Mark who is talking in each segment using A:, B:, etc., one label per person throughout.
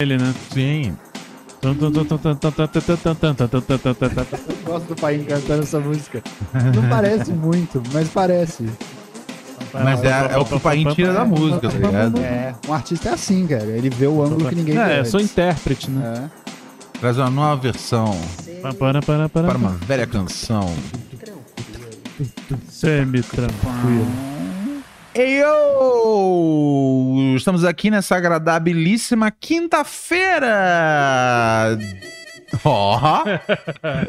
A: Ele, né?
B: Sim.
C: Eu gosto do pai cantando essa música. Não parece muito, mas parece.
B: Mas é, é o que o pai tira da música, tá ligado?
C: É, um artista é assim, cara. Ele vê o ângulo que ninguém vê.
A: É, sou intérprete, né?
C: É.
B: Traz uma nova versão
A: para, para, para, para
B: uma velha canção.
A: Semi-tranquilo.
B: Eyo! Estamos aqui nessa agradabilíssima quinta-feira! Ó!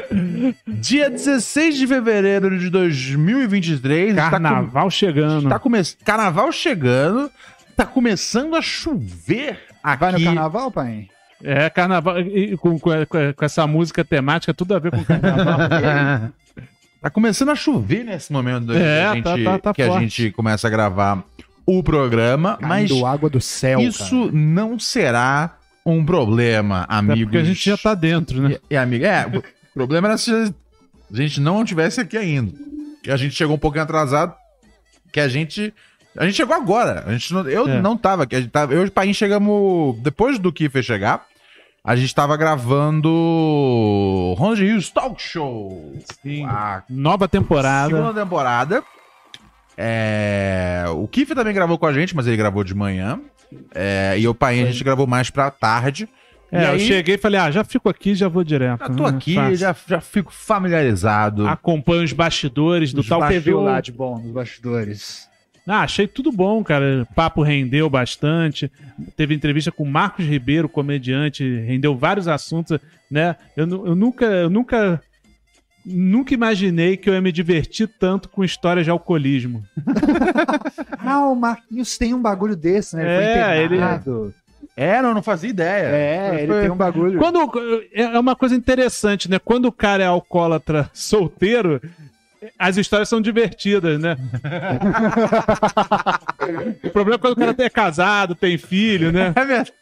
B: Dia 16 de fevereiro de 2023. Está com-
A: Carnaval chegando.
B: Tá come... Carnaval chegando. Tá começando a chover aqui.
C: Vai no carnaval, pai?
A: É, carnaval. E com, com, com essa música temática, tudo a ver com carnaval.
B: Tá começando a chover nesse momento que,
A: É,
B: a, gente,
A: tá- tá- tá
B: que a gente começa a gravar o programa, mas
C: Caindo água do céu,
B: isso não será um problema,
A: Até
B: amigos.
A: porque a gente já tá dentro, né?
B: E, e amiga, é, o problema era se a gente não tivesse aqui ainda. E a gente chegou um pouquinho atrasado, que a gente a gente chegou agora. A gente não- eu
A: É.
B: não tava aqui, a gente tava, eu e o Paim chegamos depois do Kiffer chegar. A gente tava gravando Ronald Rios Talk Show.
A: Sim.
B: A
A: Nova temporada.
B: segunda temporada. É, O Kiff também gravou com a gente, mas ele gravou de manhã. É, E o pai a gente gravou mais pra tarde.
A: É,
B: e
A: eu
B: aí,
A: cheguei e falei, ah, já fico aqui, já vou direto.
B: já tô
A: né?
B: aqui,
A: Fácil.
B: já, já fico familiarizado.
A: Acompanho os bastidores do
B: Os
A: tal TV.
C: lá de bom nos bastidores.
A: Ah, achei tudo bom, cara. O papo rendeu bastante. Teve entrevista com o Marcos Ribeiro, comediante, rendeu vários assuntos, né? Eu, eu nunca, eu nunca, nunca imaginei que eu ia me divertir tanto com histórias de alcoolismo.
C: Ah, o Marquinhos tem um bagulho desse, né? Ele
A: É,
C: foi
A: ele-.
B: É, não, não fazia ideia.
C: É, ele
B: Foi-
C: tem um bagulho.
A: Quando é uma coisa interessante, né? Quando o cara é alcoólatra solteiro, as histórias são divertidas, né? o problema é quando o cara é casado, tem filho, né?
B: É verdade.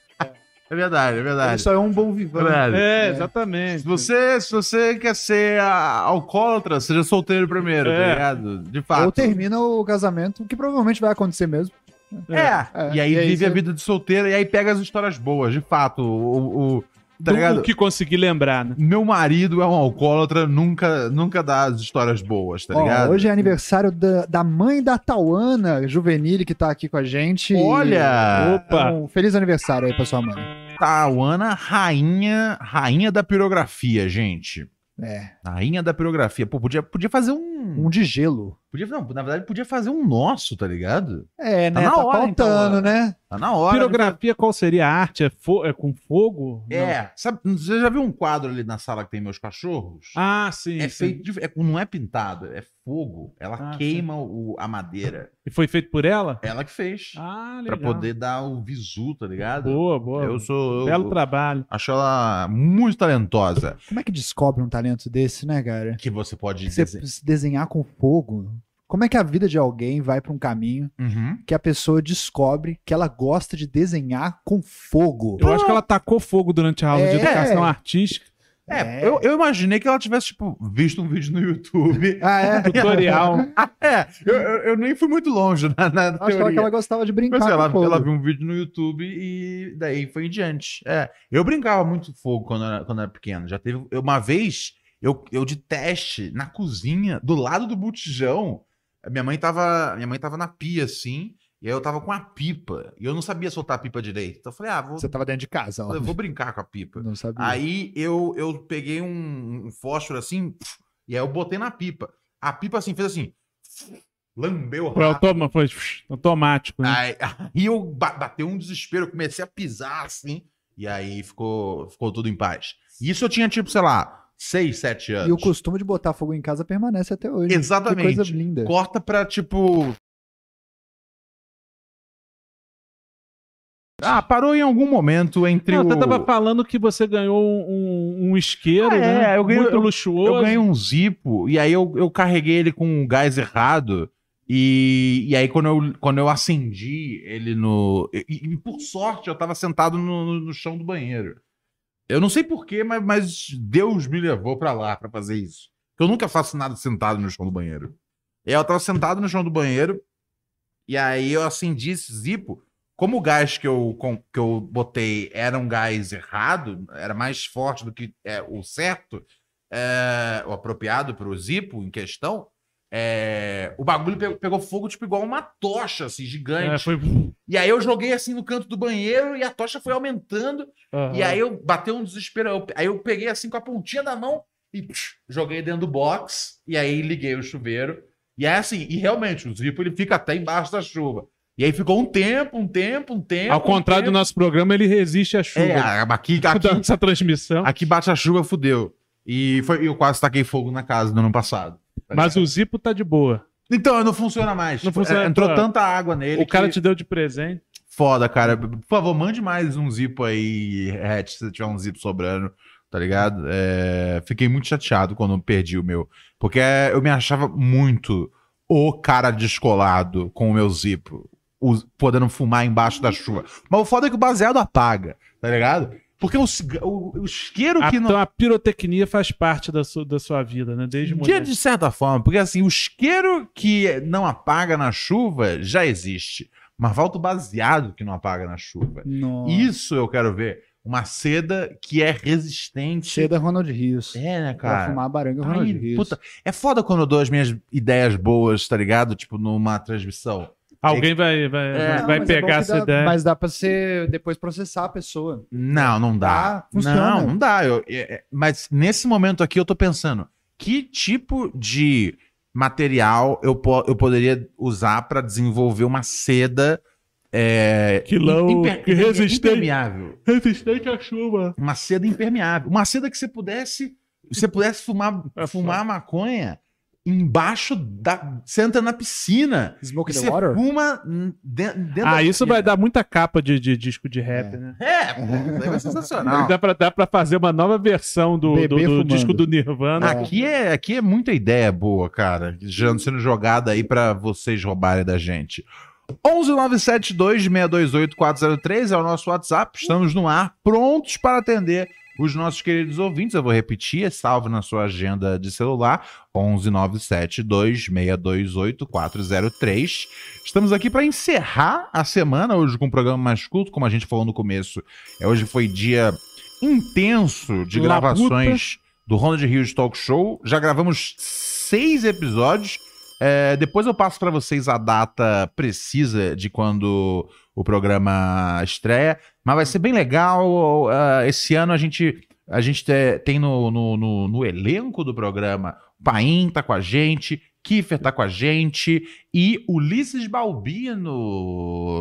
B: É verdade, é
C: Ele
B: verdade.
C: só é um bom vivante.
B: Verdade.
A: É,
C: É.
A: exatamente.
B: Se você, se você quer ser a- alcoólatra, seja solteiro primeiro, tá
A: É.
B: ligado? De fato.
C: Ou termina o casamento, que provavelmente vai acontecer mesmo.
B: É.
C: É.
B: E aí
C: E aí
B: vive a
C: você-
B: vida de solteiro e aí pega as histórias boas, de fato. O, o- tá
A: Do- que consegui lembrar, né?
B: Meu marido é um alcoólatra, nunca, nunca dá as histórias boas, tá
C: Ó,
B: ligado?
C: hoje é aniversário da, da mãe da Tauana Juvenile, que tá aqui com a gente.
B: Olha!
A: Opa!
C: Um feliz aniversário aí pra sua mãe.
B: Tauana, rainha, rainha da pirografia, gente.
C: É,
B: Rainha da pirografia. Pô, podia, podia fazer um.
C: um de gelo.
B: Podia, não, na verdade, podia fazer um nosso, tá ligado?
C: É,
B: Tá
C: né?
B: na
C: Tá,
B: hora,
C: faltando,
B: então,
C: né?
B: Tá na hora.
A: Pirografia, qual seria a arte? É, fo- é com fogo? Não.
B: É. Sabe, você já viu um quadro ali na sala que tem meus cachorros?
A: Ah, sim.
B: é
A: sim.
B: feito de. é- não é pintado, é fogo. Ela
A: Ah,
B: queima o, a madeira.
A: E foi feito por ela?
B: Ela que fez.
A: Ah,
B: pra
A: legal.
B: poder dar o visu, tá ligado?
A: Boa, boa.
B: Eu sou. Eu,
A: Belo
B: eu
A: trabalho.
B: acho ela muito talentosa.
C: Como é que descobre um talento desse, né, cara?
B: Que você pode
C: Você se desenhar com fogo. Como é que a vida de alguém vai pra um caminho
B: Uhum.
C: que a pessoa descobre que ela gosta de desenhar com fogo?
A: Eu acho que ela tacou fogo durante a aula de
C: É.
A: educação artística.
B: É, Eu, eu imaginei que ela tivesse, tipo, visto um vídeo no YouTube.
C: Ah, é?
A: Tutorial.
B: é, eu, eu, eu nem fui muito longe na, na
C: Acho que ela,
B: teoria.
C: que ela gostava de brincar
B: Mas
C: com
B: ela,
C: fogo.
B: ela viu um vídeo no YouTube e daí foi em diante. É, eu brincava muito fogo quando eu era, quando eu era pequeno. Já teve eu- uma vez, eu, eu de teste na cozinha, do lado do botijão. Minha mãe tava, minha mãe tava na pia assim, e aí eu tava com a pipa. E eu não sabia soltar a pipa direito. Então eu falei, ah, vou,
C: Você tava dentro de casa, ó.
B: eu vou brincar com a pipa.
C: Não sabia.
B: Aí eu, eu peguei um, um fósforo assim, e aí eu botei na pipa. A pipa assim fez assim, lambeu
A: Foi,
B: rápido.
A: automa- foi automático, né?
B: Aí, aí eu ba- bateu um desespero, eu comecei a pisar assim, e aí ficou, ficou tudo em paz. E Isso eu tinha tipo, sei lá, 6, 7 anos.
C: E o costume de botar fogo em casa permanece até hoje.
B: Exatamente.
C: Que coisa linda.
B: Corta pra tipo. Ah, parou em algum momento entre
A: Não,
B: o.
A: você tava falando que você ganhou um, um isqueiro,
B: Ah, é,
A: né?
B: eu ganhei-
A: Muito
B: eu-
A: luxuoso.
B: Eu ganhei um zipo e aí eu, eu carreguei ele com um gás errado. E, e aí, quando eu, quando eu acendi ele no. E, e por sorte, eu tava sentado no, no- no chão do banheiro. Eu não sei porquê, mas, mas Deus me levou pra lá pra fazer isso. Eu nunca faço nada sentado no chão do banheiro. E aí eu tava sentado no chão do banheiro. E aí eu acendi esse zipo. como o gás que eu, que eu botei era um gás errado, era mais forte do que é, o certo, é, o apropriado para o Zipo em questão, é, o bagulho pegou, pegou fogo tipo igual uma tocha, assim, gigante.
A: É, foi...
B: E aí eu joguei assim no canto do banheiro e a tocha foi aumentando. E aí eu bateu um desespero. eu- Aí eu peguei assim com a pontinha da mão e psh, joguei dentro do box. E aí liguei o chuveiro. E é assim, e realmente, o Zipo ele fica até embaixo da chuva. E aí ficou um tempo, um tempo, um tempo.
A: Ao contrário
B: um
A: do
B: tempo.
A: nosso programa, ele resiste à chuva.
B: É, aqui, aqui,
A: Essa transmissão.
B: aqui bate a chuva, fudeu. E foi, eu quase taquei fogo na casa no ano passado. Tá
A: Mas o Zipo tá de boa.
B: Então, não funciona mais.
A: Não funciona,
B: é, Entrou
A: pô.
B: tanta água nele.
A: o cara
B: que-
A: te deu de presente.
B: Foda, cara. Por favor, mande mais um zipo aí, Hatch, se tiver um zipo sobrando, tá ligado? É, Fiquei muito chateado quando perdi o meu. Porque eu me achava muito o cara descolado com o meu zipo, o- podendo fumar embaixo da chuva. Mas o foda é que o baseado apaga, tá ligado? Porque o, o, o isqueiro
A: A,
B: que não.
A: Então a pirotecnia faz parte da, su- da sua vida, né? Desde
B: De, de certa forma, porque assim, o isqueiro que não apaga na chuva já existe. Mas falta o baseado que não apaga na chuva.
C: Nossa.
B: Isso eu quero ver. Uma seda que é resistente.
C: Seda Ronald Rios.
B: É, né,
C: Pra
B: cara?
C: fumar baranga
B: Ai,
C: Ronald Rios.
B: puta, é foda quando eu dou as minhas ideias boas, tá ligado? Tipo, numa transmissão.
A: Alguém vai, vai,
B: É.
C: Não,
A: vai
C: mas é
A: pegar essa
C: dá-
A: ideia.
C: Mas dá pra você depois processar a pessoa.
B: Não, não dá.
C: Ah.
B: Não, não dá. Eu- é- é- mas nesse momento aqui eu tô pensando, que tipo de material eu, po- eu poderia usar pra desenvolver uma seda é,
A: Que não-
B: imper-
A: que resistente.
B: impermeável?
A: Resistente à chuva.
B: Uma seda impermeável. Uma seda que você pudesse. Você pudesse fumar,
A: É
B: fumar maconha embaixo da. Você entra na piscina.
C: Smoke
B: E
C: the
B: você
C: water?
B: fuma hum, de- dentro
A: Ah,
B: da
A: isso
B: piscina.
A: vai dar muita capa de, de disco de rap, né?
B: É, pô, ser sensacional.
A: Dá pra, dá pra fazer uma nova versão do, do,
C: Bebê
A: do disco do Nirvana.
B: Aqui é, aqui é muita ideia boa, cara, já sendo jogada aí pra vocês roubarem da gente. 11972-628-403 é o nosso WhatsApp. Estamos no ar, prontos para atender os nossos queridos ouvintes. Eu vou repetir, é salve na sua agenda de celular. 11972-628-403. Estamos aqui para encerrar a semana hoje com um programa mais curto, como a gente falou no começo. É, hoje foi dia intenso de gravações do Ronald Rios Talk Show. Já gravamos seis episódios. É, depois eu passo para vocês a data precisa de quando o programa estreia. Mas vai ser bem legal. ah, esse ano a gente, a gente te- tem no, no, no- no elenco do programa Paim tá com a gente, Kiefer tá com a gente e Ulisses Balbino.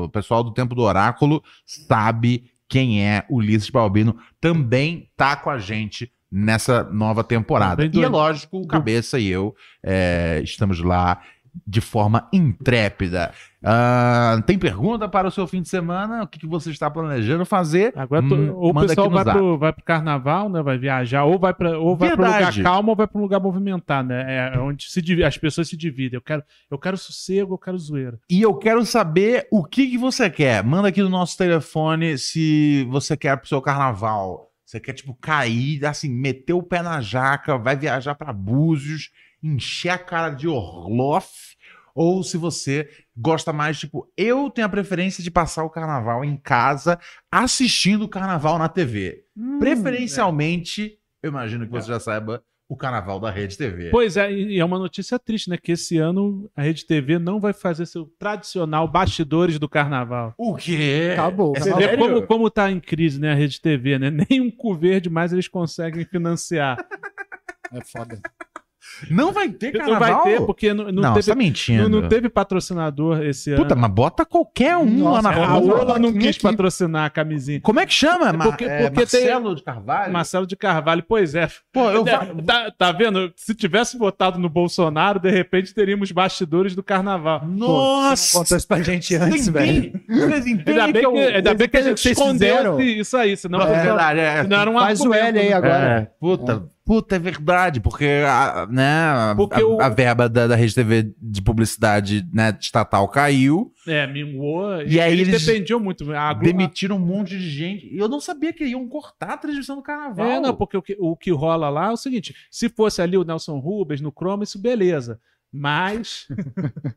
B: O pessoal do Tempo do Oráculo sabe quem é Ulisses Balbino. Também tá com a gente nessa nova temporada. E é lógico, o Cabeça e eu é, estamos lá de forma intrépida. Ah, tem pergunta para o seu fim de semana? O que, que você está planejando fazer?
A: Agora tô-
B: Hum,
A: ou o pessoal vai pro, vai pro carnaval, né? Vai viajar, ou vai para ou vai pro lugar calmo ou vai pro lugar movimentado, né? É onde se as pessoas se dividem. Eu quero, eu quero sossego, eu quero zoeira.
B: E eu quero saber o que, que você quer. Manda aqui no nosso telefone se você quer pro seu carnaval. Você quer, tipo, cair, assim, meter o pé na jaca, vai viajar pra Búzios, encher a cara de Orloff. Ou se você gosta mais, tipo, eu tenho a preferência de passar o carnaval em casa assistindo o carnaval na TV. Preferencialmente, eu imagino que você já saiba, o carnaval da Rede TV.
A: Pois é, e é uma notícia triste, né? Que esse ano a Rede TV não vai fazer seu tradicional bastidores do carnaval.
B: O quê?
C: Acabou.
B: É
A: Você
C: acabou.
A: vê como, como tá em crise, né, a Rede TV, né? Nem um cu verde mais eles conseguem financiar.
C: É foda.
B: Não vai ter
A: Não
B: carnaval?
A: vai ter, porque não, não
B: Não,
A: teve,
B: você tá mentindo.
A: não, não teve patrocinador esse
B: Puta,
A: ano.
B: mas bota qualquer um lá
C: Nossa,
B: na
A: A
C: Vamos
B: rua.
C: lá.
A: Ola não quis
C: aqui.
A: patrocinar a camisinha.
B: Como é que chama? Ma-
A: Porque-
B: é,
A: porque tem-
B: Marcelo de Carvalho?
A: Marcelo de Carvalho, pois é.
B: Pô, eu...
A: Tá, tá vendo? Se tivesse votado no Bolsonaro, de repente teríamos bastidores do carnaval.
B: Nossa!
C: Contou isso pra gente antes, velho.
A: Ainda bem
B: eu-
A: que, ainda bem que a gente escondeu isso aí, senão,
B: É verdade, é.
A: senão era um
C: Faz o L aí agora.
B: É, puta, puta, é verdade, porque a, né,
A: Porque
B: a-
A: o-
B: a verba da, da Rede TV de publicidade né, estatal caiu,
A: É, minguou.
B: E aí eles
A: dependiam muito. A Globo-
B: demitiram um monte de gente. E eu não sabia que iam cortar a transmissão do carnaval.
A: É, não, porque o que, o que rola lá é o seguinte: se fosse ali o Nelson Rubens no Chroma, isso beleza. Mas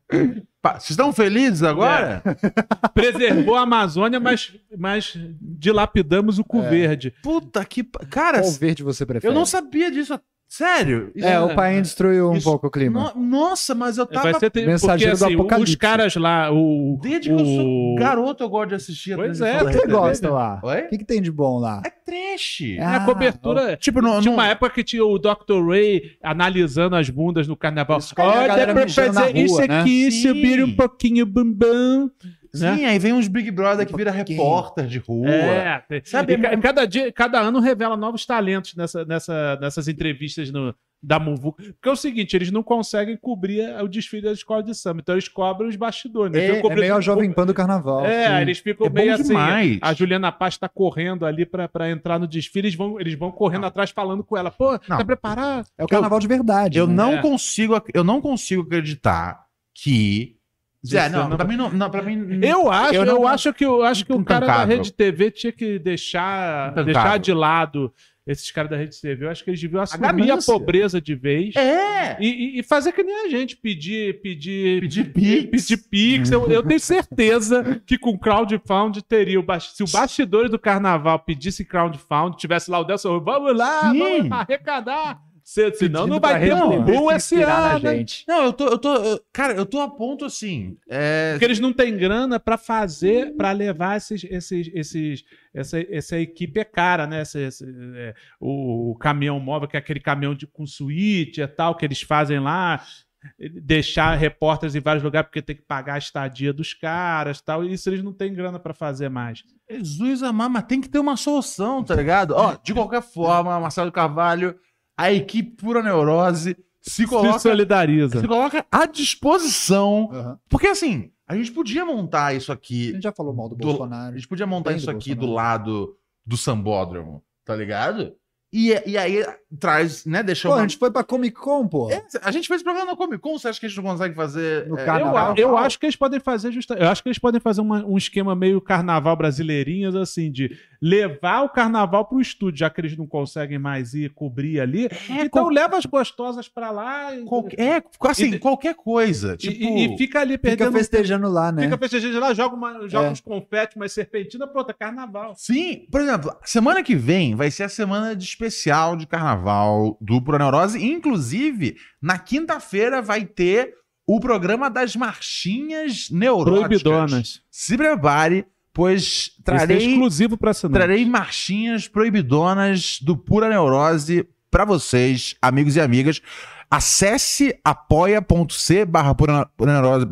B: Vocês estão felizes agora?
A: preservou a Amazônia, mas, mas dilapidamos o cu
C: É.
A: verde.
B: Puta que. Cara,
C: Qual verde você prefere?
B: eu não sabia disso. Sério? Isso-
C: É, o Paim destruiu um
B: Isso-
C: pouco o clima.
B: No- Nossa, mas eu tava.
A: Vai ser ter, porque
C: Mensageiro do
A: assim,
C: Apocalipse.
A: os caras lá, o.
B: Desde que eu sou
A: o-
B: garoto, eu gosto de assistir a
A: Pois é,
C: O que você gosta lá?
B: Oi?
C: O que, que tem de bom lá?
B: É trash.
A: É a
C: Ah,
A: cobertura.
B: Tipo, não,
A: Tinha
B: não-
A: uma época que tinha o Dr. Ray analisando as bundas no carnaval.
C: Isso, cara, a galera mijando na rua, né?
A: aqui,
B: Sim.
A: subir um pouquinho o bumbum. Né?
B: Sim, aí vem uns Big Brother que vira repórter de rua.
A: É,
B: Sabe,
A: e
B: é-
A: cada, dia, cada ano revela novos talentos nessa, nessa, nessas entrevistas no, da Muvu. Porque é o seguinte, eles não conseguem cobrir o desfile da escola de samba, então eles cobrem os bastidores. Eles
C: É,
A: ficam
C: é meio a Jovem Pan do Carnaval.
A: É,
C: Sim.
A: eles ficam
B: É
A: meio
B: bom
A: assim.
B: demais.
A: A Juliana Paz tá correndo ali pra, pra entrar no desfile, eles vão, eles vão correndo atrás falando com ela. Pô,
B: Não.
A: tá preparado?
C: É o Carnaval de verdade.
B: Eu
C: né?
B: não
A: É.
B: consigo, eu não consigo acreditar que. É, não,
A: não-
B: pra mim não, não, pra mim.
A: Eu acho, eu,
B: Eu não-
A: acho que eu acho que o cara da. Rede TV tinha que deixar,
B: Intancável.
A: deixar de lado esses caras da Rede TV. Eu acho que eles deviam assumir a,
B: ganância.
A: pobreza de vez.
B: É!
A: E, e- fazer que nem a gente, pedir, pedir,
B: Pedir pix.
A: pedir pix. Eu, eu tenho certeza que com crowdfund teria. O se o bastidores do carnaval pedisse crowdfund, tivesse lá o Delson, vamos lá,
B: Sim.
A: vamos arrecadar. Se, senão não vai ter um boom
C: se
A: esse ano.
C: na
A: hein?
C: gente.
B: Não, eu tô, eu tô. eu- cara, eu tô a ponto assim. É,
A: Porque eles não têm grana pra fazer, pra levar esses, esses, esses, essa, essa equipe é cara, né? Esse, esse, é, o, o caminhão móvel, que é aquele caminhão de, com suíte e tal, que eles fazem lá, deixar repórteres em vários lugares porque tem que pagar a estadia dos caras e tal. Isso eles não têm grana pra fazer mais.
B: Jesus amar, mas tem que ter uma solução, tá ligado? Ó, de qualquer forma, Marcelo Carvalho, a equipe pura neurose se coloca,
A: Se solidariza.
B: se coloca à disposição.
C: Aham.
B: Porque assim, a gente podia montar isso
C: A
B: aqui.
C: gente já falou mal do,
B: Do-
C: Bolsonaro.
B: A gente podia montar isso
C: do
B: aqui do
C: Bolsonaro.
B: lado do sambódromo, tá ligado? E, e aí traz, né? Deixa
C: Pô,
B: uma...
C: a gente foi pra Comic Con, pô.
B: É, a gente fez programa no Comic Con, você acha que a gente não consegue fazer
C: No
B: é,
A: Eu,
C: Carnaval.
A: eu acho que eles podem fazer justa, eu acho que eles podem fazer uma- um esquema meio carnaval brasileirinhos assim de levar o carnaval pro estúdio, já que eles não conseguem mais ir cobrir ali. então
B: qual-
A: leva as gostosas pra lá e,
B: qualquer, é, assim,
A: E-
B: qualquer coisa.
A: e-
B: Tipo,
A: e, e fica ali
C: Fica
A: perdendo
C: festejando lá, né?
A: fica festejando lá, joga, uma, joga
C: É.
A: uns confetes, umas serpentinas, pronto, é carnaval.
B: Sim, por exemplo, semana que vem vai ser a semana de especial de carnaval do Pro Neurose. Inclusive, na quinta-feira vai ter o programa das marchinhas neuróticas.
A: Proibidonas.
B: Se prepare, pois
A: Esse é
B: trarei,
A: exclusivo pra assinante.
B: trarei marchinhas proibidonas do Pura Neurose pra vocês, amigos e amigas. Acesse apoia.c barra Pura Neurose,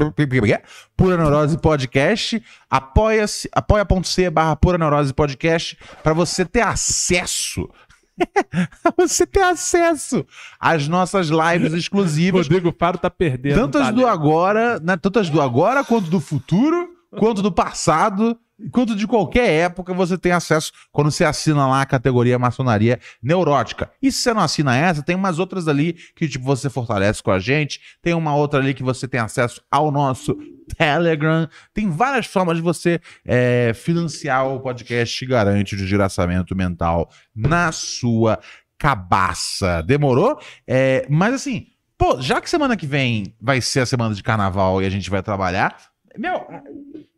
B: Pura Neurose Podcast, apoia-se, apoia.c barra Pura Neurose Podcast, para você ter acesso, você ter acesso às nossas lives exclusivas,
A: Rodrigo Faro tá perdendo.
B: tantas
A: tá
B: do agora, né, tantas do agora quanto do futuro, quanto do passado, quanto de qualquer época você tem acesso quando você assina lá a categoria maçonaria neurótica. E se você não assina essa, tem umas outras ali que tipo você fortalece com a gente, tem uma outra ali que você tem acesso ao nosso Telegram, tem várias formas de você é, financiar o podcast garante o desgraçamento mental na sua cabaça. Demorou? É, mas assim, Pô, já que semana que vem vai ser a semana de carnaval e a gente vai trabalhar, meu,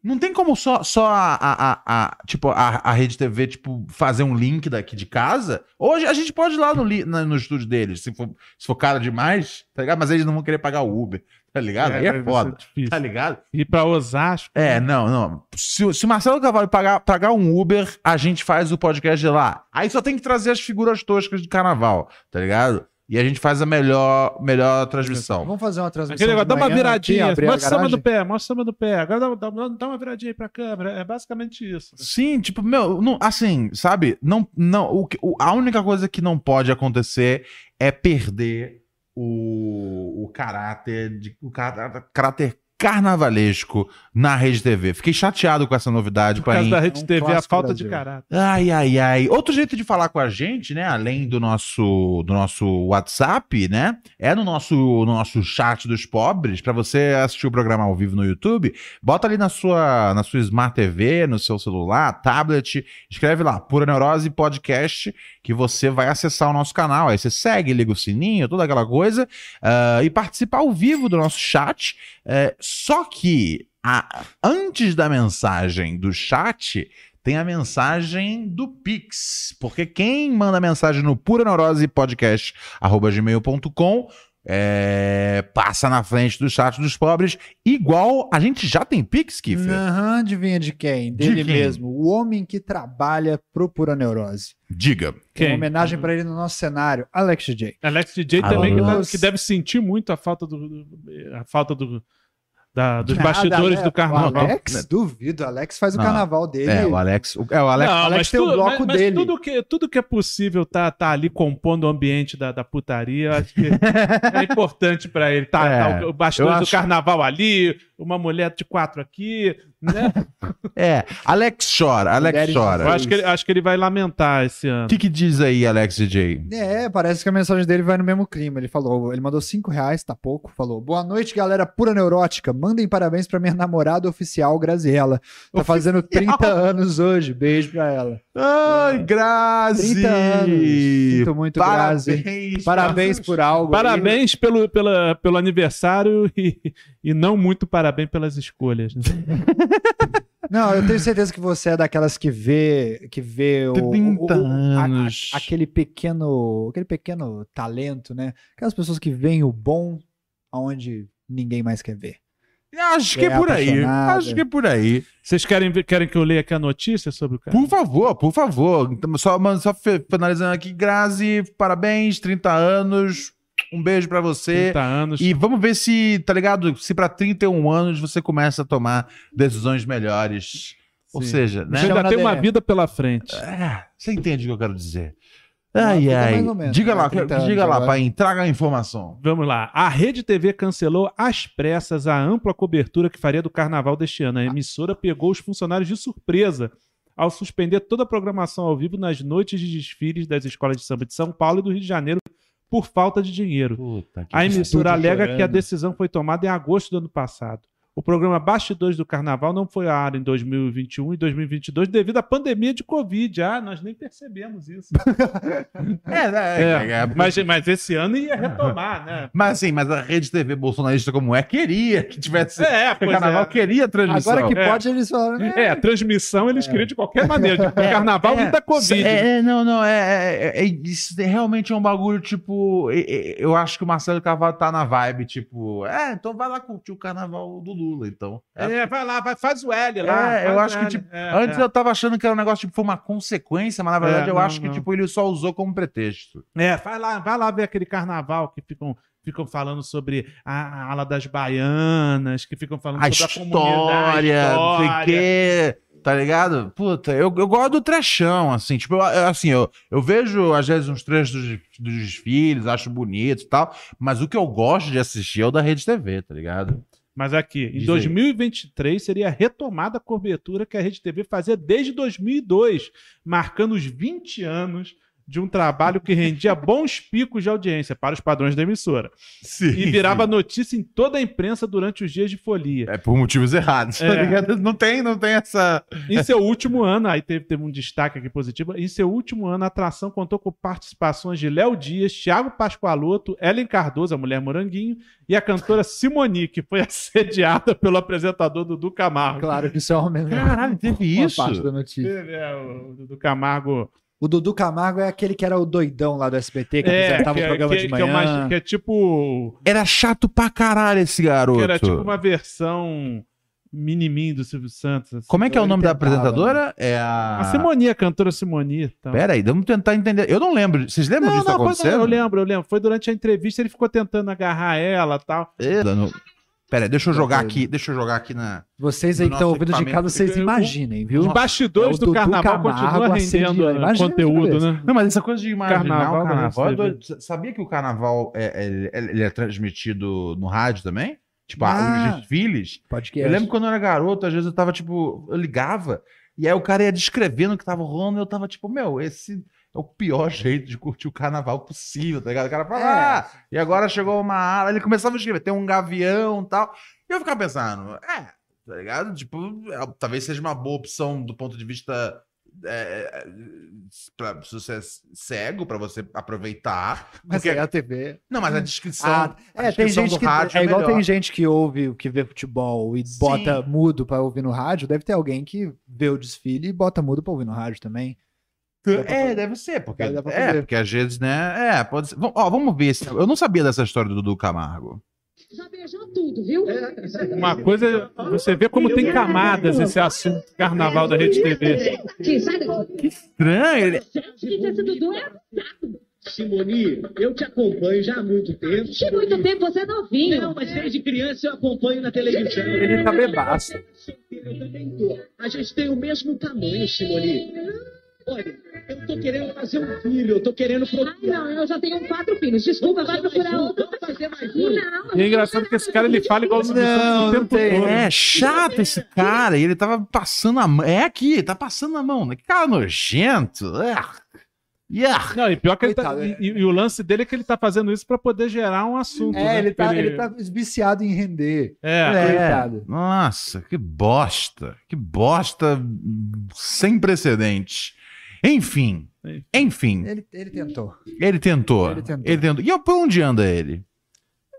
B: não tem como só, só a, a, a- tipo, a, a Rede TV, tipo, fazer um link daqui de casa? Hoje a gente pode ir lá no, na- no estúdio deles, se for, se for caro demais, tá ligado? Mas eles não vão querer pagar o Uber, tá ligado? Aí é foda,
A: difícil.
B: tá ligado?
A: Ir pra Osasco.
B: É, não, não. Se, se Marcelo Cavalho pagar, pagar um Uber, a gente faz o podcast de lá. Aí só tem que trazer as figuras toscas de carnaval, tá ligado? E a gente faz a melhor, melhor transmissão.
C: Vamos fazer uma transmissão.
A: Negócio, dá uma
C: manhã
A: viradinha,
C: aqui, a
A: mostra o samba
C: garagem.
A: do pé, mostra o samba do pé. Agora dá, dá- dá uma viradinha aí pra câmera. É basicamente isso.
B: Sim, tipo, meu, não, assim, sabe? Não, não, o, que- o- a única coisa que não pode acontecer é perder o, o caráter de o caráter carnavalesco na Rede TV. Fiquei chateado com essa novidade,
A: Por causa da Rede
C: É um
A: TV, a falta de caráter.
B: Ai, ai, ai. Outro jeito de falar com a gente, né? Além do nosso, do nosso WhatsApp, né? É no nosso, no nosso chat dos pobres. Pra você assistir o programa ao vivo no YouTube, bota ali na sua, na sua Smart TV, no seu celular, tablet, escreve lá, Pura Neurose Podcast, que você vai acessar o nosso canal. Aí você segue, liga o sininho, toda aquela coisa, ah, e participa ao vivo do nosso chat. É, só que a- antes da mensagem do chat, tem a mensagem do Pix. Porque quem manda mensagem no pura neurose podcast gmail.com é, passa na frente do chat dos pobres, igual a gente já tem Pix, Kiffer.
C: Aham, adivinha de quem? Dele
B: quem?
C: mesmo. O homem que trabalha pro Pura Neurose.
B: Diga.
A: Quem?
C: uma homenagem pra ele no nosso cenário. Alex DJ.
A: Alex DJ
B: Alô.
A: também, que deve, sentir muito a falta do. do- a falta do. Da- dos
C: Nada,
A: bastidores
C: né?
A: do carnaval.
C: O Alex, duvido. O Alex faz o
B: Não.
C: carnaval dele.
B: É, o Alex. o- É, o Alex.
A: Não,
C: Alex
A: mas,
C: tem o bloco
A: mas- mas
C: dele.
A: tudo, que, tudo que é possível tá, tá ali compondo o ambiente da, da putaria. Eu acho que é importante pra ele. Tá,
B: É,
A: tá o bastidor
B: eu
A: do
B: acho-
A: carnaval ali, uma mulher de quatro aqui, né?
B: É, Alex chora, Alex
C: Mulheres-
A: Eu
B: chora.
A: acho que, ele, acho que ele vai lamentar esse ano.
B: O que, que diz aí, Alex DJ?
C: É, parece que a mensagem dele vai no mesmo clima. Ele falou, ele mandou cinco reais, tá pouco. Falou: Boa noite, galera pura neurótica. Mandem parabéns pra minha namorada oficial, Graziella. Tá fazendo 30 anos hoje. Beijo pra ela.
B: Ai, Grazi!
C: 30 anos. Sinto muito, Grazi.
B: Parabéns!
C: Parabéns por algo.
A: Parabéns pelo, pela, pelo aniversário e, e não muito parabéns pelas escolhas. né?
C: Não, eu tenho certeza que você é daquelas que vê, que vê o,
B: 30
C: o- o- a- a- aquele pequeno, aquele pequeno talento, né? Aquelas pessoas que veem o bom aonde ninguém mais quer ver.
B: Acho que é,
C: É
B: por aí. Acho que é por aí.
A: Vocês querem, querem que eu leia aqui a notícia sobre o cara?
B: Por favor, por favor. Então, Só, mano, só fi- finalizando aqui, Grazi, parabéns, 30 anos. Um beijo pra você.
A: 30 anos.
B: E vamos ver se, tá ligado? Se pra 31 anos você começa a tomar decisões melhores. Ou
A: Sim.
B: seja, né?
A: Você ainda
C: na
A: tem uma vida pela frente.
B: É, você entende o que eu quero dizer. Ai,
C: vida
B: ai.
C: ou menos,
B: diga
C: né?
B: lá,
C: 30
B: diga lá,
C: agora.
B: pai, traga a informação.
A: Vamos lá. A Rede TV cancelou às pressas a ampla cobertura que faria do carnaval deste ano. A emissora pegou os funcionários de surpresa ao suspender toda a programação ao vivo nas noites de desfiles das escolas de samba de São Paulo e do Rio de Janeiro por falta de dinheiro.
B: Puta que
A: A emissora alega que a decisão foi tomada em agosto do ano passado. O programa Bastidores do Carnaval não foi ao ar em 2021 e 2022 devido à pandemia de Covid. Ah, nós nem percebemos isso.
B: É, né,
A: É,
B: é, é,
A: mas, mas esse ano ia retomar, né?
B: Mas assim, mas a rede TV bolsonarista como é, queria que tivesse.
A: É,
B: o
A: pois
B: carnaval
A: é.
B: queria transmissão.
C: Agora que
A: É.
C: pode, eles falam. né?
A: É, a transmissão eles queriam de qualquer maneira. Tipo, carnaval
B: é,
A: e da Covid.
B: É, é, não, não, é, é, é- isso realmente é um bagulho, tipo, é- é- eu acho que o Marcelo Carvalho tá na vibe, tipo, é, então vai lá curtir o carnaval do Lula, então. É,
A: É, vai lá, vai, faz o L lá.
B: É, eu acho que, tipo,
A: É,
B: antes
A: é.
B: eu tava achando que era um negócio, tipo, foi uma consequência, mas na verdade
A: É,
B: eu
A: não,
B: acho que,
A: não.
B: tipo, ele só usou como pretexto.
A: É, vai lá, vai lá ver aquele carnaval que ficam, ficam falando sobre a, a ala das baianas, que ficam falando
B: A
A: sobre a comunidade.
B: história, não sei o
A: história.
B: quê, tá ligado? Puta, eu, eu gosto do trechão, assim, tipo, eu- eu- assim, eu, eu vejo às vezes uns trechos dos, dos desfiles, acho bonito e tal, mas o que eu gosto de assistir é o da Rede TV, tá ligado?
A: Mas aqui, em
B: Diz aí.
A: 2023 seria retomada a cobertura que a Rede TV fazia desde 2002, marcando os 20 anos de um trabalho que rendia bons picos de audiência para os padrões da emissora.
B: Sim.
A: E virava notícia em toda a imprensa durante os dias de folia.
B: É por motivos errados, tá
A: É.
B: Não tem, não tem essa.
A: Em seu último ano, aí teve, teve um destaque aqui positivo. Em seu último ano, a atração contou com participações de Léo Dias, Thiago Pascoaloto, Ellen Cardoso, a mulher moranguinho, e a cantora Simoni, que foi assediada pelo apresentador Dudu Camargo.
C: Claro que isso é uma,
B: Caralho, teve
C: uma
B: isso?
C: parte da notícia.
A: É, o Dudu Camargo.
C: O Dudu Camargo é aquele que era o doidão lá do SBT, que apresentava o programa
A: que,
C: de
A: que é
C: manhã.
A: uma- que é tipo.
B: Era chato pra caralho esse garoto.
A: Que era tipo uma versão minimin do Silvio Santos. assim.
B: Como é que é o nome da
C: tentava,
B: apresentadora? É a.
A: A Simoni, a cantora Simoni. Então.
B: Pera aí, vamos tentar entender. Eu não lembro. Vocês lembram
A: Não,
B: disso
A: não,
B: acontecendo?
A: eu lembro, eu lembro. Foi durante a entrevista, ele ficou tentando agarrar ela e tal.
B: É, não- Pera aí, deixa eu jogar aqui. Deixa eu jogar aqui na.
C: Vocês aí
B: Do
C: que estão ouvindo de casa, vocês imaginem, viu?
A: Os bastidores
C: É
A: do
C: Dudu
A: carnaval continuam rendendo conteúdo, né?
B: Não, mas essa coisa de imaginar
A: Carnaval
B: o carnaval. é doido. Sabia que o carnaval é, é- ele é transmitido no rádio também? Tipo,
C: Ah.
B: os desfiles.
C: Podcast.
B: Eu lembro quando eu era garoto, às vezes eu tava, tipo, eu ligava, e aí o cara ia descrevendo o que tava rolando, e eu tava, tipo, meu, esse é o pior jeito de curtir o carnaval possível, tá ligado? O cara fala,
C: É.
B: ah, e agora chegou uma ala, ele começava a escrever, tem um gavião e tal. E eu ficava pensando, é, tá ligado? Tipo, é, talvez seja uma boa opção do ponto de vista. É, pra, se você é cego, pra você aproveitar.
C: Mas
B: porque-
C: aí a TV.
B: Não, mas a descrição.
C: Ah,
B: a
C: é, tem
B: descrição
C: gente
B: do
C: que.
B: rádio
C: É igual
B: melhor.
C: tem gente que ouve, que vê futebol e
B: Sim.
C: bota mudo pra ouvir no rádio. Deve ter alguém que vê o desfile e bota mudo pra ouvir no rádio também.
B: É, deve ser, porque, é,
C: fazer.
B: porque às vezes, né? É, pode ser. Ó, vamos ver. Se, eu não sabia dessa história do Dudu Camargo.
D: Já beijou tudo, viu?
A: Uma coisa, você vê como tem camadas esse assunto carnaval da Rede TV.
D: Daqui?
B: Estranho. Ele...
D: Que esse Dudu é
E: Simone, eu te acompanho já há muito tempo.
D: de muito tempo, você é novinho.
E: Não, mas desde criança eu acompanho na televisão.
C: Ele tá bebaço.
E: Eu também tô. A gente tem o mesmo tamanho, Simone. Olha, eu tô querendo fazer um filho, eu tô querendo
D: Ai,
E: procriar.
D: não, eu já tenho quatro filhos. Desculpa, vai procurar outro.
E: Vamos fazer mais um.
D: Não,
A: E é engraçado que esse cara ele fala igual
C: Não,
A: o
C: não
A: tempo
C: tem.
A: todo.
B: É chato esse cara. E ele tava passando a mão. É aqui, tá passando a mão. né? Que cara nojento. Ah. Yeah.
A: Não, e pior que ele tá, e,
C: é.
A: e- e o lance dele é que ele tá fazendo isso pra poder gerar um assunto.
C: É,
A: né?
C: ele tá,
A: Porque
C: ele tá viciado em render.
A: É,
C: Coitado.
B: Nossa, que bosta. Que bosta sem precedentes. Enfim. Enfim,
C: Ele, ele tentou.
B: ele tentou.
C: Ele tentou.
B: Ele tentou. E por onde anda ele?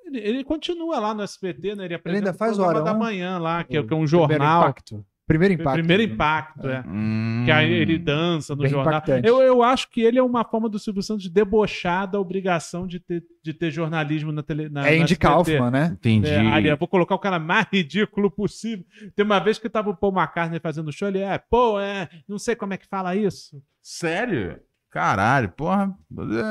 A: ele, ele continua lá no SBT, né? Ele apresenta
C: ainda faz
A: o programa
C: Hora
A: da
C: Um.
A: manhã lá, que é, que é um
C: Primeiro
A: jornal.
C: impacto. Primeiro impacto.
A: Primeiro impacto, é.
B: Hum.
A: Que aí ele dança no
C: Bem
A: jornal.
C: impactante.
A: Eu, eu acho que ele é uma forma do Silvio Santos de debochar da obrigação de ter, de ter jornalismo na tele na,
C: É
A: SBT.
C: Kaufman, né?
B: Entendi.
A: É, ali, eu vou colocar o cara mais ridículo possível. Tem uma vez que tava o Paul McCartney fazendo show, ele é, pô, é, não sei como é que fala isso.
B: Sério? Caralho, porra.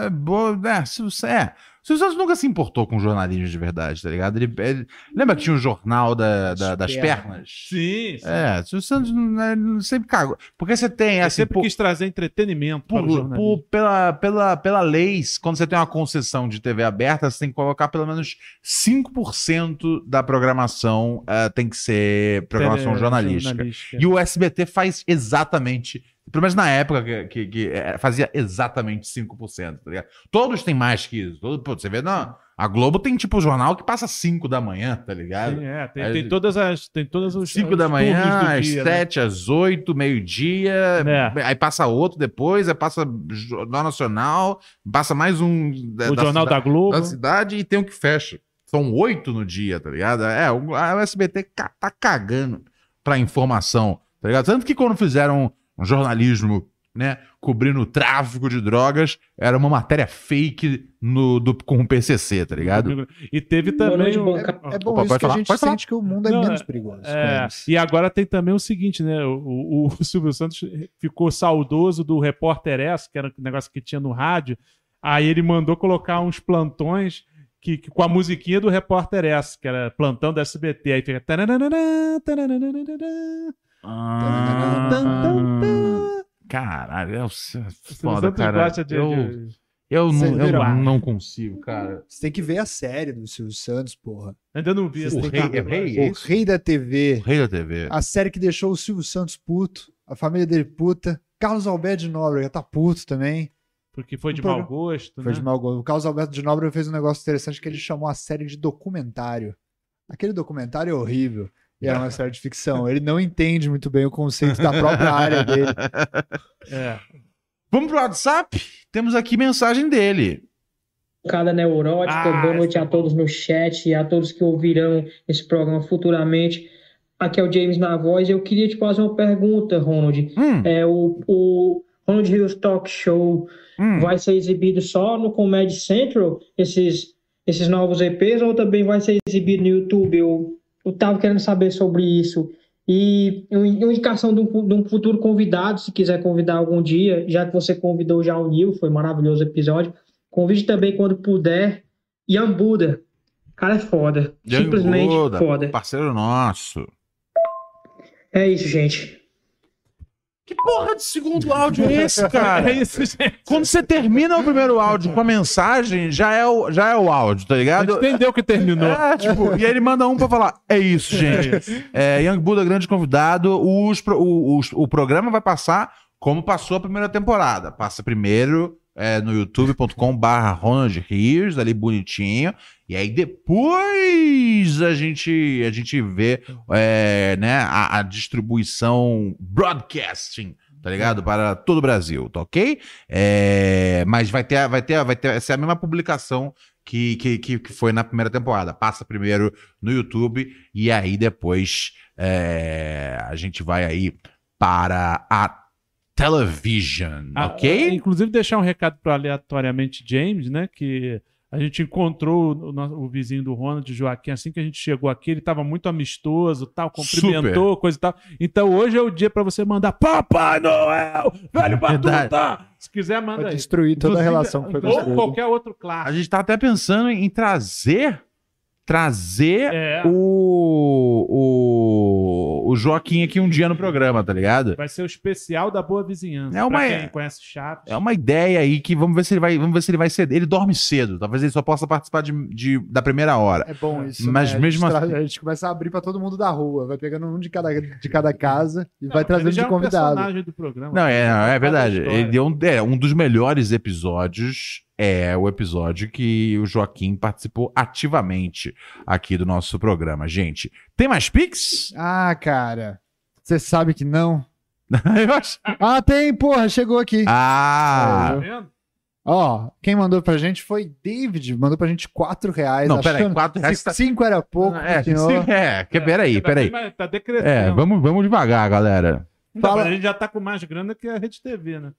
B: É, boa, é, se você, é. O Silvio Santos nunca se importou com jornalismo de verdade, tá ligado? Ele, ele- lembra que tinha o jornal da, da- das
C: pernas.
A: Sim, sim.
B: É, o Silvio Santos né, sempre cagou. Porque você tem, assim,
A: sempre
B: por-
A: quis trazer entretenimento para o
B: por,
A: jornalismo.
B: por- pela, pela, pela lei, quando você tem uma concessão de TV aberta, você tem que colocar pelo menos 5% da programação eh, tem que ser programação
A: Tele-
B: jornalística. E o SBT faz exatamente, pelo menos na época que, que- que, eh, fazia exatamente 5%, tá ligado? Todos têm mais que isso. Todo- pô, você vê, não, a Globo tem tipo jornal que passa 5 da manhã, tá ligado?
A: Sim, é, tem,
B: Aí-
A: tem todas as. Tem todas os.
B: 5
A: os
B: da manhã, às
A: dia, né?
B: 7, às 8, meio-dia.
A: É.
B: Aí passa outro depois, aí passa Jornal Nacional, passa mais um da,
A: O
B: da
A: Jornal da Globo.
B: da cidade e tem um que fecha. São oito no dia, tá ligado? É, o, a- SBT tá cagando pra informação, tá ligado? Tanto que quando fizeram um jornalismo, né, cobrindo o tráfico de drogas, era uma matéria fake no, do, com o PCC, tá ligado?
A: E teve também.
F: bom
C: É, é bom
B: Opa,
C: isso que a
B: falar,
C: gente
B: pode falar.
C: sente que o mundo é
A: Não,
C: menos
A: é-
C: perigoso.
A: É,
C: eles.
A: e agora tem também o seguinte, né? O, o- o Silvio Santos ficou saudoso do repórter S, que era um negócio que tinha no rádio. Aí ele mandou colocar uns plantões que, que- com a musiquinha do repórter S, que era plantão da SBT. Aí fica.
B: Ah, caralho, é o- é
A: O Silvio
B: foda,
A: Santos
B: cara.
A: gosta de-
B: eu,
A: de-
B: eu, não, eu não consigo, cara.
C: Você tem que ver a série do Silvio Santos, porra.
A: Ainda não vi
C: Vocês
A: essa
C: têm
B: rei-
C: que-
B: é o rei?
C: O rei da
B: O
C: TV.
B: rei da TV.
C: A série que deixou o Silvio Santos puto. A família dele puta. Carlos Alberto de Nóbrega tá puto também.
A: Porque foi de
C: O
A: mau
C: programa-
A: gosto.
C: Foi
A: né?
C: de mau gosto. O Carlos Alberto de Nóbrega fez um negócio interessante que ele chamou a série de documentário. Aquele documentário é horrível. E é uma série de ficção. Ele não entende muito bem o conceito da própria área dele.
A: É.
B: Vamos pro WhatsApp? Temos aqui mensagem dele.
F: Cada neurótica,
A: Ah,
F: boa noite
A: essa é
F: a todos no chat e a todos que ouvirão esse programa futuramente. Aqui é o James na voz. Eu queria te fazer uma pergunta, Ronald.
B: Hum,
F: É, o, o Ronald Hills Talk Show
B: hum.
F: vai ser exibido só no Comedy Central, esses, esses novos EPs, ou também vai ser exibido no YouTube? Eu, eu tava querendo saber sobre isso. E uma indicação de um, de um futuro convidado, se quiser convidar algum dia, já que você convidou já o Nil, foi um maravilhoso episódio. Convide também quando puder. Ian Buda. Cara é foda. Simplesmente foda.
B: Parceiro nosso.
F: É isso, gente.
B: Que porra de segundo áudio é esse, cara?
A: É isso, gente.
B: Quando você termina o primeiro áudio com a mensagem, já é o, já é o áudio, tá ligado?
A: entendeu que terminou.
B: É, tipo, e aí ele manda um pra falar: é isso, gente. É, Young Buda, grande convidado. Os o, os- o programa vai passar como passou a primeira temporada. Passa primeiro é, no youtube.com/barra Ronald Rios, ali bonitinho. E aí depois a gente, a gente vê é, né, a, a distribuição broadcasting. Tá ligado? Para todo o Brasil, tá ok? É, mas vai ter, vai ter, vai ter, essa é a mesma publicação que, que, que, foi na primeira temporada. Passa primeiro no YouTube e aí depois é, a gente vai aí para a television,
A: Ah,
B: ok?
A: Inclusive, deixar um recado para aleatoriamente James, né? Que a gente encontrou o, nosso- o vizinho do Ronald, o Joaquim, assim que a gente chegou aqui, ele estava muito amistoso, tal, cumprimentou, coisa e tal. Então hoje é o dia para você mandar Papai Noel, velho. Batuta! Se quiser, manda
C: Vai
A: aí.
C: destruir toda a
A: Inclusive,
C: relação que foi
A: Ou
C: construída.
A: qualquer outro
B: A
A: clássico.
B: gente tá até pensando em trazer trazer
A: É,
B: o, o, o Joaquim aqui um dia no programa, tá ligado?
A: vai ser o especial da boa vizinhança.
B: É uma-
A: Pra quem conhece Chaves.
B: É uma ideia aí que vamos ver se ele vai, vamos ver se ele vai ceder. Ele dorme cedo, talvez ele só possa participar de, de- da primeira hora.
C: É bom isso.
B: Mas
C: né?
B: mesmo
C: a gente,
B: assim-
C: tra- a gente começa a abrir pra todo mundo da rua, vai pegando um de cada, de cada casa e
A: Não,
C: vai trazendo
A: ele já
C: de
A: é um
C: convidado.
A: personagem do programa.
B: Não, é, não, é verdade. Ele deu um, é, um dos melhores episódios é o episódio que o Joaquim participou ativamente aqui do nosso programa, gente. Tem mais Pix?
C: Ah, cara. Você sabe que não?
B: Eu acho-
C: Ah, tem, porra, chegou aqui.
B: Ah!
A: Tá vendo?
C: Ó, quem mandou pra gente foi David, mandou pra gente 4 reais.
B: Não, peraí,
C: achando
B: 4 reais
C: que
B: tá-
C: 5 era pouco,
B: É, é, que, peraí,
A: tá
B: peraí.
A: Tá decretando.
B: É, vamos, vamos devagar, galera.
A: Não,
C: Fala-
A: a gente já tá com mais grana que a Rede TV, né?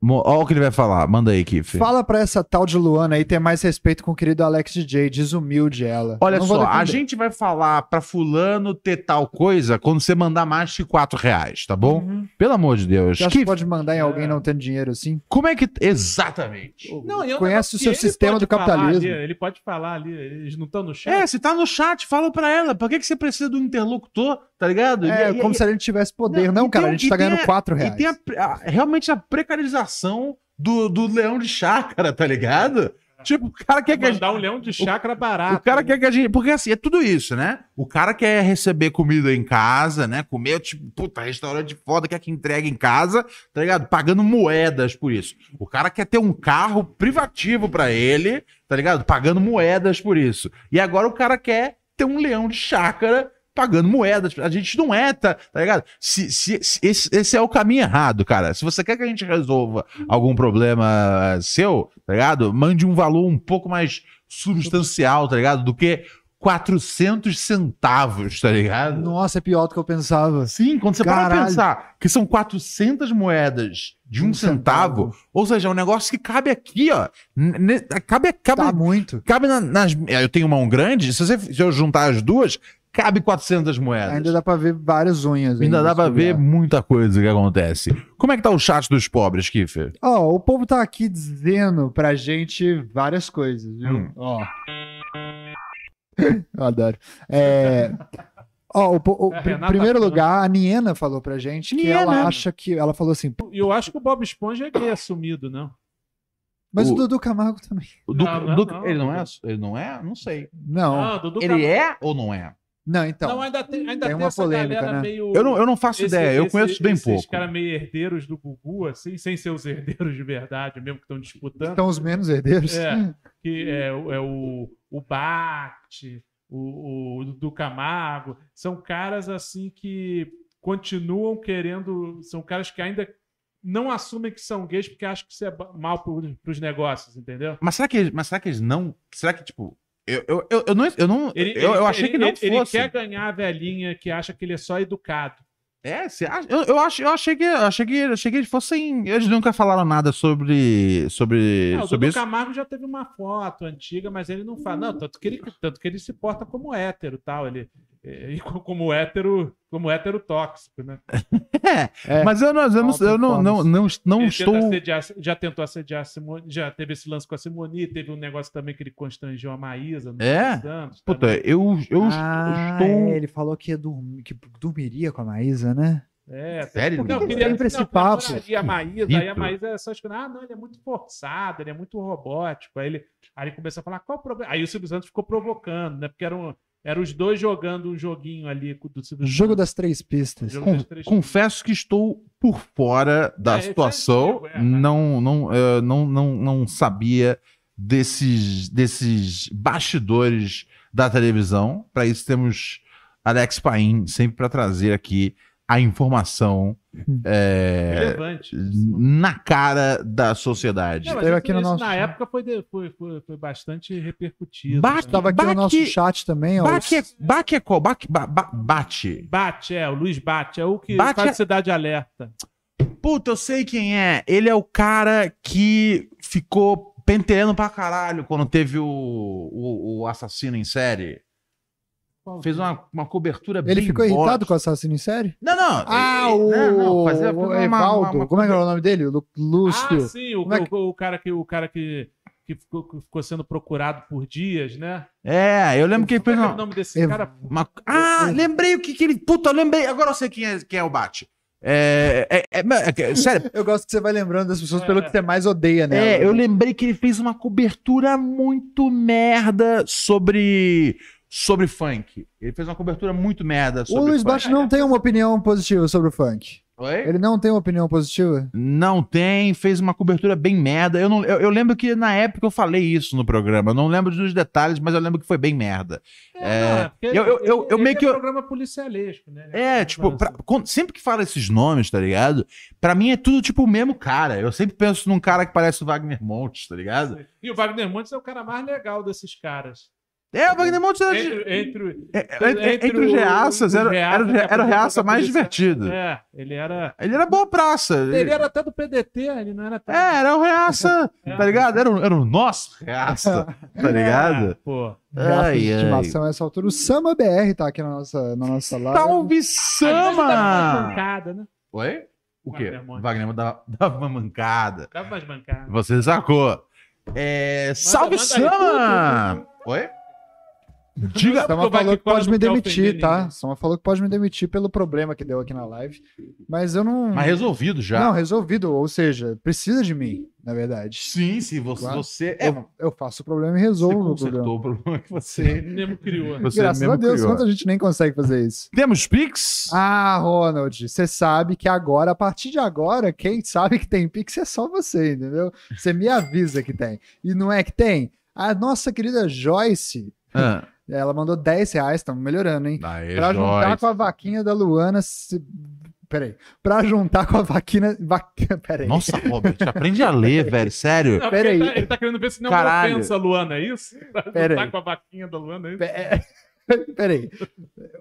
B: Ó o que ele vai falar, manda aí, Kiff.
C: Fala pra essa tal de Luana aí ter mais respeito com o querido Alex DJ, desumilde ela.
B: Olha
C: Não
B: só, a gente vai falar pra fulano ter tal coisa quando você mandar mais de 4 reais, tá bom?
C: Uhum.
B: Pelo amor de Deus.
C: Você acha que
B: Kiff,
C: pode mandar em alguém
A: É.
C: não tendo dinheiro assim?
B: como é que... Exatamente.
A: Não, e um
C: Conhece o seu
A: ele
C: sistema do capitalismo.
A: ali, ele pode falar ali, eles não estão no chat.
B: É, se tá no chat, fala pra ela. Por que, que você precisa do interlocutor, tá ligado?
C: É,
B: E- e-
C: como
B: e-
C: se a gente tivesse poder.
B: Não,
C: Não,
B: e
C: cara,
B: tem-
C: a gente
B: e
C: tá ganhando
B: a-
C: 4
B: E
C: reais.
B: tem a- a- realmente a precarização do, do leão de chácara, tá ligado? Tipo, o cara quer que a gente...
A: Mandar um leão de chácara barato.
B: O cara quer que a gente. Porque assim, é tudo isso, né? O cara quer receber comida em casa, né? Comer, tipo, puta, restaurante foda, quer que entregue em casa, tá ligado? Pagando moedas por isso. O cara quer ter um carro privativo pra ele, tá ligado? Pagando moedas por isso. E agora o cara quer ter um leão de chácara pagando moedas. A gente não é, tá, tá ligado? Se, se- se- esse, esse é o caminho errado, cara. Se você quer que a gente resolva algum problema seu, tá ligado? Mande um valor um pouco mais substancial, tá ligado? Do que 400 centavos, tá ligado?
C: Nossa, é pior do que eu pensava.
B: Sim, quando você para
C: Caralho.
B: pensar que são 400 moedas de um,
C: Um
B: centavo,
C: centavo.
B: ou seja, é um negócio que cabe aqui, ó. Cabe, cabe,
C: Tá muito.
B: cabe na- nas. Eu tenho mão grande, se, você, se eu juntar as duas, cabe 400 moedas.
C: Ainda dá pra ver várias unhas.
B: Ainda dá pra ver muita coisa que acontece. Como é que tá o chat dos pobres, Kiffer?
C: Ó, o povo tá aqui dizendo pra gente várias coisas, viu?
B: Hum.
C: Ó. Eu adoro. É. Ó, o, po- o
A: A
C: pr- primeiro lugar, a Niena falou pra gente que
B: Niena.
C: ela acha que. Ela falou assim,
A: eu acho que o Bob Esponja é gay assumido, não?
C: mas o,
B: O-
C: Dudu Camargo também.
B: O Duque-
A: Não, não,
B: Duque-
A: não.
B: ele não é? Ele não é? Não sei.
C: Não,
A: Ah, Dudu
B: Ele
A: Camargo-
B: é ou não é?
C: Não, então.
A: Não, ainda tem, ainda
C: Tem
A: tem,
C: uma
A: essa
C: polêmica,
A: galera
C: né?
A: meio...
B: Eu não, eu não faço
A: esse-
B: ideia, eu
A: esse-
B: conheço bem
A: esses
B: pouco.
A: caras meio herdeiros do Gugu, assim, sem ser os herdeiros de verdade mesmo, que estão disputando.
C: Estão os menos herdeiros.
A: É. que é, o- é o, o Bact, o, o Dudu Camargo, são caras assim que continuam querendo, são caras que ainda não assumem que são gays porque acham que isso é mal para os negócios, entendeu?
B: Mas será que, mas será que eles não. Será que, tipo. Eu, eu, eu, eu não, eu, não
A: Ele,
B: eu, eu
A: ele-
B: achei
A: ele-
B: que não
A: ele, ele
B: fosse.
A: quer ganhar a velhinha que acha que ele é só educado.
B: É, você acha? Eu, eu, acho, eu achei que eu achei que, eu achei que eles fossem. Eles nunca falaram nada sobre. sobre,
A: Não, o
B: sobre
A: Dudu
B: isso.
A: Camargo já teve uma foto antiga, mas ele não fala. Não, tanto que ele, tanto que ele se porta como hétero tal. Ele, e co- como hétero, como hétero tóxico, né?
B: É,
C: É.
B: mas eu não, eu não, eu não, não, não, não estou.
A: assediar- já tentou assediar a Simone, já teve esse lance com a Simone, teve um negócio também que ele constrangeu a Maísa. nos
B: É?
A: últimos anos,
B: Puta,
A: também.
B: eu, eu
C: ah,
B: estou.
C: é, ele falou que, dormir, que dormiria com a Maísa, né?
A: É,
B: Sério?
A: Não,
C: que
A: queria
C: sempre esse papo?
A: namoraria a Maísa, aí a. Maísa é só escutando, ah, não, ele é muito forçado, ele é muito robótico. Aí ele, aí ele começa a falar, qual o problema? Aí o Silvio Santos ficou provocando, né? Porque eram, eram os dois jogando um joguinho ali do
C: Jogo das três pistas.
A: Das três-
B: confesso que estou por fora da
A: É, é
B: situação.
A: antigo, é.
B: não, não, eh, não, não, não sabia desses, desses bastidores da televisão. Para isso temos Alex Paim sempre para trazer aqui a informação eh,
A: relevante.
B: na cara da sociedade.
A: Não,
C: aqui no nosso
A: na
C: chat.
A: época foi, de- foi, foi, foi bastante repercutido.
B: Bate-
A: né?
C: Tava aqui no
B: Bate-
C: nosso chat também, ó.
B: Bate é, Bate é qual? Bate, ba- ba- bate.
A: Bate, é, o Luiz Bate, é o que
B: Bate
A: faz
B: é-
A: Cidade Alerta.
B: Puta, eu sei quem é. Ele é o cara que ficou penteando pra caralho quando teve o, o, o assassino em série. Fez uma, uma cobertura
C: Ele
B: bem
C: ficou irritado com o assassino em série?
B: Não, não.
C: Ah,
B: ele-
C: o,
B: não, não, fazia-
C: o
B: fazia uma-
C: Evaldo.
B: uma-
C: Como é que era o nome dele? Lúcio.
A: Ah, sim, o,
C: é que-
A: o- o cara que, o cara que, que ficou, que ficou sendo procurado por dias, né?
B: É, eu lembro que ele
A: é
B: fez
A: que é o nome desse
C: Ev-
A: cara?
B: uma- Ah, lembrei o que, que ele. Puta, eu lembrei. Agora eu sei quem é, quem é o Bate. É, é, é, é- é- sério,
C: Eu gosto que você vai lembrando das pessoas
A: É.
C: pelo que você mais odeia, né?
B: É, eu lembrei que ele fez uma cobertura muito merda sobre sobre funk. Ele fez uma cobertura muito merda
C: O
B: sobre
C: Luiz
B: funk.
C: Bate não tem uma opinião positiva sobre o funk.
B: Oi?
C: Ele não tem uma opinião positiva?
B: Não tem, fez uma cobertura bem merda. Eu, não, eu, eu lembro que na época eu falei isso no programa. Eu não lembro dos detalhes, mas eu lembro que foi bem merda. É,
A: não, porque
B: eu- eu- eu- eu meio
A: é
B: que eu-
A: programa policialesco, né?
B: É, tipo, pra- quando- sempre que fala esses nomes, tá ligado? Pra mim é tudo tipo o mesmo cara. Eu sempre penso num cara que parece o Wagner Montes, tá ligado?
A: E o Wagner Montes é o cara mais legal desses caras.
B: É, o Wagner Montes era. de-
A: Entre, entre,
B: é, entre, entre os reaças, era, era, o re- era o reaça mais divertido.
A: É, ele era.
B: Ele era boa praça.
A: Ele era até do PDT, ele não era tão.
B: É, era o reaça,
A: É.
B: tá ligado? Era o, era o nosso reaça, tá ligado?
A: É, pô.
B: Ai,
C: de
B: ai.
C: estimação a essa altura. O Sama BR tá aqui na nossa, na nossa live.
B: Salve Sama!
A: mancada, né?
B: Oi? O quê?
A: Wagner Montes.
B: Wagner dava, dava uma mancada.
A: Dava umas mancadas.
B: Você sacou. É, salve
A: manda aí,
B: Sama! Oi? Diga.
C: Sama falou
A: que
C: pode me demitir, tá? Sama falou que pode me demitir pelo problema que deu aqui na live. Mas eu não.
B: Mas resolvido já.
C: Não, resolvido. Ou seja, precisa de mim, na verdade.
B: Sim, sim, você.
C: Claro.
B: você é,
C: Eu, eu faço o problema e
B: você
C: resolvo o
B: consertou
C: problema.
B: o problema que você.
A: Mesmo criou.
B: você
C: Graças
B: mesmo
C: a Deus,
B: criou.
C: quanta gente nem consegue fazer isso.
B: Temos Pix?
C: Ah, Ronald, você sabe que agora, a partir de agora, quem sabe que tem Pix é só você, entendeu? Você me avisa que tem. E não é que tem? A nossa querida Joyce,
B: Ah.
C: Ela mandou 10 reais, estamos melhorando, hein?
B: Aê,
C: Pra juntar
B: Joyce.
C: com a vaquinha da Luana. Se... Peraí. Pra juntar com a vaquina. Va... Peraí.
B: Nossa, Robert, aprende a ler, velho, sério.
A: Não,
C: Pera
A: porque ele, tá, ele tá querendo ver se não
B: Caralho.
A: é ofensa, Luana, é isso?
C: Pera
A: tá
C: aí.
A: com a vaquinha da Luana, é isso?
C: Pe- Peraí.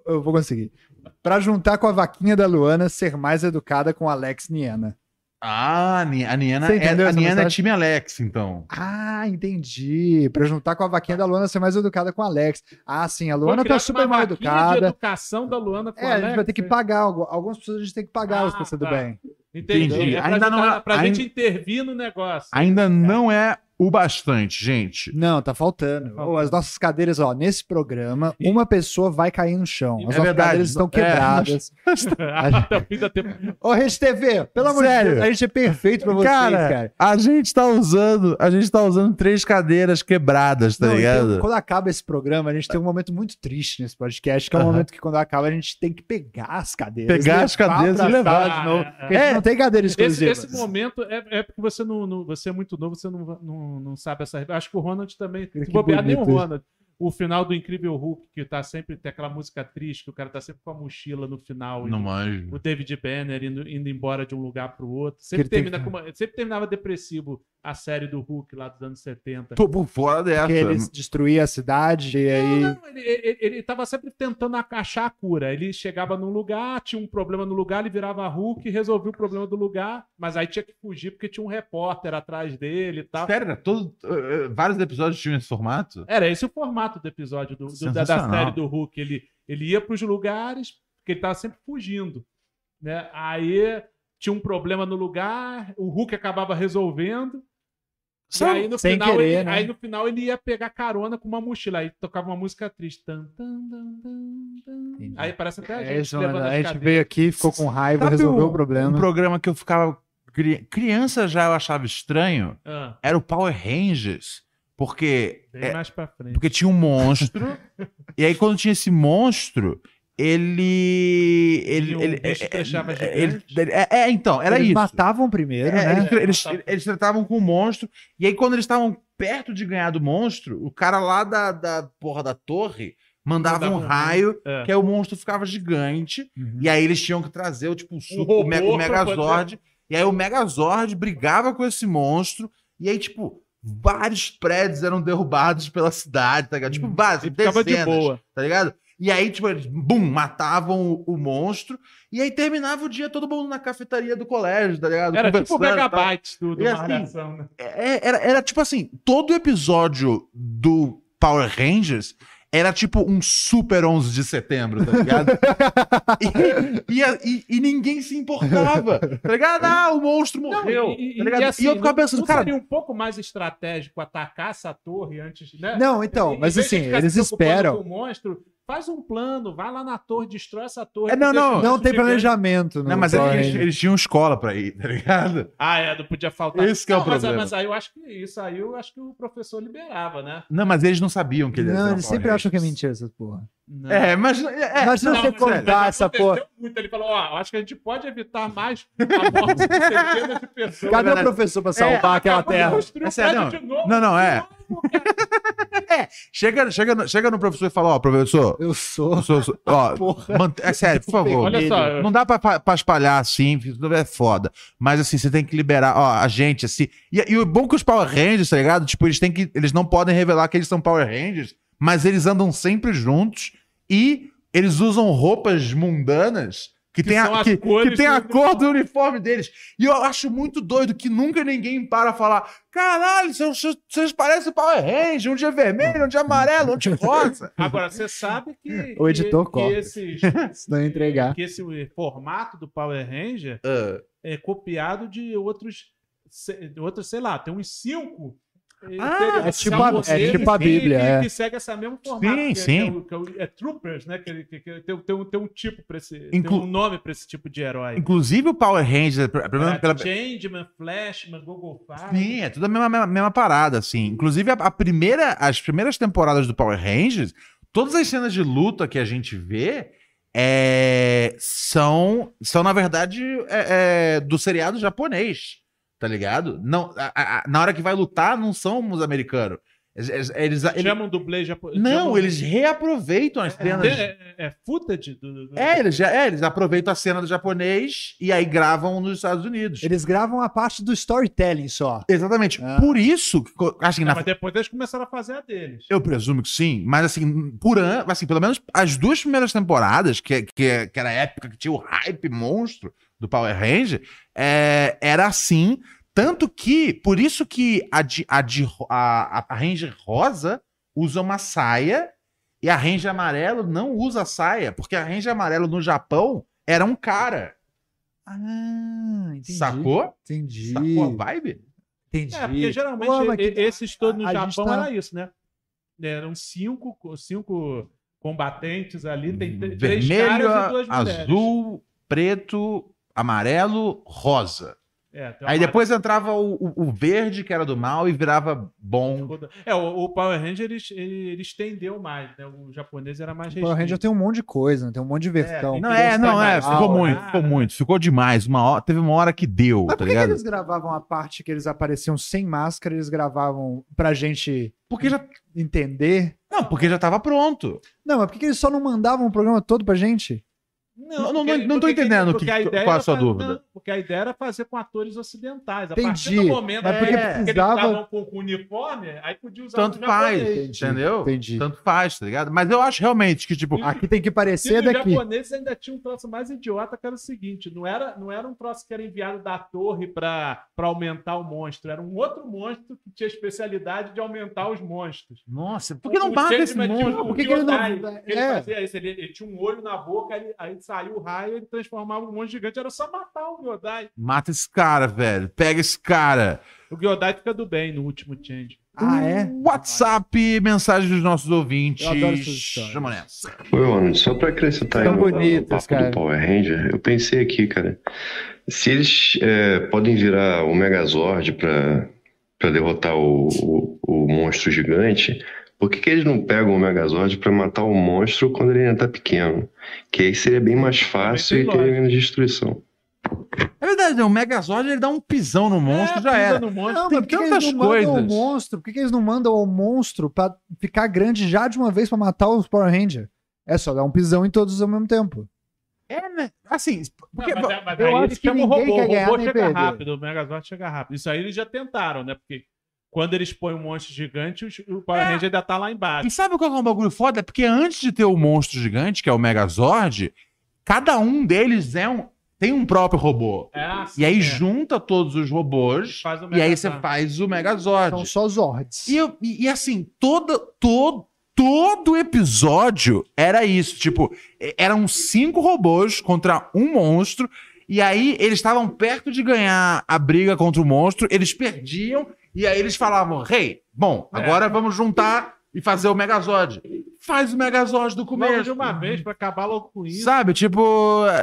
C: Eu vou conseguir. Pra juntar com a vaquinha da Luana, ser mais educada com Alex Niena.
B: Ah, a Ni- a Niana,
C: Você
B: é, a Niana é
C: mensagem?
B: time Alex, então.
C: Ah, entendi. Pra juntar com a vaquinha da Luana, ser mais educada com a Alex. Ah, sim, a Luana tá super
A: uma
C: mal
A: vaquinha de
C: educada.
A: educação da Luana com
C: É, a gente
A: Alex,
C: vai ter que
A: né?
C: pagar. algu- Algumas pessoas a gente tem que pagar
A: Ah,
C: pra ser do
A: tá.
C: bem.
A: Entendi.
B: Entendi.
A: É pra,
B: Ainda não
A: ajudar-
B: é-
A: pra
B: ainda-
A: gente intervir no negócio.
B: Ainda não é o bastante, gente.
C: Não, tá faltando.
A: faltando.
C: Ô, as nossas cadeiras, ó, nesse programa,
A: E-
C: uma pessoa vai cair no chão. As
B: É
C: nossas
B: verdade.
C: cadeiras estão
B: É,
C: quebradas.
A: O fim da temporada.
C: Ô, Rede TV, pelo amor de? Deus, a gente é perfeito pra vocês,
B: cara,
C: cara.
B: a gente tá usando, a gente tá usando três cadeiras quebradas, tá
C: Não,
B: ligado?
C: então, quando acaba esse programa, a gente tem um momento muito triste nesse podcast, que é o
B: Aham.
C: momento que quando acaba a gente tem que pegar as cadeiras.
B: Pegar as cadeiras e levar.
C: de novo.
A: É,
C: gente
B: é.
C: não tem cadeira
A: Esse,
C: exclusiva.
A: esse momento é, é porque você não, não- você é muito novo, você não, não, não sabe essa. Acho que o Ronald também.
C: Que
A: Se bobear, nem o. Ronald. O final do Incrível Hulk, que tá sempre. Tem aquela música triste, que o cara tá sempre com a mochila no final.
B: Não manjo.
A: o David Banner indo, indo embora de um lugar pro outro. Sempre,
C: tem
A: termina com uma- sempre terminava depressivo a série do Hulk lá dos anos 70.
B: Tô por fora dessa.
C: Que eles destruíam a cidade e aí.
A: Não, ele, ele, ele tava sempre tentando achar a cura. Ele chegava num lugar, tinha um problema no lugar, ele virava Hulk, resolvia o problema do lugar, mas aí tinha que fugir porque tinha um repórter atrás dele e tal.
B: Sério, era todo, eh, vários episódios tinham esse formato?
A: Era esse o formato do episódio do, do- da, da série do Hulk. Ele, ele ia para os lugares, porque ele tava sempre fugindo. Né? Aí tinha um problema no lugar, o Hulk acabava resolvendo. E aí no,
C: Sem
A: final,
C: querer,
A: ele,
C: né?
A: aí no final ele ia pegar carona com uma mochila. Aí tocava uma música triste. Tan, tan, tan. Aí parece até a gente
C: É isso, mano.
A: levando
C: A gente veio aqui, ficou com raiva,
B: Sabe
C: resolveu
B: um-
C: o problema.
B: Um programa que eu ficava. cri- Criança já eu achava estranho
A: Ah,
B: era o Power Rangers. Porque,
A: bem
B: é,
A: mais pra frente.
B: porque tinha um monstro. e aí, quando tinha esse monstro, ele. Ele.
A: E o
B: ele,
A: bicho deixava
B: ele-
A: gigante?
B: ele- é, é, então, era
C: Eles
B: isso.
C: matavam primeiro,
B: É,
C: né?
B: eles, eles, eles tratavam com o monstro. E aí, quando eles estavam perto de ganhar do monstro, o cara lá da, da porra da torre mandava,
A: Mandava
B: um raio,
A: É.
B: que aí o monstro ficava gigante.
C: Uhum.
B: E aí eles tinham que trazer o tipo o,
A: robô
B: o, Me- o Megazord. E aí o Megazord brigava com esse monstro. E aí, tipo, vários prédios eram derrubados pela cidade, tá ligado? Tipo, vários,
A: E ficava de boa.
B: tá ligado? E aí, tipo, eles, bum, matavam o, o monstro. E aí terminava o dia todo mundo na cafetaria do colégio, tá ligado?
A: Era tipo o
B: e.
A: Megabytes do, do
B: E assim,
A: Malhação, né?
B: É, era, era tipo assim, todo episódio do Power Rangers era tipo um super 11 de setembro, tá ligado? e, e, e- e ninguém se importava, tá ligado? Ah, o monstro morreu,
A: e,
B: tá ligado? E,
A: assim,
B: eu ficava
A: não-
B: pensando,
A: não
B: cara,
A: seria um pouco mais estratégico atacar essa torre antes, né?
C: Não, então, mas assim, eles esperam.
A: o monstro, faz um plano, vai lá na torre, destrói essa torre.
B: É, não, não,
C: Não tem planejamento.
B: Não, mas
C: Power
B: eles, eles tinham escola pra ir, tá ligado?
A: Ah, é, não podia faltar.
B: Esse que é o
A: Não, mas-
B: problema.
A: Mas, aí eu acho que isso aí eu acho que o professor liberava, né?
B: Não, mas eles não sabiam que eles
C: Não, eles sempre acham que é mentira essa porra.
A: Não.
B: É, mas. É,
C: Imagina
A: Não,
C: você
A: mas-
C: contar
A: mas
C: essa porra.
A: Muito. Ele falou, ó, acho que a gente pode evitar mais a morte de centenas de pessoas.
C: Cadê o professor pra salvar aquela
A: Acabou de
C: terra?
B: É sério,
A: novo,
B: não, não, é.
A: Cara.
B: Chega, chega, no- chega no professor e fala: Ó, professor,
C: Eu sou.
B: professor, sou- ó,
C: Porra.
B: mant- é sério, por favor.
A: Olha só, eu-
B: Não dá pra, pra- pra espalhar assim, isso é foda. Mas assim, você tem que liberar, ó, a gente, assim. E, e o bom é que os Power Rangers, tá ligado? Tipo, eles têm que. Eles não podem revelar que eles são Power Rangers, mas eles andam sempre juntos e eles usam roupas mundanas. Que,
A: Que
B: tem, a,
A: as
B: que,
A: cores
B: que tem a cor do uniforme deles. E eu acho muito doido que nunca ninguém para falar: caralho, vocês, vocês parecem Power Ranger, um dia vermelho, um dia amarelo, um dia rosa.
A: Agora, você sabe que,
C: O editor
A: que,
C: corta.
A: que, esses,
C: Se não entregar.
A: que esse formato do Power Ranger
B: Ah.
A: é copiado de outros, outros sei lá, tem uns cinco.
B: Ah,
C: é tipo a- é tipo a Bíblia,
A: que,
C: é.
A: que segue esse mesmo formato.
B: Sim,
A: que é-
B: sim.
A: é é, é Troopers, né? Que, que- que tem, tem um, tem um tipo pra esse.
B: Inclu-
A: um nome pra esse tipo de herói.
B: Inclusive o Power Ranger, pela- pela-
A: É,
B: pela-
A: Changeman, Flashman, Google Fire.
B: Sim, é tudo a mesma, mesma, mesma parada, assim. Inclusive, a, a primeira, as primeiras temporadas do Power Rangers, todas as cenas de luta que a gente vê é, são, são, na verdade, é, é, do seriado japonês, tá ligado? Não, a- a- na hora que vai lutar, não são os americanos. Eles, eles-
A: Chamam dublê japonês.
B: não,
A: chamam-
B: eles reaproveitam as cenas.
A: É, é, é footage do. do-
B: É, eles, já, é, eles aproveitam a cena do japonês e aí gravam nos Estados Unidos.
C: Eles gravam a parte do storytelling só.
B: Exatamente.
C: Ah.
B: Por isso, assim,
A: Não,
B: na
A: mas depois eles começaram a fazer a deles.
B: Eu presumo que sim, mas assim, por ano, assim, pelo menos as duas primeiras temporadas, que, que, que era a época que tinha o hype monstro do Power Ranger, é, era assim. Tanto que, por isso que a, de, a, de, a, a Ranger rosa usa uma saia e a Ranger amarelo não usa saia, porque a Ranger amarelo no Japão era um cara.
C: Ah, entendi.
B: Sacou?
C: Entendi.
B: Sacou a vibe?
C: Entendi.
A: É, porque geralmente
C: Pô, que-
A: esses todos no
C: a
A: Japão
C: tá-
A: era isso, né? Eram cinco, cinco combatentes ali, tem três
B: Vermelho,
A: caras e duas mulheres.
B: azul, preto, amarelo, rosa.
A: É,
B: Aí depois entrava o, o- o verde, que era do mal, e virava bom.
A: É, o, o Power Ranger ele, ele, ele estendeu mais, né? O japonês era mais
C: O Power Ranger tem um monte de coisa, né? tem um monte de versão.
A: tem
B: Não, é, não, é, ficou
A: Ah,
B: muito,
A: ah,
B: ficou muito, ficou demais. Uma hora, teve uma hora que deu,
C: Mas
B: tá
C: por que, eles gravavam a parte que eles apareciam sem máscara, eles gravavam pra gente
B: Porque já.
C: entender?
B: Não, porque já tava pronto.
C: Não, mas por que eles só não mandavam o programa todo pra gente?
B: Não, não,
A: porque-
B: não tô entendendo que- qual a sua
A: fazer-
B: dúvida.
A: não, porque a ideia era fazer com atores ocidentais. A partir
C: Entendi,
A: do momento
C: mas porque
A: que eles
C: precisava-
A: estavam com, com uniforme, aí podia usar
B: Tanto
A: o
B: faz.
C: Entendi,
B: entendeu?
C: entendi.
B: Tanto faz, tá ligado? Mas eu acho realmente que, tipo,
C: Aqui tem que
A: E
C: parecer daqui.
A: japoneses ainda tinha um troço mais idiota que era o seguinte: não era, não era um troço que era enviado da torre para aumentar o monstro, era um outro monstro que tinha a especialidade de aumentar os monstros.
B: nossa, por que não
A: O
B: mata esse monstro?
C: Por que que ele não-
A: Kyodai, Ele
C: é.
A: fazia isso, ele, ele tinha um olho na boca, aí, aí saiu o raio, ele transformava um monstro gigante, era só matar o Gyodai.
B: Mata esse cara, velho. Pega esse cara.
A: O Gyodai fica do bem no último change.
C: Ah, é?
B: WhatsApp, mensagem dos nossos ouvintes.
C: Eu adoro.
B: Chama nessa.
G: Oi, mano, só pra acrescentar aí no, no
C: bonitas,
G: papo
C: cara.
G: do Power Ranger, eu pensei aqui, cara, se eles é, podem virar o Megazord pra, pra derrotar o, o, o monstro gigante, por que, que eles não pegam o Megazord pra matar o monstro quando ele ainda tá pequeno? Que aí seria bem mais fácil
A: tem
G: e teria menos destruição.
B: É verdade, né? o Megazord ele dá um pisão no monstro,
A: É,
B: já era.
A: no monstro.
C: Não,
B: Tem
C: mas por que, eles não mandam o
B: coisas.
C: monstro? Por que, que eles não mandam o monstro pra ficar grande já de uma vez pra matar os Power Ranger? É só dar um pisão em todos ao mesmo tempo.
B: É, né? Assim, porque,
A: Não, mas, mas
C: eu acho que
A: chamam o
C: ninguém
A: robô.
C: quer
A: O
C: ganhar
A: robô
C: nem
A: chega
C: perder.
A: rápido, o Megazord chega rápido. Isso aí eles já tentaram, né? Porque quando eles põem um monstro gigante, o Power
B: É.
A: Ranger ainda tá lá embaixo.
B: E sabe qual que é um bagulho foda? É porque antes de ter o monstro gigante, que é o Megazord, cada um deles é um, tem um próprio robô.
A: É, assim,
B: E aí
A: é.
B: junta todos os robôs
A: Faz o
B: e aí você faz o Megazord.
C: São só Zords.
B: E, e- e assim, toda, todo, todo episódio era isso. Tipo, e- eram cinco robôs contra um monstro. E aí eles estavam perto de ganhar a briga contra o monstro, eles perdiam. E aí eles falavam: Rei, bom,
A: É.
B: agora vamos juntar e fazer o Megazord. Faz o Megazord do
A: Logo
B: começo.
A: de uma vez pra acabar logo com isso.
B: Sabe, tipo,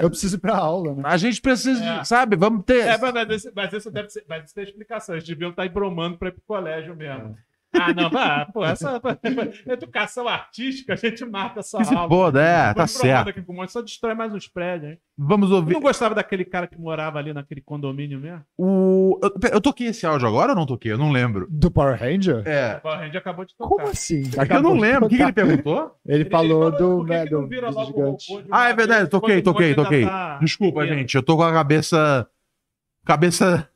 C: Eu preciso ir pra aula, né?
B: a gente precisa, de-
A: É.
B: sabe, vamos ter.
A: É, mas, mas, esse- mas isso deve ser. Mas isso tem explicação. Eles deviam estar embromando pra ir pro colégio mesmo. Ah, não, vá, pô, essa educação artística, a gente mata essa
B: Que se
A: aula.
B: foda, é, tá certo.
A: Aqui com um monte, só destrói mais uns prédios, hein?
B: Vamos
A: Eu
B: ouvir.
A: não gostava daquele cara que morava ali naquele condomínio mesmo?
B: O... Eu, eu toquei esse áudio agora ou não toquei? Eu não lembro.
C: Do Power Ranger?
B: É.
A: O Power Ranger acabou de tocar.
C: Como assim?
B: É que eu não lembro. O que, que ele perguntou?
C: Ele, falou do,
A: por que
C: né, do, do gigante.
B: Ah, é verdade. Toquei, toquei, toquei.
A: tá
B: Desculpa, gente. Eu tô com a cabeça. Cabeça.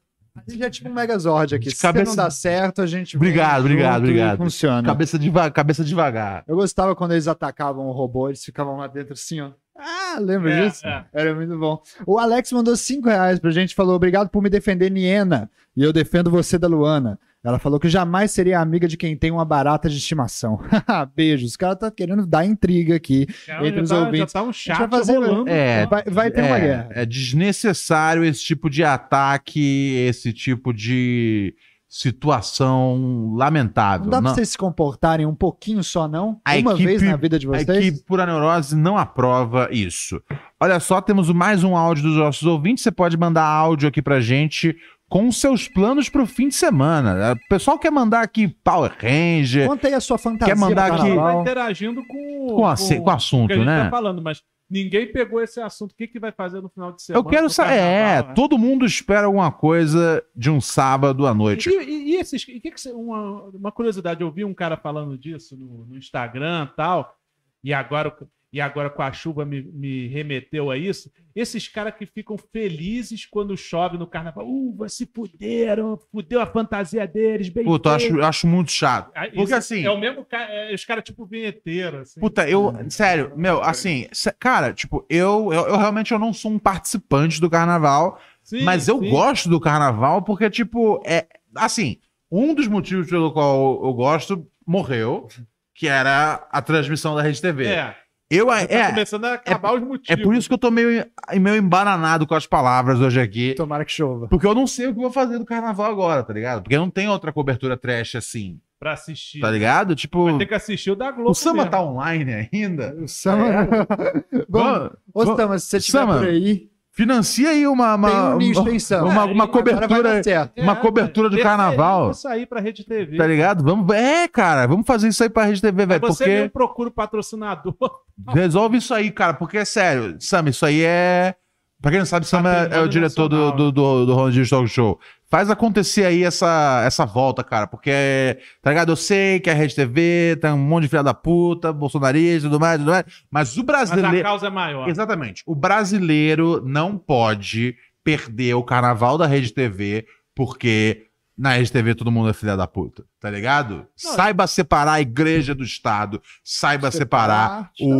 C: A gente é tipo um Megazord aqui.
B: De
C: Se
B: cabeça-
C: não dá certo, a gente
B: Obrigado, obrigado, obrigado.
C: Funciona.
B: Cabeça, deva... cabeça devagar.
C: Eu gostava quando eles atacavam o robô, eles ficavam lá dentro assim, ó. Ah, lembra
A: É,
C: disso?
A: é.
C: Era muito bom. O Alex mandou 5 reais pra gente, falou obrigado por me defender, Niena. E eu defendo você da Luana. Ela falou que jamais seria amiga de quem tem uma barata de estimação. Beijos. O cara tá querendo dar intriga aqui.
A: Cara,
C: Entre os
A: já, tá, já
C: ouvintes.
A: tá um
C: A
A: chat
C: gente vai fazer-
A: rolando.
B: É,
C: Vai, vai ter uma guerra.
B: É, é desnecessário esse tipo de ataque, esse tipo de situação lamentável.
C: Não dá pra
B: Não-
C: vocês se comportarem um pouquinho só, não?
B: A
C: uma
B: equipe-
C: vez na vida de
B: A
C: vocês?
B: equipe Pura Neurose não aprova isso. Olha só, temos mais um áudio dos nossos ouvintes. Você pode mandar áudio aqui pra gente com seus planos pro fim de semana. O pessoal quer mandar aqui Power Ranger,
C: Conta aí a sua fantasia
B: Quer mandar aqui-
A: Vai interagindo com,
B: com, a- com o
A: o que
B: assunto,
A: a gente
B: né?
A: tá falando, mas ninguém pegou esse assunto. O que, que vai fazer no final de semana?
B: Eu quero saber. É,
A: né?
B: todo mundo espera alguma coisa de um sábado à noite.
A: E, e- e esses. E que que você- uma, uma curiosidade, eu vi um cara falando disso no, no Instagram e tal, e agora, e agora com a chuva me, me remeteu a isso. Esses caras que ficam felizes quando chove no carnaval. Uh, se fuderam, fudeu a fantasia deles, bem
B: Puta, eu
A: feito.
B: acho, acho muito chato.
A: Ah,
B: Porque
A: isso
B: assim.
A: É o mesmo cara, é, os caras tipo vinheteiro, assim.
B: Puta, eu. Sério, meu, assim. Cara, tipo, eu, eu, eu realmente eu não sou um participante do carnaval.
A: Sim,
B: Mas eu
A: sim.
B: gosto do carnaval porque, tipo, é. Assim, um dos motivos pelo qual eu gosto morreu, que era a transmissão da Rede TV.
A: É,
B: Eu,
A: tá
B: é,
A: começando a acabar os
B: é
A: motivos.
B: por isso que eu tô meio, meio embananado com as palavras hoje aqui.
C: Tomara que chova.
B: Porque eu não sei o que eu vou fazer do carnaval agora, tá ligado? Porque não tem outra cobertura trash assim,
A: Pra assistir.
B: tá ligado? Tipo,
A: Vai ter que assistir o da Globo.
B: o Samba
A: mesmo.
B: tá online ainda.
C: O Sama... Vamos, Ô,
B: Vamos-
C: Sama, se você estiver
B: Sama,
C: por aí,
B: Financia aí uma. uma
C: tem um nicho,
B: uma- uma- uma
C: vai
B: cobertura- uma cobertura do carnaval.
A: Isso aí pra Rede TV.
B: Tá ligado? Vamos, é, cara, vamos fazer isso aí pra Rede TV, velho.
A: Você
B: Porque
A: procura o patrocinador.
B: resolve isso aí, cara. Porque é sério, Sam, isso aí é. Pra quem não sabe, Sam é, é o diretor do, do, do, do Ronaldinho Talk Show. Faz acontecer aí essa, essa volta, cara. Porque, tá ligado? Eu sei que a Rede TV tem um monte de filha da puta, bolsonarista e tudo mais, tudo mais. Mas o
A: Mas a
B: brasileiro.
A: causa é maior.
B: Exatamente. O brasileiro não pode perder o carnaval da Rede TV, porque na Rede TV todo mundo é filha da puta, tá ligado? Saiba separar a igreja do Estado, saiba separar
C: do artista,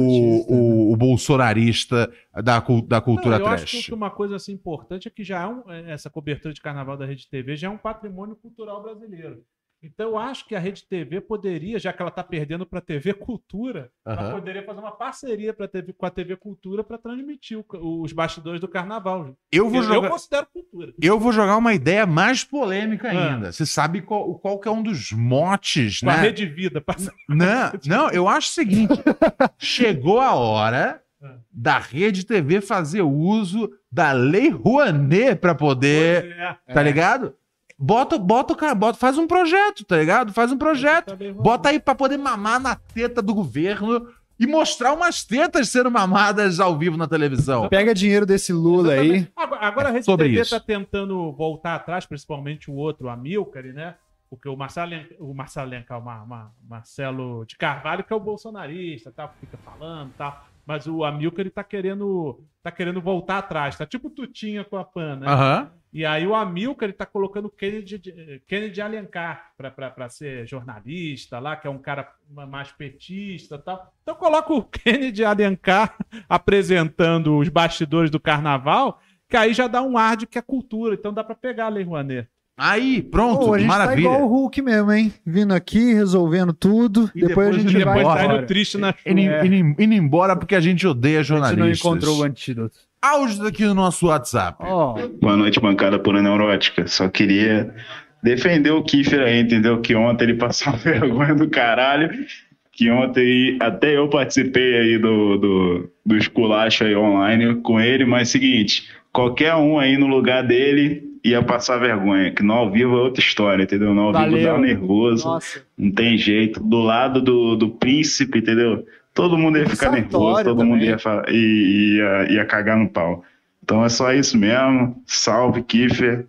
B: o, o, o bolsonarista da, da cultura
A: Não, eu acho que
B: trash.
A: uma coisa assim importante é que já é um- é, essa cobertura de carnaval da Rede TV já é um patrimônio cultural brasileiro. Então eu acho que a Rede TV poderia, já que ela tá perdendo pra TV Cultura, ela
B: Aham.
A: poderia fazer uma parceria pra TV, com a TV Cultura pra transmitir o- os bastidores do carnaval.
B: Eu vou
A: Eu,
B: jogar.
A: eu considero cultura.
B: Eu vou jogar uma ideia mais polêmica
A: Ah.
B: ainda. Você sabe qual, qual que é um dos motes,
A: Com a
B: né?
A: Rede Vida. passa-
B: Não, não, eu acho o seguinte: chegou a hora
A: Ah.
B: da Rede TV fazer uso da Lei Rouanet pra poder.
A: É,
B: Tá ligado? Bota, bota, o cara, bota, faz um projeto, tá ligado? Faz um projeto.
A: tá
B: Bota aí pra poder mamar na teta do governo e mostrar umas tetas sendo mamadas ao vivo na televisão.
C: Pega dinheiro desse Lula aí.
A: Exatamente. Agora, agora a Rede
B: Sobre
A: TV está tentando voltar atrás, principalmente o outro, o Amilcar, né? Porque o Marcelo, o Marcelo Lencar, o Ma- Ma- Marcelo de Carvalho, que é o bolsonarista, tal, que fica falando tal. Mas o Amilcar, ele tá querendo, tá querendo voltar atrás. Tá tipo Tutinha com a PAN, né?
B: Aham.
A: E aí o Amilcar, ele tá colocando Kennedy, de- Kennedy Alencar pra ser jornalista lá, que é um cara mais petista e tal. Então coloca o Kennedy Alencar apresentando os bastidores do carnaval, que aí já dá um ar de que é cultura. Então dá pra pegar a Lei Rouanet.
B: Aí, pronto,
C: Pô, a gente
B: maravilha.
C: tá igual o Hulk mesmo, hein? Vindo aqui, resolvendo tudo.
B: E
C: depois,
B: depois
C: a gente
B: indo
C: vai
A: Depois
B: embora.
A: tá triste na chuva.
B: Indo,
C: É.
B: indo- indo embora porque a gente odeia
C: A gente não
B: jornalistas.
C: encontrou o antídoto.
B: Áudios aqui no nosso WhatsApp.
C: Ó,
H: Boa noite, bancada pura neurótica. Só queria defender o Kiffer aí, entendeu? Que ontem ele passou vergonha do caralho. Que ontem até eu participei aí do, do, do esculacho aí online com ele, mas seguinte, qualquer um aí no lugar dele ia passar vergonha, que no ao vivo é outra história, entendeu? No ao vivo
C: Valeu.
H: dá nervoso,
C: nossa.
H: não tem jeito. Do lado do, do príncipe, entendeu? Todo mundo ia ficar nervoso, todo mundo
C: também.
H: ia, fa- e- ia, ia cagar no pau. Então é só isso mesmo. Salve, Kiffer.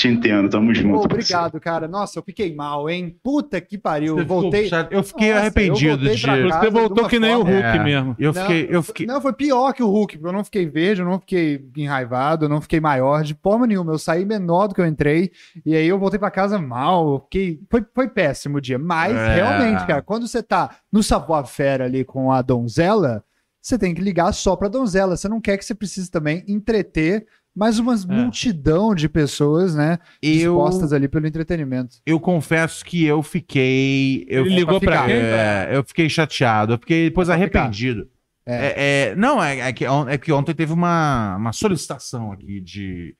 H: Te entendo, tamo junto. Parceiro.
C: obrigado, cara. Nossa, eu fiquei mal, hein? Puta que pariu.
B: Você ficou
C: voltei.
B: chato. Eu fiquei
C: Nossa,
B: arrependido
C: eu
B: de.
A: Você voltou que nem o Hulk
B: É.
A: mesmo.
B: Eu
C: Não,
B: fiquei, eu fiquei.
C: Não, foi pior que o Hulk, porque eu não fiquei verde, eu não fiquei enraivado, eu não fiquei maior de forma nenhuma. Eu saí menor do que eu entrei, e aí eu voltei pra casa mal. Fiquei... Foi, foi péssimo o dia. Mas,
B: É.
C: realmente, cara, quando você tá no savoir-faire ali com a donzela, você tem que ligar só pra donzela. Você não quer que você precise também entreter mais uma multidão de pessoas, né?
B: Eu,
C: Dispostas ali pelo entretenimento.
B: eu confesso que eu fiquei. Eu,
A: Ele ligou pra
C: ficar.
A: quem?
B: É, eu fiquei chateado. Eu fiquei depois
C: Pra
B: arrependido. É, é, não, é, é que, on- é que ontem teve uma, uma solicitação aqui de,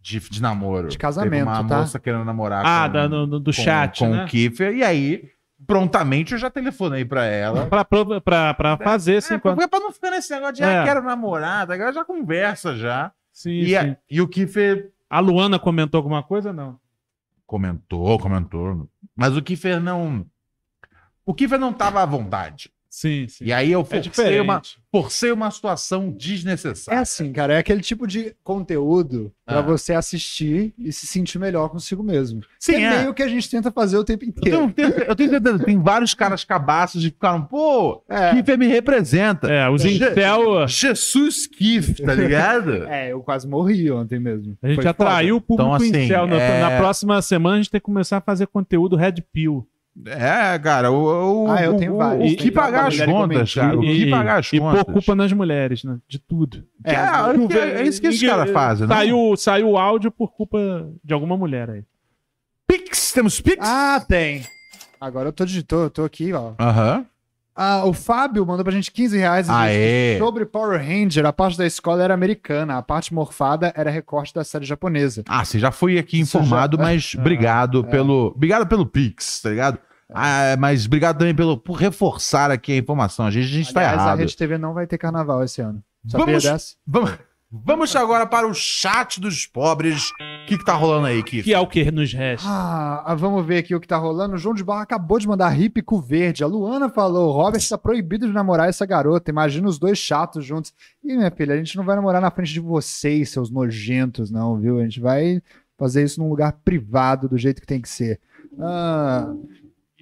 B: de, de namoro.
C: De casamento,
B: Teve uma
C: tá?
B: moça querendo namorar
A: Ah,
B: com,
A: da- no- no- do
B: com-
A: chat,
B: com
A: né?
B: o Kiffer. E aí, prontamente, eu já telefonei pra ela.
A: Pra, pra, pra, pra fazer
B: É,
A: encontro.
B: pra, pra não ficar nesse negócio de,
A: É.
B: ah, quero namorar, agora já conversa já.
A: Sim,
B: E,
A: sim.
B: a- e o Kiffer
A: A Luana comentou alguma coisa? Não.
B: comentou, comentou. Mas o Kiffer não. O Kiffer não tava à vontade.
A: Sim, sim.
B: E aí eu
A: é
B: forcei
A: diferente.
B: uma, forcei uma situação
C: É
B: desnecessária.
C: assim, cara, é aquele tipo de conteúdo pra
B: Ah.
C: você assistir e se sentir melhor consigo mesmo.
B: Sim,
C: é,
B: é.
C: meio que a gente tenta fazer o tempo
B: Eu
C: inteiro.
B: tenho, eu tenho certeza, tem vários caras cabaços que ficaram, pô,
C: É,
B: Kiffer me representa.
A: É, os
B: Je-
A: incel,
B: Jesus Kiff, tá ligado?
C: é, eu quase morri ontem mesmo.
A: a gente
C: Foi
A: atraiu o público
B: Então, assim,
A: incel. Na,
B: é-
A: na próxima semana a gente tem que começar a fazer conteúdo Red Pill.
B: É, cara, o, o,
C: Ah, eu tenho
B: o-
C: vários.
B: o que pagar as contas, cara, o que pagar as
A: e
B: contas.
A: pôr culpa nas mulheres, né? De tudo.
C: É,
B: É, é, que- é isso que esses caras fazem, né?
A: Saiu, saiu o áudio por culpa de alguma mulher aí.
B: Pix, temos Pix?
C: Ah, tem. Agora eu tô, de, tô, tô aqui, ó.
B: Aham.
C: Ah, o Fábio mandou pra gente 15 reais. e disse
B: Aê.
C: Sobre Power Ranger, a parte da escola era americana, a parte morfada era recorte da série japonesa.
B: Ah, você já foi aqui informado,
C: já-
B: mas obrigado pelo. Obrigado pelo Pix, tá ligado? Ah, mas obrigado também pelo, por reforçar aqui a informação. A gente, a gente tá
C: Aliás, a
B: errado.
C: Rede TV não vai ter carnaval esse ano. Sabia
B: Vamos-
C: dessa?
B: Vamos, vamos agora para o chat dos pobres. O que, que tá rolando aí, Kiff?
A: Que é o que nos resta.
C: Ah, ah, vamos ver aqui o que tá rolando. O João de Barra acabou de mandar hípico verde. A Luana falou: Robert tá proibido de namorar essa garota. Imagina os dois chatos juntos. Ih, minha filha, a gente não vai namorar na frente de vocês, seus nojentos, não, viu? A gente vai fazer isso num lugar privado, do jeito que tem que ser. Ah,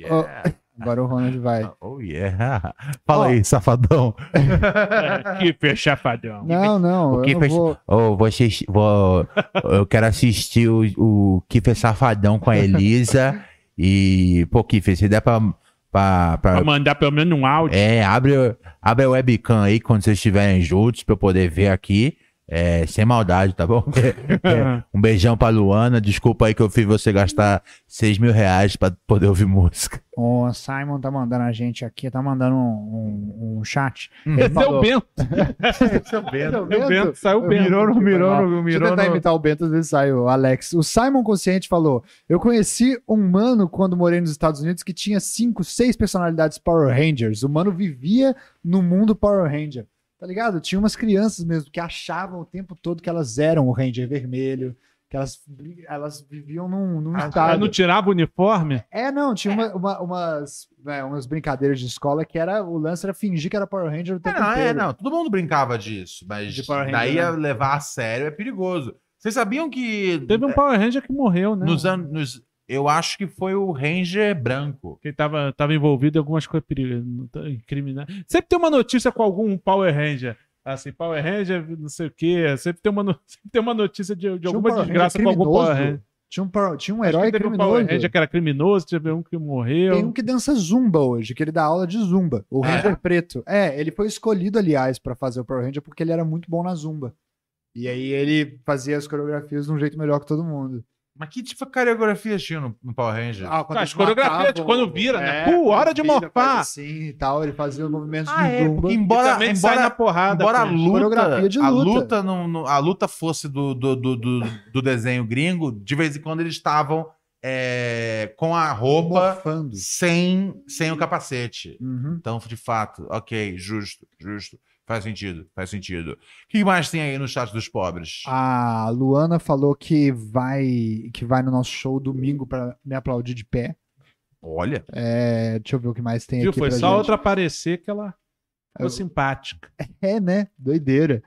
C: ó, agora o Ronald vai.
B: Oh, yeah. Fala aí, safadão.
A: que fechafadão.
C: Não, não,
I: O que
C: eu não
I: fez-
C: vou.
I: Ô, vocês, vou, eu quero assistir o, o Kiffer Safadão com a Elisa. e, pô, Kiffer, se der pra. pra, pra-
A: Pra mandar pelo menos um áudio.
I: é, abre, abre a webcam aí quando vocês estiverem juntos pra eu poder ver aqui. É, sem maldade, tá bom? É, um beijão pra Luana. Desculpa aí que eu fiz você gastar 6 mil reais pra poder ouvir música.
C: O Simon tá mandando a gente aqui, tá mandando um, um, um chat. Ele
A: Esse é
C: falou-
A: o Bento.
C: Esse é o
A: É o Bento, saiu o Bento.
B: Mirou no, mirou no,
C: Deixa eu
B: mirou
C: tentar
B: no...
C: imitar o Bento, às vezes sai o Alex. O Simon Consciente falou: Eu conheci um mano quando morei nos Estados Unidos que tinha cinco, seis personalidades Power Rangers. O mano vivia no mundo Power Ranger. Tá ligado? Tinha umas crianças mesmo que achavam o tempo todo que elas eram o Ranger vermelho, que elas, elas viviam num, num
A: Ah,
C: estado.
A: não tirava o uniforme?
C: É, não, tinha uma- uma- umas, é, umas brincadeiras de escola que era o lance era fingir que era Power Ranger o
B: É,
C: tempo
B: não, é,
C: inteiro.
B: não. Todo mundo brincava disso, mas
C: De Power Ranger,
B: daí a
C: né?
B: levar a sério é perigoso. Vocês sabiam que
A: Teve um Power Ranger que morreu, né?
B: nos anos. Eu acho que foi o Ranger branco.
A: Que tava, tava envolvido em algumas coisas criminais. Sempre tem uma notícia com algum Power Ranger. Assim, Power Ranger, não sei o quê. Sempre tem uma, no- sempre tem uma notícia de, de
C: Tinha um
A: alguma
C: Ranger
A: desgraça com algum Power. Ranger.
C: Tinha um, tinha um
A: que
C: herói
A: um
C: criminoso.
A: Power Ranger que era criminoso, teve um que morreu.
C: Tem um que dança zumba hoje, que ele dá aula de zumba. O
B: Ah, é?
C: Ranger Preto. É, ele foi escolhido, aliás, pra fazer o Power Ranger porque ele era muito bom na zumba. E aí ele fazia as coreografias de um jeito melhor que todo mundo.
B: Mas que tipo de coreografia tinha no, no Power Ranger?
C: Ah, quando
A: As
C: eles
A: coreografias de quando vira, né?
C: É,
A: Pô, hora de morfar.
C: Assim e tal, ele fazia os movimentos
B: Ah,
C: de
B: é,
C: zumba.
B: embora, embora,
A: na porrada.
B: embora a luta,
C: Coreografia de
B: a
C: luta.
B: luta, não, não- a luta fosse do, do, do, do, do desenho gringo, de vez em quando eles estavam é, com a roupa
C: Morfando.
B: sem, sem o capacete.
C: Uhum.
B: Então, de fato, ok, justo, justo. Faz sentido, faz sentido. O que mais tem aí no chat dos pobres?
C: A Luana falou que vai que vai no nosso show domingo pra me aplaudir de pé.
B: Olha,
C: É, deixa eu ver o que mais tem
A: Viu?
C: aqui
A: Foi
C: pra
A: só
C: gente.
A: outra aparecer que ela ficou
C: Eu-
A: simpática.
C: É, né? Doideira.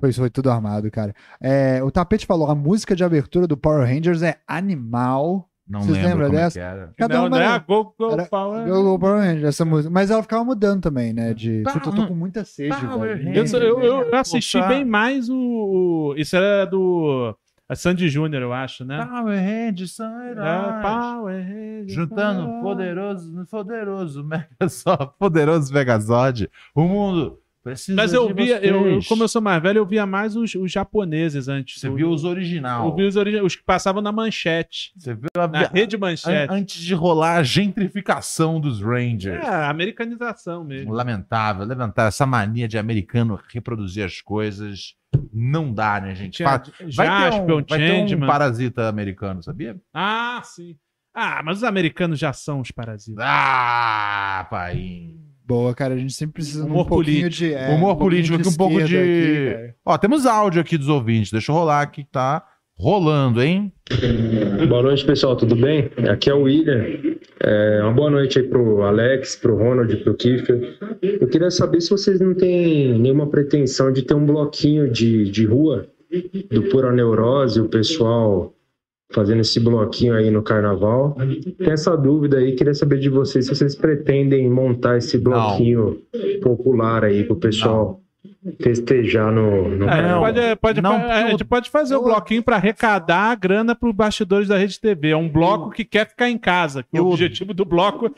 C: Foi, foi tudo armado, cara. É, o Tapete falou, a música de abertura do Power Rangers é animal.
B: Não
C: Vocês lembram
B: é
C: dessa?
B: era.
C: Cada
A: não,
C: uma
A: não é
C: era-
A: Go Go
C: era-
A: Power.
C: Go, Go Power Rangers, essa música. Mas ela ficava mudando também, né? De.
B: Power-
C: Puta, eu tô com muita sede,
B: Power
C: velho.
A: Eu, eu, eu- eu assisti bem mais o, o- Isso era do. A Sandy Júnior, eu acho, né?
B: Power Rangers são
A: É,
B: heróis.
A: Power Rangers,
B: Juntando poderoso, poderoso Megazord, poderoso Megazord. O mundo precisa
A: Mas eu via, eu, eu- como eu sou mais velho, eu via mais os, os japoneses antes.
B: Você
A: Eu-
B: viu os
A: Eu
B: original.
A: vi os, origi- os que passavam na manchete.
B: Você viu a,
A: Na rede
B: an-
A: manchete.
B: antes de rolar a gentrificação dos Rangers.
A: É, a americanização mesmo.
B: Lamentável, lamentável. Essa mania de americano reproduzir as coisas não dá, né, gente?
A: Tinha
B: Vai ter,
A: Jaspion,
B: um, vai ter um parasita americano, sabia?
A: Ah, sim. Ah, mas os americanos já são os parasitas.
B: Ah, pai.
C: Boa, cara. A gente sempre precisa de um
A: Humor
C: pouquinho
A: político.
C: de. é,
B: Humor
C: um pouquinho
B: político aqui, um pouco de-
C: aqui.
B: Ó, temos áudio aqui dos ouvintes. Deixa eu rolar aqui que tá rolando, hein?
J: Boa noite, pessoal, tudo bem? Aqui é o William. É, uma boa noite aí pro Alex, pro Ronald, pro Kiefer. Eu queria saber se vocês não têm nenhuma pretensão de ter um bloquinho de, de rua do Pura Neurose, o pessoal fazendo esse bloquinho aí no carnaval. Tem essa dúvida aí, queria saber de vocês se vocês pretendem montar esse bloquinho popular aí pro pessoal festejar no, no
A: É,
J: carnaval.
A: pode, pode,
B: Não,
A: a gente pode fazer o bloquinho para arrecadar a grana para os bastidores da Rede TV. É um bloco que quer ficar em casa. que
B: Eu-
A: O objetivo do bloco.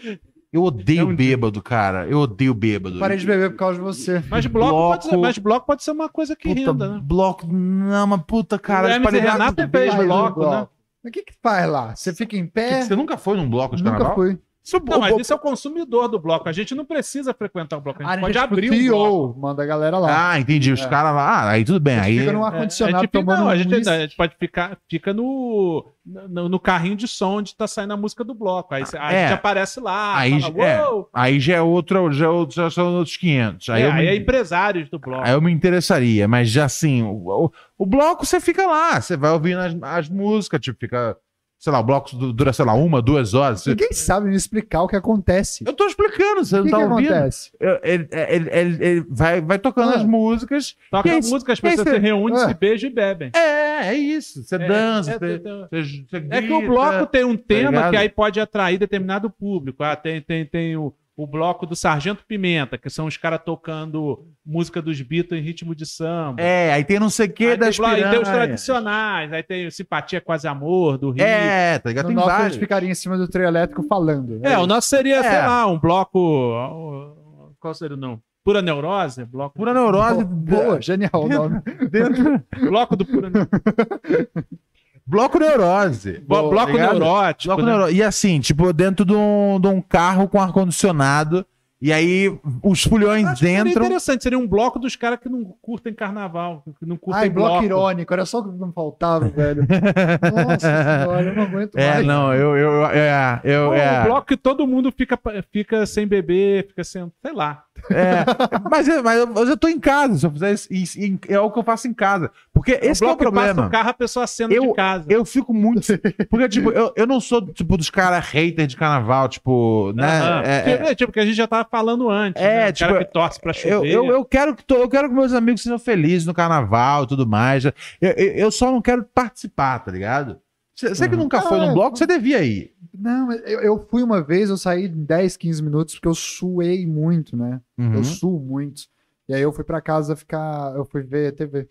B: Eu odeio
A: É um-
B: bêbado, cara. Eu odeio bêbado.
C: Parei de beber por causa de você.
A: Mas bloco,
B: Bloco-
A: Pode, ser, mas bloco pode ser uma coisa que
B: Puta,
A: renda, né?
B: bloco. Não, mas puta, cara.
A: o Renato fez
C: um
A: bloco, né?
C: Mas o que que faz lá? Você fica em pé?
B: Você nunca foi num bloco de
C: Nunca
B: carnaval?
C: fui.
B: Se o-
A: Não, mas
B: o-
A: isso é o consumidor do bloco. A gente não precisa frequentar o bloco. A gente
C: Ah,
A: pode
C: tipo,
A: abrir um bloco.
C: Manda a galera lá.
B: Ah, entendi. Os caras lá. Ah, aí tudo bem.
C: A
B: Aí.
C: gente fica num
A: É,
C: ar-condicionado
A: a gente fica-
C: tomando
A: não, a
C: um
A: gente, a gente pode ficar fica no, no, no carrinho de som onde tá saindo a música do bloco. Aí cê- a
B: É.
A: gente aparece lá,
B: Aí,
A: fala,
B: é, aí já é outro, já, é outro, já são outros 500. Aí,
A: É,
B: eu
A: aí
B: me,
A: é empresários do bloco.
B: aí eu me interessaria, mas já assim, o, o, o bloco você fica lá, você vai ouvindo as, as músicas, tipo, fica, sei lá, o bloco du- dura, sei lá, uma, duas horas.
C: Ninguém sabe me explicar o que acontece.
B: Eu tô explicando, você
C: O
B: não
C: que,
B: tá
C: que
B: ouvindo?
C: acontece?
B: Ele, ele, ele- ele vai, vai tocando
C: Ah.
B: as músicas.
A: Toca
B: aí,
A: a música, as
B: e aí
A: pessoas se reúnem,
C: Ah.
A: se beijam e bebem.
B: É, é isso. Você
A: É,
B: dança,
A: é,
B: você,
A: é,
B: você-
A: É que o bloco tem um tema
B: ligado?
A: que aí pode atrair determinado público. Ah, tem, tem, tem o, o bloco do Sargento Pimenta, que são os caras tocando música dos Beatles em ritmo de samba.
B: É, aí tem não sei o que
A: aí,
B: das
A: tem, blo- aí tem os
B: piranhas.
A: tradicionais, aí tem o Simpatia Quase Amor, do Rio.
B: É, tá ligado?
C: No
B: Tem
C: nosso a
B: vários.
C: gente ficaria em cima do trio elétrico falando.
A: É, o nosso seria, sei
B: É.
A: lá, um bloco. Qual seria o nome? Pura Neurose? Bloco,
B: Pura neurose.
C: Boa, genial o nome.
B: Dentro,
A: bloco do Pura Neurose.
B: bloco neurose.
A: Bo- bloco
B: ligado?
A: neurótico.
B: Bloco
A: né?
B: neuro- E assim, tipo, dentro de um, de um carro com ar-condicionado. E aí os fulhões
A: Acho que seria interessante, seria um bloco dos caras que não curtem carnaval, que não curtem
C: Ai, bloco
A: bloco.
C: irônico, era só o que não faltava, velho. Nossa senhora, eu não aguento
B: É,
C: mais.
B: não, eu. eu, é, eu é,
A: Um bloco que todo mundo fica, fica sem beber, fica sem. sei lá.
B: É. mas, eu- mas eu, mas eu tô em casa. Se eu fizer isso, isso- é o que eu faço em casa. Porque esse é o
A: que passa
B: problema.
A: o carro, a pessoa acena de casa.
B: Eu fico muito. Porque, tipo, eu, eu não sou, tipo, dos caras hater de carnaval, tipo, né?
A: Aham.
B: é-
A: Que-
B: é-
A: é, tipo, que a gente já tava falando antes.
B: É,
A: né?
B: Tipo,
A: cara que torce pra chover.
B: Eu, eu, eu, quero que to- eu quero que meus amigos sejam felizes no carnaval e tudo mais. Eu, eu, eu só não quero participar, tá ligado? Você que nunca foi
C: Ah,
B: num bloco, você devia ir.
C: Não, mas eu, eu fui uma vez, eu saí em 10, 15 minutos, porque eu suei muito, né?
B: Uhum.
C: Eu suo muito. E aí eu fui pra casa ficar. Eu fui ver TV.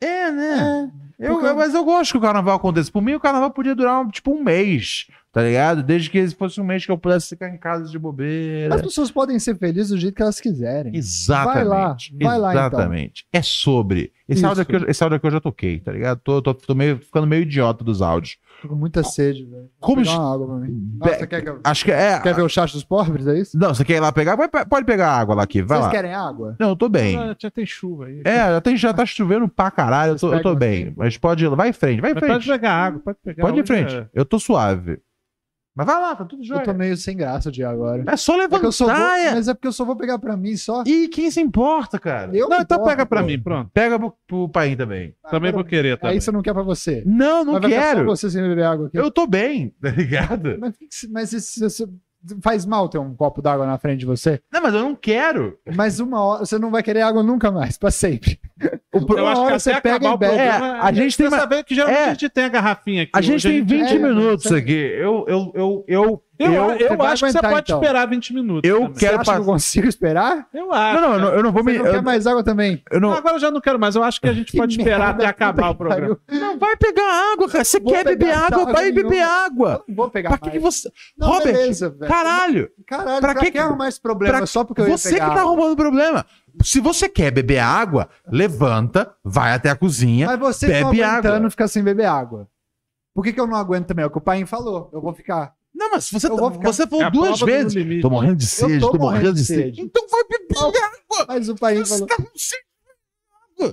B: É, né? Eu-
C: porque-
B: eu- mas eu gosto que o carnaval aconteça. Por mim, o carnaval podia durar tipo um mês, tá ligado? Desde que fosse um mês que eu pudesse ficar em casa de bobeira.
C: As pessoas podem ser felizes do jeito que elas quiserem.
B: Exatamente.
C: Vai lá, vai lá, então.
B: Exatamente. É sobre. Esse
C: Isso.
B: áudio, aqui, eu- esse áudio aqui eu já toquei, tá ligado? Tô, tô, tô meio, ficando meio idiota dos áudios.
C: Tô com muita sede, velho.
B: Como
C: pegar uma água pra mim.
B: Be-
C: Ah, você quer, que eu-
B: Acho que é.
C: quer ver o chat dos pobres, é isso?
B: Não, você quer ir lá pegar? Vai- Pode pegar água lá aqui, vai
C: Vocês
B: lá.
C: querem água?
B: Não, eu tô bem.
A: Ah, já tem chuva aí.
B: É, já, tem, já tá chovendo pra caralho, eu tô, eu tô bem.
C: assim?
B: Mas pode ir lá, vai em frente, vai em
A: Mas pode
B: frente.
A: pegar água, pode pegar
B: Pode ir em frente.
A: é-
B: Eu tô suave. Mas vai lá, tá tudo
C: Eu
B: jóia.
C: tô meio sem graça de agora.
B: É só
C: É eu vou,
B: levantar. é-
C: mas é porque eu só vou pegar pra mim só.
B: E quem se importa, cara?
C: Eu
A: Não, então
C: importo,
A: pega pra mim, pronto.
B: Pega pro, pro pai também.
A: Também
C: Agora-
A: vou querer também.
C: Aí você não quer pra você.
B: Não, não
C: Mas
B: quero.
C: você sem beber água aqui.
B: Eu tô bem, tá ligado?
C: Mas, mas faz mal ter um copo d'água na frente de você?
B: Não, mas eu não quero.
C: Mas uma hora você não vai querer água nunca mais, pra sempre.
B: O pro-
A: Eu
C: Uma
A: acho que até
C: você
A: acabar
C: pega
A: o
C: bebe.
A: programa,
B: É, a gente tem
A: precisa
B: uma-
A: saber que geralmente
B: é.
A: a gente tem a garrafinha aqui.
B: A gente tem 20
C: é,
B: minutos aqui. Eu, eu, eu, eu,
A: Eu, eu,
C: vai
A: acho que você pode
C: então.
A: esperar 20 minutos.
B: Eu
A: também.
B: quero
C: você acha que eu consigo esperar?
A: Eu acho.
B: Não, não, eu não, eu vou
C: Você
B: me.
C: não
B: eu,
C: quer mais água também?
B: eu
A: Não,
B: não,
A: agora eu já não quero mais. Eu acho que a gente
C: Que
A: pode esperar até acabar o programa.
B: não vai pegar água, cara. Você
C: Vou
B: quer beber água? Vai beber água.
C: Eu não vou pegar
B: Pra que, que você.
C: Não,
B: Robert,
C: beleza, velho.
B: caralho.
C: Caralho,
B: Pra
C: pra,
B: que
C: que,
B: que-
C: arrumar esse problema?
B: pra-
C: Só porque eu ia
B: Você que tá arrumando problema. Se você quer beber água, levanta, vai até a cozinha.
C: Mas você
B: bebe
C: não aguentando
B: água.
C: ficar sem beber água. Por que, que eu não aguento também? É o que o pai falou. Eu vou ficar.
B: Não, mas você,
C: Eu vou ficar-
B: você
A: É
B: falou
A: a
B: duas
A: prova do
B: vezes.
A: limite.
B: Tô morrendo de sede,
C: tô
B: tô, morrendo
C: morrendo
B: de
C: de
B: sede. Então vai beber água.
C: Mas o pai
B: Você
C: falou.
B: tá com sede.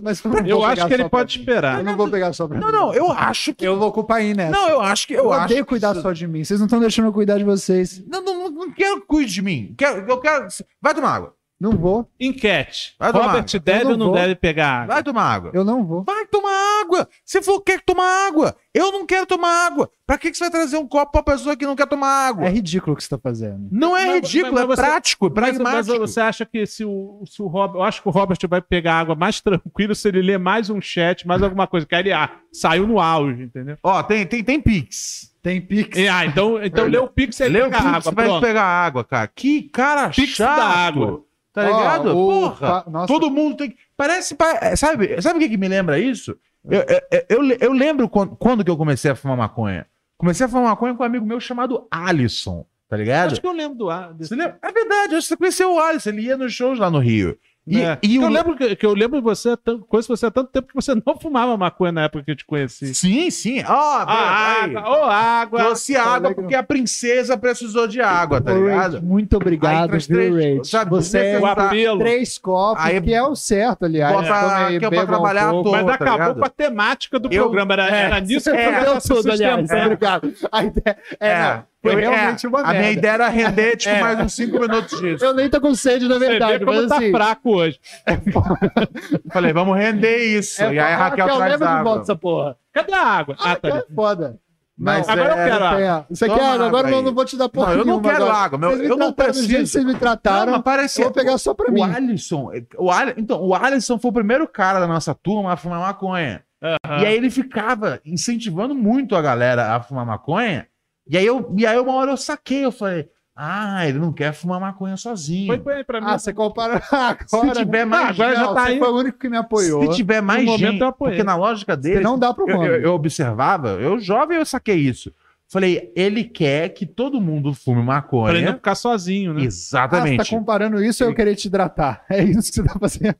C: Mas eu não
A: Eu
C: vou
A: acho
C: pegar
A: que ele
C: pra
A: pode
C: mim.
A: esperar.
C: Eu não vou pegar só pra
B: Não,
C: mim.
B: não, eu acho que.
C: Eu vou com o pai nessa.
B: Não, eu acho que. Eu,
C: Eu,
B: acho
C: odeio
B: que
C: cuidar
B: você-
C: só de mim. Vocês não estão deixando eu cuidar de vocês.
B: Não, não, não, não quero que cuide de mim. Quero, eu quero. Vai tomar água.
C: Não vou.
A: Enquete.
B: Vai
A: Robert
B: água.
A: deve
C: Eu
A: ou
C: não
A: não
C: vou.
A: deve pegar água?
B: Vai tomar água.
C: Eu não vou.
B: Vai tomar água. Você falou que quer tomar água. Eu não quero tomar água. Pra que, que você vai trazer um copo pra pessoa que não quer tomar água?
C: É ridículo o que você tá fazendo.
B: Não é
A: Mas-
B: ridículo,
A: mas
B: é
A: você-
B: prático, é
A: Mas, mas
B: pragmático.
A: você acha que se o, se o Robert. Eu acho que o Robert vai pegar água mais tranquilo se ele ler mais um chat, mais alguma coisa. Que aí ele ah, saiu no auge, entendeu?
B: Ó, tem, tem, tem Pix.
C: Tem pix.
A: E, ah, então, então lê o Pix e aí
B: Lê o
A: pega
B: Pix,
A: água.
B: vai pegar água, cara. Que cara
A: Pix
B: chato.
A: da água.
B: Tá ligado?
C: o
B: Porra. Todo mundo tem que. Parece. pa- é, Sabe, sabe o que, que me lembra isso? Eu, eu, eu, eu lembro quando, quando que eu comecei a fumar maconha. Comecei a fumar maconha com um amigo meu chamado Alisson, tá ligado?
A: Acho que eu lembro do
B: lembra? É verdade, você conheceu o Alisson, ele ia nos shows lá no Rio. E,
A: É.
B: e
A: eu
B: o-
A: lembro que, que eu lembro você, há tanto- conheço você há tanto tempo que você não fumava maconha na época que eu te conheci.
B: Sim, sim. Ó, aí.
A: água, ô água.
B: Trouxe água
C: legal.
B: porque a princesa precisou de água, tá ligado?
C: Rage, muito obrigado, viu,
B: três-
C: Rage?
B: sabe,
C: Você é
A: O apelo.
C: três copos,
B: Aí-
C: que é o certo, aliás.
B: Bota-
C: Tomei,
B: que é pra
C: beba um
B: trabalhar à toa.
A: Mas
B: tá
A: acabou com a temática do
B: Eu-
A: programa. Era, era nisso que
C: É,
A: eu
C: tudo, aliás. Obrigado. A ideia, é, não, foi
B: eu-
C: realmente
B: é,
C: uma
B: A
C: merda.
B: minha ideia era render, tipo,
C: É.
B: mais uns 5 minutos disso.
C: Eu nem tô com sede, na
A: Você
C: verdade,
A: vê como
C: mas
A: tá
C: assim...
A: fraco hoje.
B: Falei, vamos render isso.
C: É,
B: e aí a Raquel
C: Raquel,
B: traz
C: leva de volta
B: água.
C: essa porra.
A: Cadê a água? Ah, tá.
C: é foda.
B: Mas
C: Não,
A: agora eu
B: é-
A: quero água.
C: a- Você quer água? Agora
B: água
C: eu não vou te dar porra
B: Não, eu não quero
C: agora.
B: água, meu,
C: Vocês me
B: eu não
C: do jeito
B: preciso.
C: Vocês me trataram,
B: Não, mas
C: eu vou pegar só pra
B: O
C: mim.
B: Alisson, o Ali- então, o Alisson foi o primeiro cara da nossa turma a fumar maconha.
A: Aham.
B: E aí ele ficava incentivando muito a galera a fumar maconha. E aí eu, e aí uma hora eu saquei, eu falei, ah, ele não quer fumar maconha sozinho.
A: Põe, põe aí pra mim.
C: Ah, você compara agora.
B: Se tiver mais
C: Ah, agora já tá aí. Foi o único que me apoiou.
B: Se tiver mais
A: momento
B: gente,
A: eu apoiei.
B: porque na lógica dele,
C: não dá pro
B: eu, eu- eu observava, eu jovem eu saquei isso. Falei, ele quer que todo mundo fume
A: Pra ele não
B: maconha.
A: ficar sozinho, né?
C: Ah, você
B: Exatamente.
C: tá comparando isso ou eu querer te hidratar? É isso que você tá fazendo.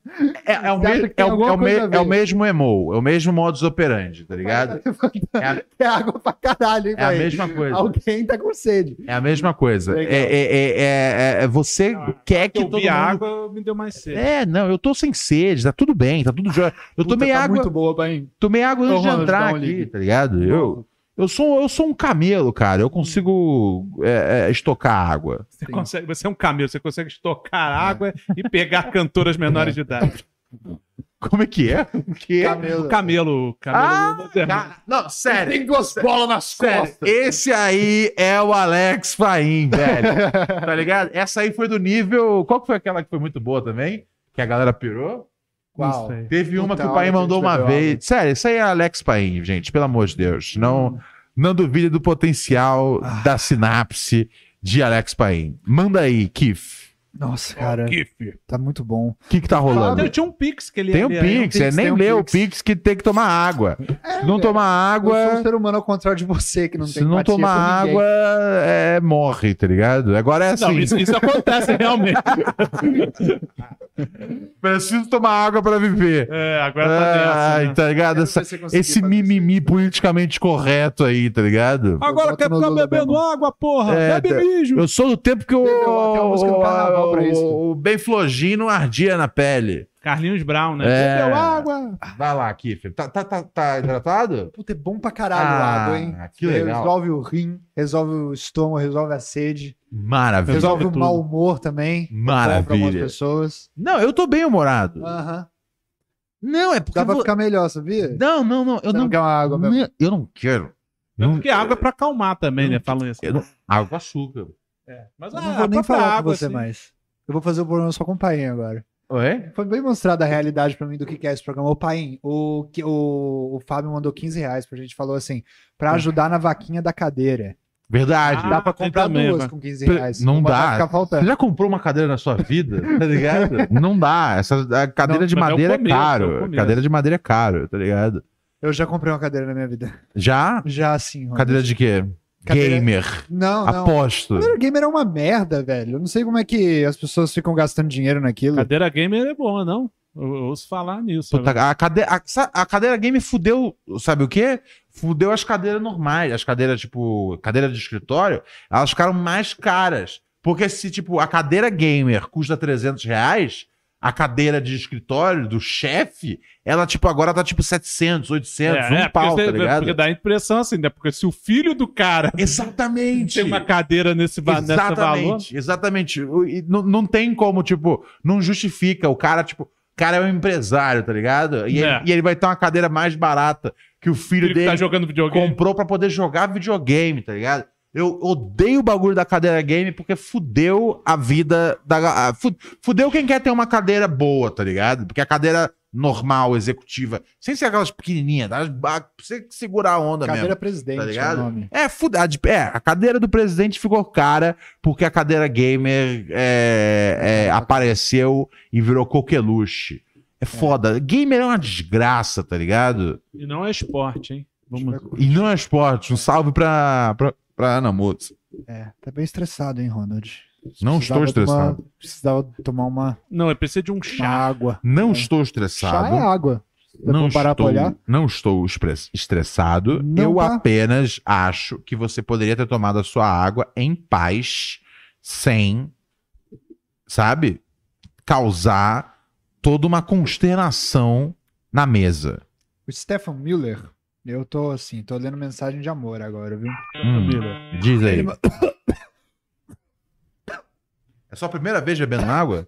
B: É, é o, me-
C: que
B: é o- é o me- é o mesmo emo, é o mesmo modus operandi, tá ligado? É a,
C: É água pra caralho, hein,
B: é a mesma coisa.
C: Alguém tá com sede.
B: É a mesma coisa. É, é, é, é- é- você quer que
A: eu
B: todo
A: vi
B: mundo...
A: água, me deu mais sede.
B: É, não, eu tô sem sede, tá tudo bem, tá tudo jóia. Eu
C: Puta,
B: tomei
C: tá
B: água,
C: muito boa, pai.
B: tomei água antes
C: Ô,
B: de
C: Ronald,
B: entrar
C: um
B: aqui, tá ligado? Eu, eu, sou, eu sou um camelo, cara. Eu consigo é, é, estocar água.
A: Você, consegue, você é um camelo, você consegue estocar água e pegar cantoras menores de idade.
B: Como é que é? O que é?
C: Camelo.
A: Camelo, camelo
B: Ah, não, sério.
C: Tem duas bolas nas
B: Sério,
C: costas.
B: esse aí é o Alex Paim, velho. tá ligado? Essa aí foi do nível. Qual que foi aquela que foi muito boa também? Que a galera pirou? Teve uma que o Paim
C: que a
B: mandou uma vez.
C: água.
B: Sério, isso aí é Alex Paim, gente, pelo amor de Deus. Não, não duvide do potencial da sinapse de Alex Paim. Manda aí, Kif.
C: Nossa, cara, tá muito bom.
B: O que que tá rolando?
A: Tem- Tinha um Pix que ele
B: Tem
A: ia
B: um
A: aí,
B: Pix, é
C: Pix,
B: nem
C: um
B: leu o
C: Pix.
B: Pix que tem que tomar água. Se não tomar
C: Eu sou um
B: água,
C: ser humano ao contrário de você, que não
B: se
C: tem
B: não
C: empatia
B: tomar água, é, morre, tá ligado? Agora é
A: Não,
B: assim.
A: isso, isso acontece realmente.
B: Preciso tomar água pra viver.
A: É, agora tá nessa.
B: Ai,
A: né?
B: tá ligado? Essa-
C: se
B: esse mimimi politicamente correto aí, tá ligado?
A: Agora quer ficar bebendo água, porra.
B: É,
A: Bebe
B: tá-
A: mijo.
B: Eu sou do tempo que o,
C: Carnaval pra isso.
B: o, o bem flogino ardia na pele.
A: Carlinhos Brown, né?
B: É.
A: Bebeu água.
B: Vai lá, Kiffer. Tá, tá, tá, tá hidratado?
C: Puta, é bom pra caralho
B: Ah,
C: água, hein?
B: que legal.
C: Resolve o rim, resolve o estômago, resolve a sede,
B: Maravilha.
C: resolve, o mau humor também. Pra algumas
B: Maravilha.
C: pessoas.
B: Não, eu tô bem humorado.
C: Aham.
B: Não, é porque.
C: Dá pra
B: vo-
C: ficar melhor, sabia?
B: Não, não, não. Eu
C: Você
B: não,
C: não quer uma água mesmo?
B: eu não quero. Não,
A: Porque água é pra acalmar também, né? Falam isso.
B: eu não- água açúcar.
A: É. Mas
C: Eu
A: a
C: não vou nem falar
A: água,
C: com você
A: assim,
C: mais. Eu vou fazer o programa só com o Paim agora.
B: Oi?
C: Foi bem mostrada a realidade pra mim do que que é esse programa. O Paim, o, que- o, o Fábio mandou 15 reais pra gente. Falou assim, pra ajudar na vaquinha da cadeira.
B: Verdade.
A: Ah,
C: Dá pra
A: tem
C: comprar duas
A: vai.
C: com 15
B: Pre-
C: reais.
B: não dá. Você já comprou uma cadeira na sua vida? Tá ligado? não dá. Essa a cadeira
A: Não,
B: de
A: é
B: madeira é,
A: começo, é
B: caro.
A: começo.
B: cadeira de madeira é caro, tá ligado?
C: Eu já comprei uma cadeira na minha vida.
B: Já?
C: Já sim.
B: Cadeira de quê?
C: Cadeira-
B: Gamer.
C: Não, não.
B: Aposto.
C: Cadeira gamer é uma merda, velho. Eu não sei como é que as pessoas ficam gastando dinheiro naquilo.
A: Cadeira gamer é boa, não? Eu, ouço falar nisso.
B: Puta, a, cadeira, a, a cadeira game fudeu, sabe o quê? Fudeu as cadeiras normais. As cadeiras, tipo, cadeira de escritório, elas ficaram mais caras. Porque se, tipo, a cadeira gamer custa 300 reais, a cadeira de escritório do chefe, ela, tipo, agora tá, tipo, 700, 800, um
A: porque
B: pau, tá ligado?
A: Porque dá a impressão assim, né? Porque se o filho do cara
B: Exatamente.
A: tem uma cadeira nesse, va nessa valor...
B: Exatamente, exatamente. O- Não, não tem como, tipo, não justifica. O cara, tipo, o cara é um empresário, tá ligado? E,
A: É.
B: ele, e ele vai ter uma cadeira mais barata que o filho
A: Filho que
B: dele
A: tá jogando videogame.
B: comprou pra poder jogar videogame, tá ligado? Eu odeio o bagulho da cadeira game porque fudeu a vida da. a- fu- Fudeu quem quer ter uma cadeira boa, tá ligado? Porque a cadeira normal, executiva, sem ser aquelas pequenininhas, tá? pra você segurar a onda
C: Cadeira
B: mesmo.
C: presidente
B: Tá
C: é o
B: ligado?
C: nome.
B: É, fuda, a de- é, a cadeira do presidente ficou cara porque a cadeira gamer é, é, apareceu e virou coqueluche. É foda. Gamer é uma desgraça, tá ligado?
A: E não é esporte, hein? Vamos...
B: E não é esporte. Um salve pra, pra, pra Ana Mutz.
C: É, tá bem estressado, hein, Ronald?
B: Não estou estressado.
C: tomar- precisava tomar uma,
A: Não, é precisa de um chá.
C: água.
B: Não
C: É.
B: estou
C: Chá
B: estressado.
C: é água. Dá
B: Não estou,
C: olhar?
B: não estou express- estressado.
C: Não
B: eu
C: tá?
B: apenas acho que você poderia ter tomado a sua água em paz, sem, sabe, causar toda uma consternação na mesa.
C: O Stefan Miller, eu tô assim, tô lendo mensagem de amor agora, viu?
B: Hum, diz aí.
C: Ele
B: É sua primeira vez bebendo água?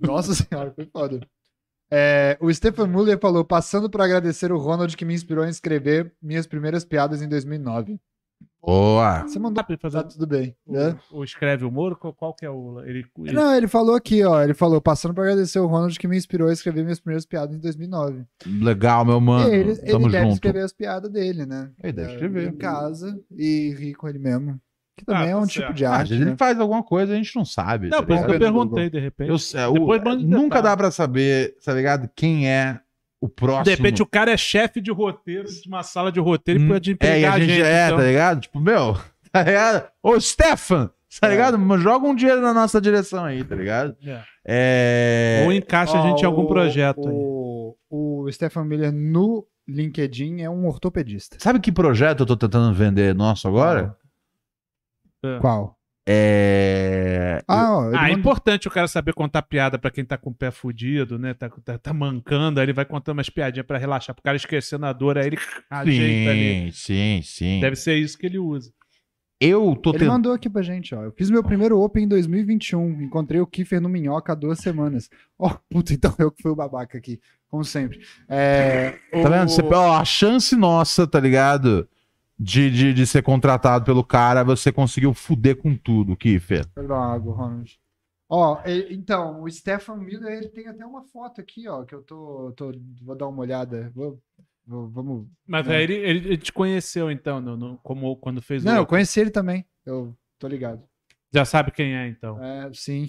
C: Nossa senhora, foi foda. É, o Stefan Muller falou, passando para agradecer o Ronald que me inspirou a escrever minhas primeiras piadas em 2009.
B: Boa!
C: Você mandou,
A: pra fazer
C: tá tudo bem. né?
A: o, o escreve humor? Qual, qual que é o... Ele, ele-
C: Não, ele falou aqui, ó, ele falou, passando para agradecer o Ronald que me inspirou a escrever minhas primeiras piadas em 2009.
B: Legal, meu mano.
C: E ele,
B: Tamo
C: ele deve
B: junto.
C: escrever as piadas dele, né?
B: Ele deve
C: É,
B: escrever.
C: Em casa e rir com ele mesmo. Que também
A: Ah,
C: é um
A: tá
C: tipo
A: certo.
C: de
B: Ah, Às
C: arte,
B: vezes
C: né?
B: ele faz alguma coisa e a gente não sabe.
A: Não,
B: tá
A: por isso que eu perguntei, de repente.
B: Eu sei, o- nunca dá pra saber, tá ligado? Quem é o próximo.
A: De repente o cara é chefe de roteiro de uma sala de roteiro e
B: Hum,
A: pode
B: É,
A: empregar
B: a gente, é,
A: então.
B: tá ligado? Tipo, meu, tá ligado? Ô, Stefan, tá ligado? Joga um dinheiro na nossa direção aí, tá ligado?
A: É.
B: É.
A: Ou encaixa a gente em
C: Ó,
A: algum
C: o-
A: projeto aí.
C: O, o Stefan Miller no LinkedIn é um ortopedista.
B: Sabe que projeto eu tô tentando vender nosso agora?
C: Qual?
B: É.
C: Ah, ó,
A: Ah, é importante o cara saber contar piada pra quem tá com o pé fudido, né? Tá, tá, tá mancando, aí ele vai contando umas piadinhas pra relaxar, pro cara esquecendo a dor, aí ele ajeita ali.
B: Sim, sim, sim.
A: Deve ser isso que ele usa.
B: Eu tô
C: Ele
B: tentando.
C: mandou aqui pra gente, ó. Eu fiz meu primeiro Open em 2021. Encontrei o Kiefer no Minhoca há duas semanas. Ó, puta, então eu que fui o babaca aqui, como sempre. É,
B: Tá vendo?
C: o-
B: Você- ó, a chance nossa, tá ligado? De, de, de ser contratado pelo cara, você conseguiu fuder com tudo, Kiffer.
C: Perdão, água, Ronald. Ó, então, o Stefan Miller, ele tem até uma foto aqui, ó, que eu tô, tô- vou dar uma olhada. Vou, vou- vamos.
A: Mas
C: né?
A: aí ele, ele, ele te conheceu, então, no, no- como quando fez
C: Não,
A: o.
C: eu conheci ele também. Eu tô ligado.
A: Já sabe quem é, então.
C: É, sim.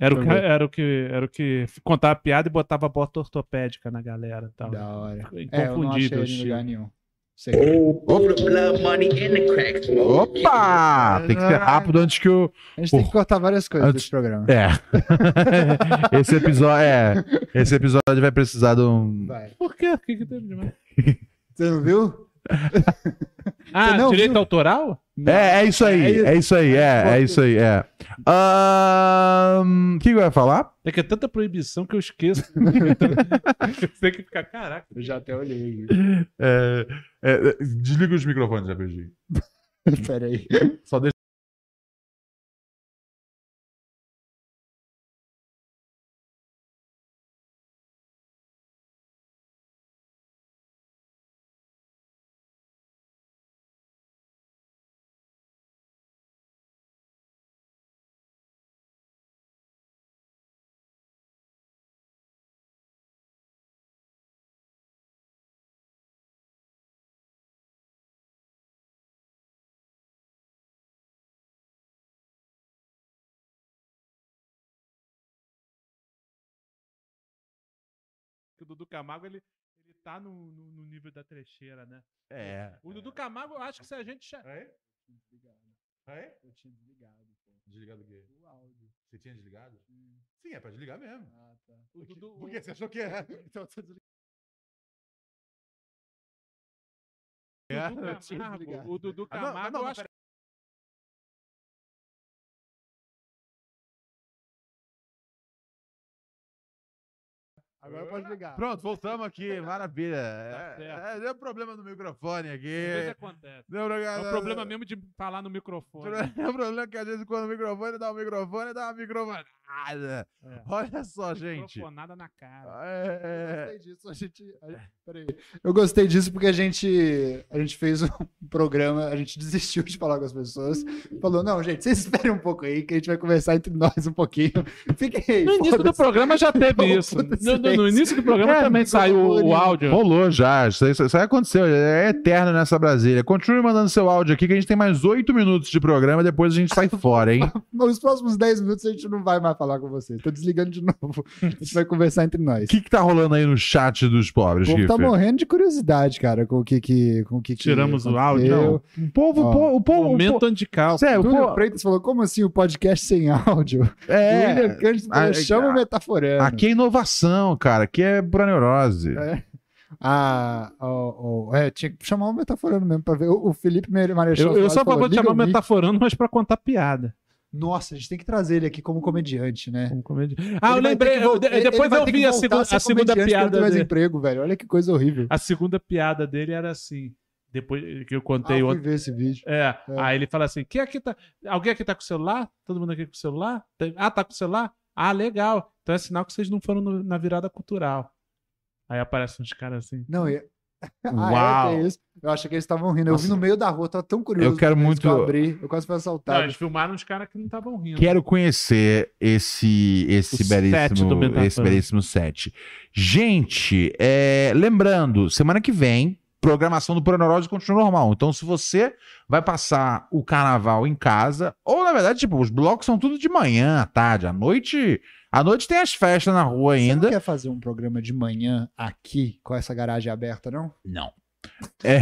A: Era o, que, era, o que, era o que contava piada e botava bota ortopédica na galera tal.
C: Da hora. É, eu não achei
A: Inconfundível.
C: ele em lugar nenhum.
B: Opa! Tem que ser rápido antes que o.
C: A gente tem que cortar várias coisas
B: Antes-
C: desse programa.
B: É. esse episódio. É. Esse episódio vai precisar de um.
C: Vai.
A: Por quê? O que, que teve demais?
C: Você não viu?
A: Ah,
C: não
A: direito
C: viu?
A: autoral?
B: É, é isso aí, é isso aí, é, é isso aí, é. O que que eu ia falar?
A: É que é tanta proibição que eu esqueço. Você tem que ficar, caraca.
C: Eu já até olhei.
B: É, é, é, desliga os microfones, rapidinho.
C: Pera aí.
B: Só deixa.
A: O Dudu Camargo, ele, ele tá no, no, no nível da trecheira, né?
B: É.
A: O Dudu Camargo, eu acho que se a gente. cha-
B: É? É?
C: Eu tinha desligado.
B: Desligado o quê?
C: O áudio.
B: Você tinha desligado? Sim, é pra desligar mesmo.
C: Ah, tá.
A: O Dudu,
B: Por que você achou que era?
C: Então eu tô desligado.
A: o Dudu Camargo,
C: desligado.
A: o Dudu
B: Ah, não, não,
A: eu acho
C: Agora pode ligar.
B: Pronto, voltamos aqui, maravilha.
A: Tá
B: É, é, deu problema no microfone
A: que às vezes
B: aqui.
A: acontece.
B: Deu
A: É o problema mesmo de falar no microfone.
B: É o problema que às vezes quando o microfone dá o microfone, dá uma microfonada.
A: É.
B: Olha só, gente.
A: Microfonada na cara.
B: É,
C: Eu gostei disso. A gente, a- peraí. Eu gostei disso porque a gente, a gente fez um programa, a gente desistiu de falar com as pessoas. Falou, não, gente, vocês esperem um pouco aí, que a gente vai conversar entre nós um pouquinho. Fiquem aí.
A: No início do programa já teve isso. No, no- no início do programa
B: É,
A: também saiu o, o áudio.
B: Rolou já, isso, isso, isso aí aconteceu, é eterno nessa Brasília. Continue mandando seu áudio aqui que a gente tem mais oito minutos de programa, depois a gente sai fora, hein?
C: Nos próximos 10 minutos a gente não vai mais falar com vocês. Tô desligando de novo. A gente vai conversar entre nós.
B: O que que tá rolando aí no chat dos pobres,
C: O povo tá morrendo de curiosidade, cara, com o que que. Com o que que
A: Tiramos o
C: aconteceu.
A: áudio,
B: O povo,
C: Ó,
B: o povo, o povo,
A: Momento antical.
B: Sério, o
C: Túlio
B: povo,
C: Freitas falou: como assim o podcast sem áudio? o William
B: é,
C: Cândido
B: a-
C: falou, chama o metaforando.
B: aqui é inovação, cara, aqui é pura neurose.
C: É. Ah, ó, ó, é, tinha que chamar o metaforando mesmo pra ver. O, o Felipe Marechal
A: Eu, eu
C: Soares
A: só
C: falou,
A: vou te
C: "Liga
A: chamar
C: o mic."
A: metaforando, mas pra contar piada.
C: Nossa, a gente tem que trazer ele aqui como comediante, né?
A: Como comedi- Ah, eu
C: Ele
A: lembrei.
C: que
A: eu-
C: ele-
A: depois eu vi a, segu-
C: a
A: segunda
C: comediante,
A: piada
C: mais
A: dele.
C: emprego, velho. Olha que coisa horrível.
A: A segunda piada dele era assim. Depois que eu
C: Ah,
A: contei
C: eu fui
A: outra.
C: ver esse vídeo.
A: É, aí ele fala assim: quem aqui tá. Alguém aqui tá com o celular? Todo mundo aqui com o celular? Ah, tá com o celular? Ah, legal. Então é sinal que vocês não foram no- na virada cultural. Aí aparecem uns caras assim.
C: Não, e... ah,
B: Uau.
C: é, que isso. Eu achei que eles estavam rindo. Eu vi no meio da rua, tava tão curioso.
B: Eu quero muito-
C: que Eu abri, eu quase fui
A: Não,
C: assaltado.
A: eles filmaram uns caras que não estavam rindo.
B: Quero conhecer esse esse
A: O set
B: belíssimo,
A: Metaforando.
B: esse belíssimo set. Gente, é, lembrando, semana que vem, programação do Proneurose continua normal. Então, se você vai passar o carnaval em casa, ou na verdade, tipo, os blocos são tudo de manhã, à tarde, à noite. À noite tem as festas na rua
C: Você
B: ainda.
C: não quer fazer um programa de manhã aqui, com essa garagem aberta, não?
B: Não. É.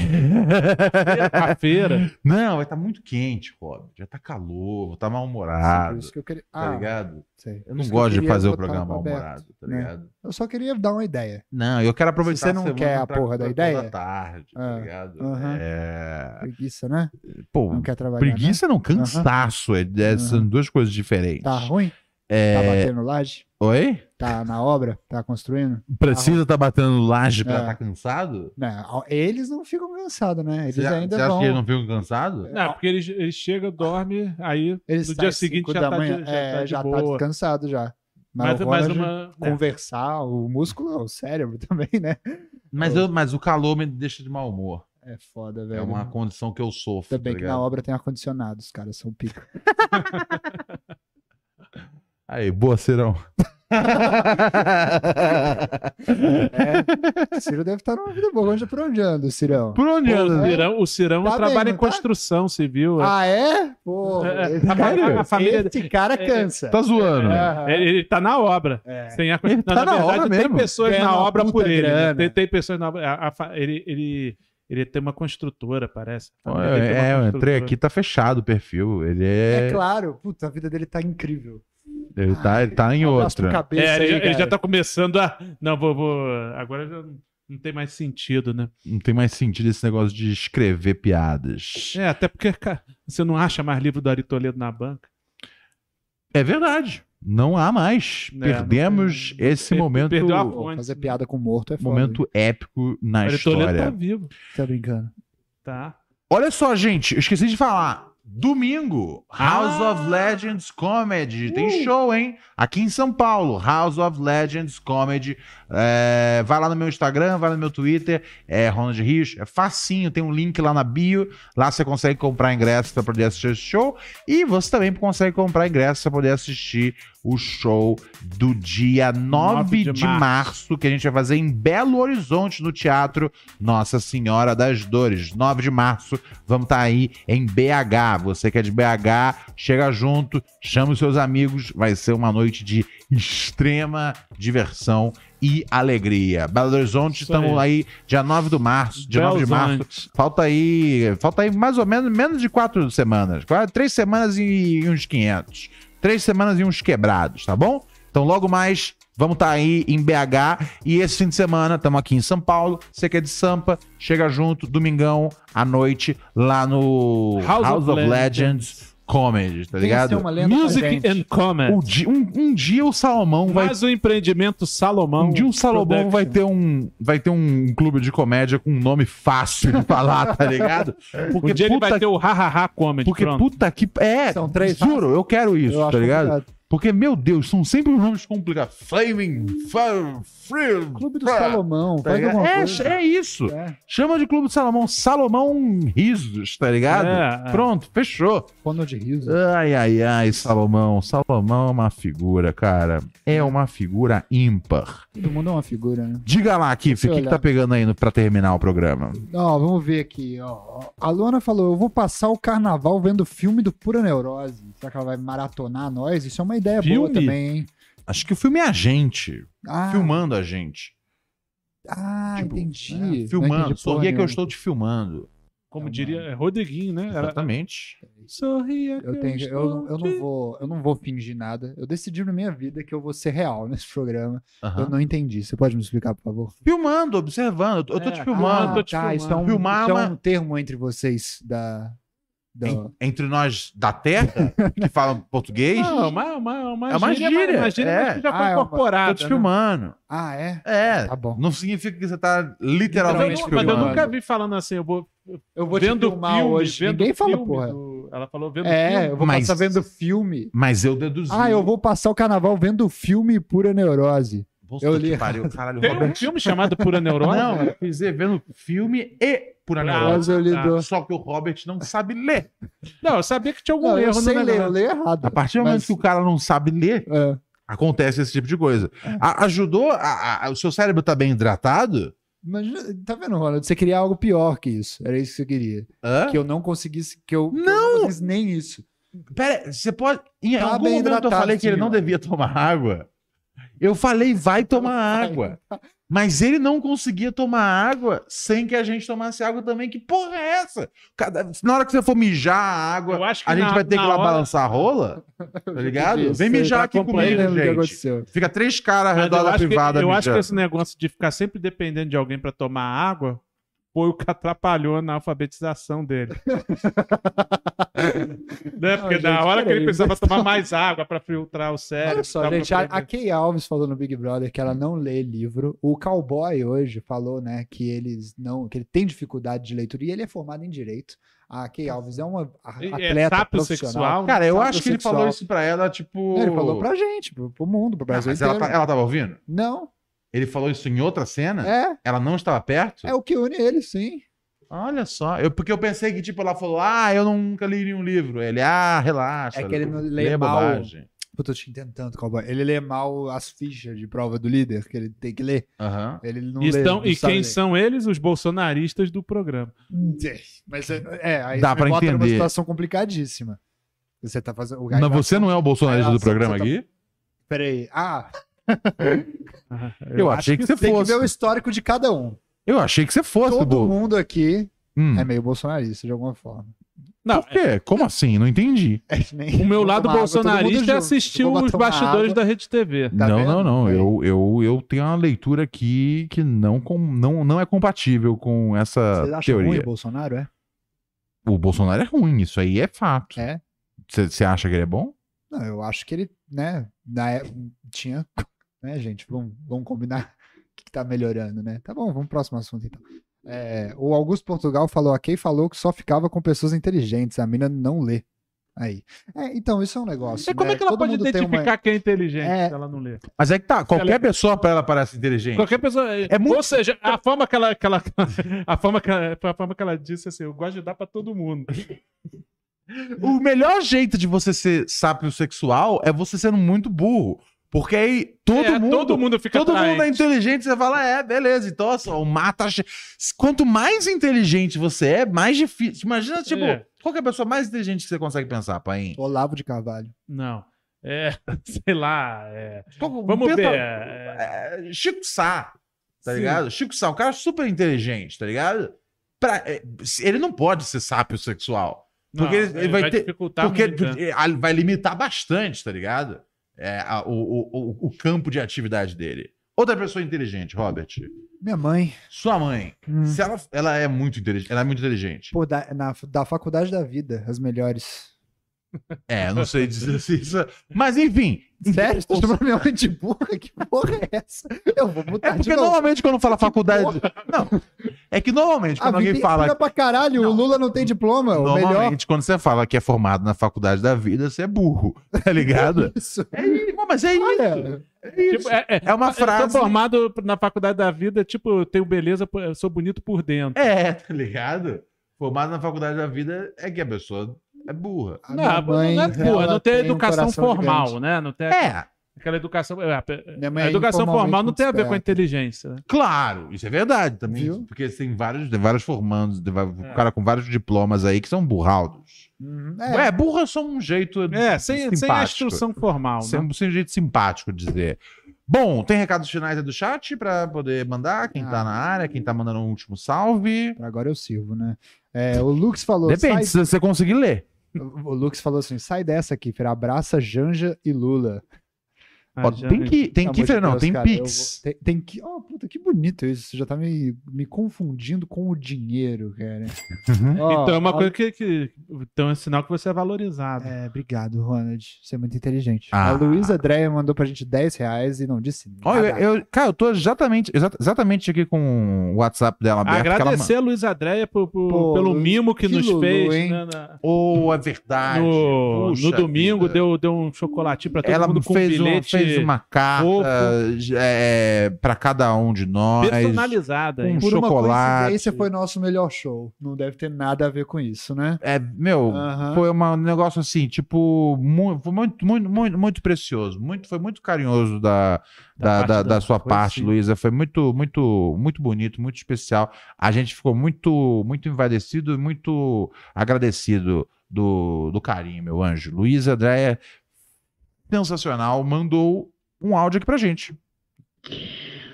A: A feira.
B: Não, vai estar muito quente, Rob. Já tá calor, vou estar
C: Por
B: mal-humorado.
C: isso que eu queria...
B: Tá
C: Ah,
B: ligado?
C: sei.
B: Eu não
C: isso que eu
B: gosto de fazer o programa
C: aberto,
B: mal-humorado, tá
C: né?
B: ligado?
C: Eu só queria dar uma ideia.
B: Não, eu quero aproveitar
C: você não quer a porra da ideia?
B: toda tarde, tá
C: Ah,
B: ligado?
C: aham.
B: É...
C: Preguiça, né?
B: Pô,
C: Não quer trabalhar, né?
B: preguiça não, cansaço. É, é- são duas coisas diferentes.
C: Tá ruim? Tá
B: É...
C: batendo laje?
B: Oi?
C: Tá na obra? Tá construindo?
B: Precisa estar batendo laje pra
C: É.
B: estar cansado?
C: Não, eles não ficam cansados, né? Eles
B: Você,
C: ainda
B: você acha
C: vão...
B: que eles não ficam cansados?
A: Não, porque ele, ele chega, dorme, aí
C: Eles
A: no dia seguinte
C: cinco
A: já
C: da
A: tá,
C: manhã,
A: de, já
C: é,
A: tá de
C: já tá
A: boa.
C: descansado já.
A: Mas-
C: Mas, o
A: mas uma- é.
C: conversar, o músculo, o cérebro também, né?
B: Mas, eu- mas o calor me deixa de mau humor.
C: É foda, velho.
B: É uma condição que eu sofro.
C: Ainda bem
B: tá
C: que na obra tem ar-condicionado, os caras são pica.
B: Aí, boa, Cirão.
C: É, o Ciro deve estar numa vida boa. Onde, por onde anda o Cirão?
B: Por onde anda?
A: o Cirão, o Cirão
C: Tá
A: trabalha
C: bem,
A: em
C: tá?
A: construção civil. é.
C: Ah, é? Pô,
A: É,
C: esse,
A: a-
C: cara,
A: a- família-
C: esse cara
A: é,
C: cansa.
B: Tá zoando.
C: Aham.
A: Ele, ele tá na obra.
C: É.
A: Sem a...
B: Ele tá
A: na,
B: na
A: verdade,
B: obra
A: tem
B: mesmo.
A: pessoas
C: Ganhando
A: na obra por ele. né?
C: grana.
A: Tem, tem pessoas na obra. a- a ele, ele, ele tem uma construtora, parece. Tem
B: É, eu entrei
A: construtora.
B: aqui, tá fechado o perfil. Ele
C: É
B: é.
C: claro. Puta, a vida dele tá incrível.
B: Ele tá, ele tá em outra.
C: cabeça
A: É, ele,
C: aí,
A: já, ele já tá começando a. Não, vou. vou... Agora já não tem mais sentido, né?
B: Não tem mais sentido esse negócio de escrever piadas.
A: É, até porque cara, você não acha mais livro do Ari Toledo na banca.
B: É verdade. Não há mais.
A: É,
B: Perdemos
A: não
B: esse
A: per-
B: momento.
A: perdeu a fonte.
C: fazer piada com morto é foda.
B: Momento épico na
A: Ari Toledo tá
B: história.
A: vivo.
C: Tá brincando.
A: Tá.
B: Olha só, gente, eu esqueci de falar. Domingo, House
A: Ah!
B: of Legends Comedy. Tem show, hein? Aqui em São Paulo, House of Legends Comedy. É, vai lá no meu Instagram, vai no meu Twitter, é Ronald Rios. É facinho, tem um link lá na bio. Lá você consegue comprar ingresso para poder assistir esse show. E você também consegue comprar ingresso para poder assistir o show do dia 9,
A: de
B: de,
A: março.
B: março, que a gente vai fazer em Belo Horizonte, no Teatro Nossa Senhora das Dores. 9 de março, vamos estar aí em BH. Você que é de BH, chega junto, chama os seus amigos. Vai ser uma noite de extrema diversão e alegria. Belo Horizonte,
A: Isso
B: estamos
A: aí.
B: aí dia 9 de março, dia 9 de março. Falta aí, falta aí mais ou menos menos de quatro semanas. Quase três semanas e uns 500. Três semanas e uns quebrados, tá bom? Então logo mais vamos estar aí em BH e esse fim de semana estamos aqui em São Paulo. Você que é de Sampa, chega junto domingão à noite lá no
A: House
B: House,
A: of
B: of,
A: Legends.
B: Legends Comedy, tá
C: Tem
B: ligado?
A: Music and Comment.
B: Um dia, um, um dia o Salomão vai
A: Mais um empreendimento Salomão.
B: um dia o Salomão
A: Production.
B: vai ter um vai ter um clube de comédia com um nome fácil de falar, tá ligado?
A: Um dia ele vai ter o Hahaha Comedy.
B: Porque
A: pronto.
B: puta que. É,
C: São três
B: juro, eu quero isso,
C: Eu
B: tá ligado?
C: complicado.
B: Porque, meu Deus, são sempre os nomes complicados. Flaming, Free.
C: Clube do Salomão,
B: Tá
C: faz
B: é, é isso.
C: É.
B: Chama de Clube do Salomão. Salomão Risos, tá ligado?
A: É, é.
B: Pronto, fechou.
C: Ronald Rios.
B: Ai, ai, ai, Salomão. Salomão é uma figura, cara. É uma figura ímpar.
C: Todo mundo é uma figura, né?
B: Diga lá, Kiff, o que, que tá pegando aí pra terminar o programa?
C: Ó, vamos ver aqui, ó. A Luana falou: eu vou passar o carnaval vendo filme do Pura Neurose. Será que ela vai maratonar nós? Isso é uma ideia boa
A: Filme?
C: também, hein?
B: Acho que o filme é a gente,
C: Ah,
B: filmando a gente.
C: Ah,
B: Tipo,
C: entendi.
B: é, filmando.
C: entendi
B: Sorria que eu estou te filmando.
A: Como diria é Rodriguinho, né? Era-
B: Exatamente.
A: Sorria que
C: Eu, tenho, eu, não- eu
A: estou
C: não
A: te-
C: vou, eu não vou fingir nada. Eu decidi na minha vida que eu vou ser real nesse programa.
B: Aham.
C: Eu não entendi. Você pode me explicar, por favor?
B: Filmando, observando. Eu tô, eu tô
A: É,
B: te
A: ah,
B: filmando.
A: tô te
C: tá, isso é, um,
A: filmando.
B: Filmar
C: isso é um termo entre vocês da. Da-
B: En- entre nós da Terra, que falam português,
A: Não, uma, uma, uma
B: É uma gíria,
A: Uma gíria
B: é.
A: mas que já foi
C: Ah, é
A: incorporada.
B: te
A: né?
B: filmando.
C: Ah, é?
B: É.
C: Tá bom.
B: Não significa que você tá
A: Mas eu,
B: literalmente
A: nu- mas eu
B: filmando.
A: nunca vi falando assim, eu vou
C: Eu vou te
A: vendo
C: filmar
A: filme,
C: hoje.
A: vendo
C: Ninguém fala,
A: filme
C: porra.
A: do- Ela falou vendo
C: É,
A: filme.
C: eu vou
B: Mas-
C: passar vendo filme.
B: Mas eu deduzi.
C: Ah, eu vou passar o carnaval vendo filme Pura Neurose.
B: Puta
C: eu
B: que
C: li.
B: pariu, caralho,
A: Tem um
B: Robert.
A: filme chamado Pura Neurose?
B: Não, eu dizer vendo filme e pura
A: Ah,
B: neurose.
C: Neurose eu li
A: tá.
C: do...
B: Só que o Robert não sabe ler.
A: Não, eu sabia que tinha algum
C: Não, eu
A: erro
C: sei
A: no
C: ler, eu leio errado.
B: A partir do momento
C: Mas-
B: que o cara não sabe ler,
C: É.
B: acontece esse tipo de coisa. A- ajudou? A- a- o seu cérebro tá bem hidratado?
C: Imagina, tá vendo, Ronald? Você queria algo pior que isso. Era isso que você queria.
B: Hã?
C: Que eu não conseguisse. Que eu que eu
B: Não!
C: não conseguisse nem isso.
B: Pera, você pode. Em
C: Tá
B: algum momento eu falei que ele não devia tomar água. Eu falei, vai tomar água. Mas ele não conseguia tomar água sem que a gente tomasse água também. Que porra é essa? Cada- Na hora que você for mijar a água, a gente
A: na-
B: vai ter que ir lá
A: hora-
B: balançar a rola? Tá ligado? Vem
C: ele
B: mijar
C: tá
B: aqui comigo, gente. Fica três caras ao redor
A: eu
B: da
A: acho, que,
B: privada
A: eu acho que
B: mijando.
A: esse negócio de ficar sempre dependendo de alguém pra tomar água foi o que atrapalhou na alfabetização dele. né? Porque
C: Não,
A: na hora que ele precisava
C: mas-
A: tomar mais água pra filtrar o cérebro.
C: Olha só,
A: pra
C: gente, a, Kay Alves falou no Big Brother que ela não lê livro. O Cowboy hoje falou, né, que eles não, que ele tem dificuldade de leitura e ele é formado em direito. A Kay Alves é uma
A: É
C: atleta
A: sápio
C: profissional.
A: sexual?
B: Cara, eu acho que ele
C: sexual.
B: falou isso pra ela, tipo.
C: Ele falou pra gente, pro, pro mundo, pro
B: Ah,
C: Brasil
B: mas ela,
C: inteiro.
B: tá- ela tava ouvindo?
C: Não,
B: Ele falou isso em outra cena?
C: é,
B: Ela não estava perto?
C: é o que une eles, sim.
B: Olha só. Eu, porque eu pensei que, tipo, ela falou, ah, eu nunca li nenhum livro. Ele, ah, relaxa.
C: É que ele não lê
B: lê
C: mal.
B: bobagem.
C: Puta, eu te entendo tanto, Cowboy. Ele lê mal as fichas de prova do líder, que ele tem que ler.
B: Aham.
C: Ele não
A: E,
C: lê.
A: estão-
C: não
A: e quem
C: ler.
A: são eles? Os bolsonaristas do programa.
C: Mas é, é, aí
B: Dá
C: você
B: pra
C: me bota numa
B: entender.
C: situação complicadíssima. Você tá fazendo. o
B: Mas você não é o bolsonarista do programa
C: tá-
B: aqui?
C: Peraí. Ah,
B: Eu, achei que, você
C: tem que
B: fosse.
C: ver o histórico de cada um.
B: Eu achei que você fosse,
C: Todo
B: Bo.
C: mundo aqui
B: Hum.
C: é meio bolsonarista de alguma forma.
A: Não,
B: Por quê? Como assim? Não entendi.
C: É que nem-
A: o meu lado bolsonarista é assistir os bastidores
C: água.
A: da Rede TV.
C: Tá
B: não,
C: vendo?
B: não, não.
C: Aí.
B: Eu, eu, eu tenho uma leitura aqui que não, com, não, não é compatível com essa
C: Vocês acham ruim
B: teoria.
C: o Bolsonaro, é?
B: O Bolsonaro é ruim, isso aí é fato.
C: É.
B: Você acha que ele é bom?
C: Não, eu acho que ele, né, na época tinha, né, gente, vamos, vamos combinar o que, que tá melhorando, né? Tá bom, vamos pro próximo assunto então. É, o Augusto Portugal falou, a Kay falou que só ficava com pessoas inteligentes, a mina não lê. Aí. É, então, isso é um negócio.
A: E como
C: né?
A: é que ela
C: Todo
A: pode
C: uma-
A: identificar quem é inteligente
C: É.
A: se ela não lê?
B: Mas é que tá, qualquer
A: ela-
B: pessoa pra ela parece inteligente.
A: Qualquer pessoa.
B: É muito-
A: Ou seja, a forma que ela. Que ela a, forma que ela, a forma que ela disse assim, eu gosto de dar pra todo mundo.
B: O melhor jeito de você ser sápio sexual é você sendo muito burro. Porque aí todo
A: É,
B: mundo.
A: todo mundo fica
B: Todo mundo é
A: atraente.
B: inteligente, você fala, é, beleza. Então, assim, o mata. Quanto mais inteligente você é, mais difícil. Imagina, tipo,
A: É.
B: qual que é a pessoa mais inteligente que você consegue pensar, Paim?
C: Olavo de Carvalho.
A: Não. É, sei lá. é,
B: Qual-
A: Vamos
B: pensa-
A: ver. é,
B: é, Chico Sá, tá
A: Sim.
B: ligado? Chico Sá, um cara super inteligente, tá ligado? Pra- é, ele não pode ser sápio sexual. Porque
A: não,
B: ele, ele vai, ter.
A: dificultar
B: Porque
A: muito, né?
B: ele vai limitar bastante, tá ligado? É, a- o, o, o, campo de atividade dele. Outra pessoa inteligente, Robert.
C: Minha mãe.
B: Sua mãe.
C: Hum.
B: Se ela, ela é muito inteligente. Ela é muito inteligente.
C: Pô, da, na, da faculdade da vida, as melhores.
B: É, não sei dizer se isso. Mas enfim.
C: Sério? Você tá mãe de burra? Que porra é essa? Eu vou
B: É
C: botar de
B: porque
C: novo.
B: normalmente quando fala faculdade. Não. É que normalmente
C: A
B: quando
C: vida
B: alguém fala.
C: ensina pra caralho, o Lula não tem diploma, o melhor.
B: Normalmente, quando você fala que é formado na faculdade da vida, você é burro, tá ligado?
C: Isso.
B: É isso, mas é isso.
C: Olha,
B: É isso.
A: Tipo, é, é,
B: É uma
A: eu
B: frase-
A: sou formado na faculdade da vida, tipo, eu tenho beleza, eu sou bonito por dentro.
B: É, tá ligado? Formado na faculdade da vida é que a pessoa é burra.
C: a
A: Não,
C: mãe,
A: não é burra, não tem
C: tem um
A: educação
C: coração
A: formal,
C: gigante.
A: né? Não tem
B: É,
A: aquela educação. é, A,
C: é
A: educação formal não tem a ver com a inteligência. né?
B: claro, isso é verdade também.
C: Viu?
B: Porque tem vários, tem vários formandos, tem va-
A: É.
B: cara com vários diplomas aí que são burraldos.
C: Uhum,
B: É,
C: É,
B: burra é só um jeito
A: É, sem, sem a instrução formal.
B: Sem,
A: né?
B: sem um jeito simpático de dizer. Bom, tem recados finais aí do chat pra poder mandar? Quem tá
C: Ah.
B: na área, quem tá mandando um último salve?
C: agora eu sirvo, né? É, o Lux falou.
B: Depende,
C: sai-
B: se você conseguir ler.
C: O Lux falou assim: sai dessa aqui. Abraça Janja e Lula.
A: Ah,
B: Ó,
A: já-
B: tem que, tem que,
C: amor de
B: não,
C: Deus,
B: tem
C: cara, eu
B: Pix.
C: vou- Tem, tem que. Oh, puta, que bonito isso. Você já tá me, me confundindo com o dinheiro, cara.
B: Uhum.
C: Ó,
A: Então é uma
C: a-
A: coisa que, que. Então é sinal que você é valorizado.
C: É, obrigado, Ronald. Você é muito inteligente.
B: Ah.
C: A Luísa Dreia mandou pra gente 10 reais e não disse nada.
B: Olha, eu, cara, eu tô exatamente, exa- exatamente aqui com o WhatsApp dela aberto. que ela
A: Agradecer a Luiz Andréia por- por-
C: Pô,
A: pelo mimo que,
C: que
A: nos
C: Lulu,
A: fez
C: hein?
A: né, na-
B: Ou é verdade.
A: no,
B: Puxa
A: no domingo.
B: vida.
A: Deu, deu um chocolatinho pra todo
B: Ela
A: mundo com
B: fez, um-
A: bilhete
B: fez uma carta
A: fofo.
B: é, para cada um de nós.
A: personalizada. hein?
B: um
C: Por uma
B: chocolate.
C: coincidência, foi nosso melhor show. Não deve ter nada a ver com isso, né?
B: É, meu,
C: Aham.
B: foi uma- um negócio assim, tipo, muito, muito, muito, muito precioso. Muito, foi muito carinhoso da, da,
A: parte
B: da,
A: da-
B: da sua parte. Luísa. Foi muito, muito, muito bonito, muito especial. A gente ficou muito, muito envadecido e muito agradecido do, do carinho, meu anjo. Luísa Andréia, sensacional, mandou um áudio aqui pra gente.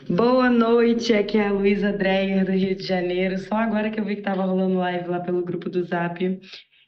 K: Boa noite, aqui é a Luísa Dreyer, do Rio de Janeiro. Só agora que eu vi que estava rolando live lá pelo grupo do Zap.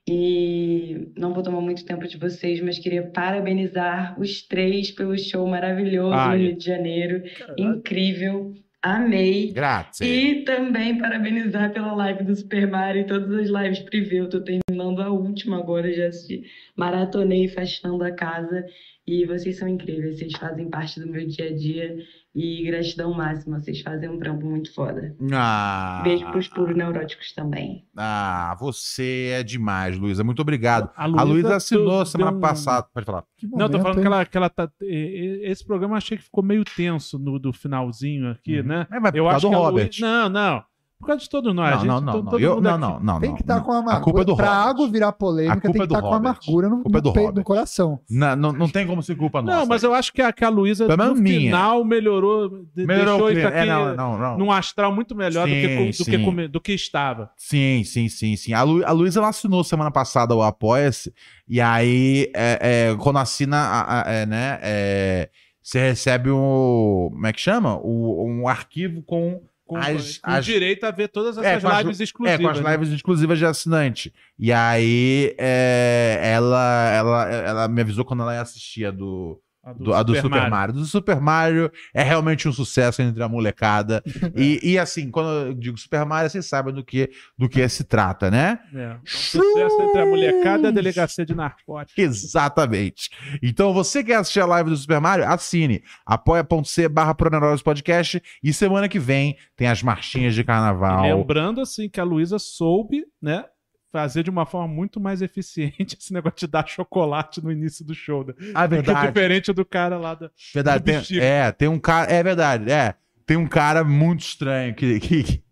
K: E não vou tomar muito tempo de vocês, mas queria parabenizar os três pelo show maravilhoso
B: Ai.
K: no Rio de Janeiro. Incrível. Amei.
B: Grazie.
K: E também parabenizar pela live do Super Mario e todas as lives privê. Eu tô terminando a última agora, já assisti. Maratonei festando a casa. E vocês são incríveis, vocês fazem parte do meu dia a dia. E gratidão máxima, vocês fazem um trampo muito foda.
B: Ah,
K: Beijo pros puros neuróticos também.
B: ah, você é demais, Luísa. Muito obrigado.
A: A
B: A
A: Luísa
B: Luísa assinou semana
A: deu um-
B: passada. Pode falar.
A: Não, tô falando que ela, que ela tá. Esse programa eu achei que ficou meio tenso no do finalzinho aqui, né?
B: É, mas
A: eu acho
B: do Robert.
A: Não, não. Por causa de todos nós.
B: Não,
A: gente,
B: não, não,
A: to-
B: não.
A: todo
B: Eu-
A: mundo
B: não, não, não,
C: Tem
B: não,
C: que estar
B: não.
C: com a amargura.
B: A culpa é do
C: pra
B: Robert.
C: água virar polêmica, tem
B: é
C: que
B: do
C: estar com a amargura no,
B: culpa é
C: no
B: do Robert.
C: no coração.
B: Não, não, não tem como ser culpa nossa.
A: Não, mas eu acho que a, que a Luísa, no
B: minha.
A: final, melhorou. de-
B: Melhorou
A: deixou
B: É, não, não, não.
A: num astral muito melhor do, que,
B: Sim,
A: do, que
B: sim.
A: come- do que estava.
B: Sim, sim, sim, sim. A, Lu, a Luísa assinou semana passada o Apoia-se, e aí, é, é, quando assina, a- a- é, né, é, você recebe um. Como é que chama? O, um arquivo com.
A: Com,
B: as,
A: com
B: as-
A: direito a ver todas
B: é,
A: essas
B: as-
A: lives
B: É,
A: exclusivas.
B: com as
A: né?
B: lives exclusivas de assinante. E aí, é, ela, ela, ela me avisou quando ela ia assistir a do.
A: A
B: Do, a do Super, Mario. Do Super Mario é realmente um sucesso entre a molecada. e, e assim, quando eu digo Super Mario, vocês sabem do que, do que se trata, né?
A: É. Um sucesso entre a molecada e a delegacia de narcóticos.
B: Exatamente. Então, você quer assistir a live do Super Mario? Assine apoia.c barra Podcast e semana que vem tem as marchinhas de carnaval.
A: E lembrando, assim, que a Luísa soube, né? Fazer de uma forma muito mais eficiente esse negócio de dar chocolate no início do show. Né?
B: Ah,
A: que
B: verdade.
A: diferente do cara lá da.
B: Verdade, tem,
A: bexiga.
B: é, tem um cara. É verdade, é. Tem um cara muito estranho que. que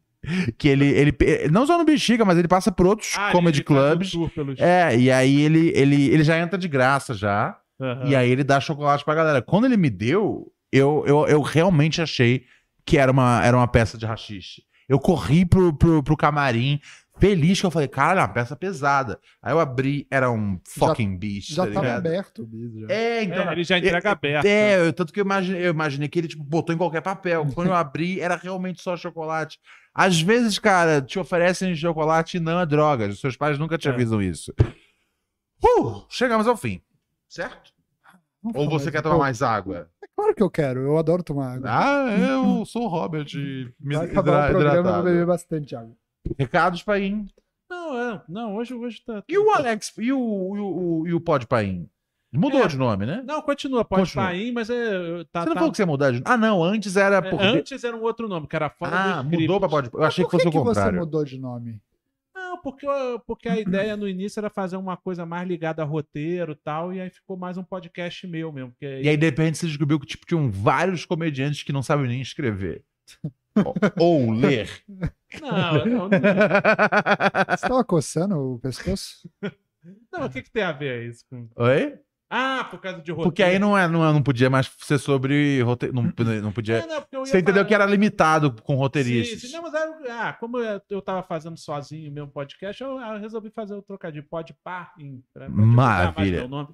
B: que ele, ele, não só no Bexiga, mas ele passa por outros
A: Ah,
B: comedy
A: um
B: clubs.
A: pelos-
B: É, e aí ele, ele, ele já entra de graça já.
A: Aham.
B: E aí ele dá chocolate pra galera. Quando ele me deu, eu, eu, eu realmente achei que era uma, era uma peça de rachixe. Eu corri pro, pro, pro camarim, feliz que eu falei, cara, é uma peça pesada. Aí eu abri, era um fucking beast,
C: Já
B: tá
C: tava
B: ligado?
C: aberto o bicho. já.
B: É, então.
A: É, ele já entrega
B: é,
A: aberto.
B: É, eu- tanto que eu imaginei, eu imaginei que ele tipo, botou em qualquer papel. Quando eu abri, era realmente só chocolate. Às vezes, cara, te oferecem chocolate e não é droga. Os seus pais nunca te
A: É.
B: avisam isso. Uh, chegamos ao fim. Certo?
C: Vamos
B: Ou você quer tomar mais água?
C: É claro que eu quero, eu adoro tomar água.
B: Ah, eu sou o Robert. Me
C: Vai acabar o programa, eu vou beber bastante água.
B: Recados, Paim.
A: Não, é. Não, hoje, hoje tá.
B: E o Alex? E o, e o, e o Pod Paim? Mudou
A: É.
B: de nome, né?
A: Não, continua, pode
B: Continua.
A: sair, mas é. Tá,
B: você não
A: tá-
B: falou que você ia mudar de Ah, não. Antes era
A: é,
B: por.
A: Antes era um outro nome, que era fora
B: Ah,
A: do
B: mudou pra Pod Eu achei que
C: Por
B: fosse
C: que,
B: o
C: que você
B: contrário.
C: mudou de nome?
A: Não, porque, porque a ideia no início era fazer uma coisa mais ligada a roteiro e tal, e aí ficou mais um podcast meu mesmo. Que
B: E aí, de repente, você descobriu que tipo, tinham vários comediantes que não sabem nem escrever. ou, ou ler.
A: Não, eu não,
C: Você tava coçando o pescoço?
A: não, o que, que tem a ver isso com.
B: Oi?
A: Ah, por causa de roteiro.
B: Porque aí não, é, não, é- não podia mais ser sobre roteiro. Não, não podia.
A: É, não, porque eu ia
B: Você entendeu
A: falar-
B: que era limitado com
A: Sim,
B: roteiristas.
A: sim, não, mas aí, ah, como eu, eu tava fazendo sozinho o meu podcast, eu, eu resolvi fazer o trocadilho pode par em pra- pra
B: Maravilha.
A: meu nome.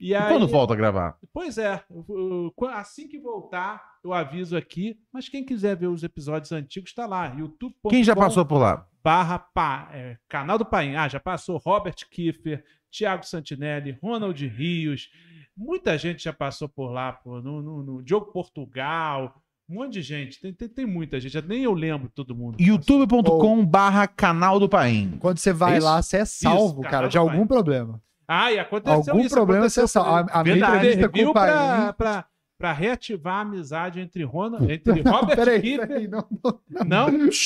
A: E aí,
B: quando volta a gravar?
A: Pois é, assim que voltar, eu aviso aqui. Mas quem quiser ver os episódios antigos, tá lá. YouTube.
B: Quem já passou por lá?
A: Barra pá, é, canal do Paim. Ah, já passou Robert Kiefer, Thiago Santinelli, Ronald Rios. Muita gente já passou por lá, pô, no, no, no Diogo Portugal. Um monte de gente. Tem, tem, tem muita gente. Nem eu lembro todo mundo.
B: youtube.com barra canal do Paim.
C: Quando você vai
A: Isso?
C: lá, você é salvo,
A: Isso,
C: cara, de algum
A: Paim.
C: problema.
A: Ah, e aconteceu
C: Algum
A: isso.
C: problema
A: aconteceu comigo.
C: A, a minha
B: Verdade.
C: entrevista com
A: Serviu
C: o
A: pra,
C: pai.
A: pra, pra reativar a amizade entre Ronald, entre Robert
C: Peraí,
A: Kiefer.
C: peraí, não, não,
A: Não? Não?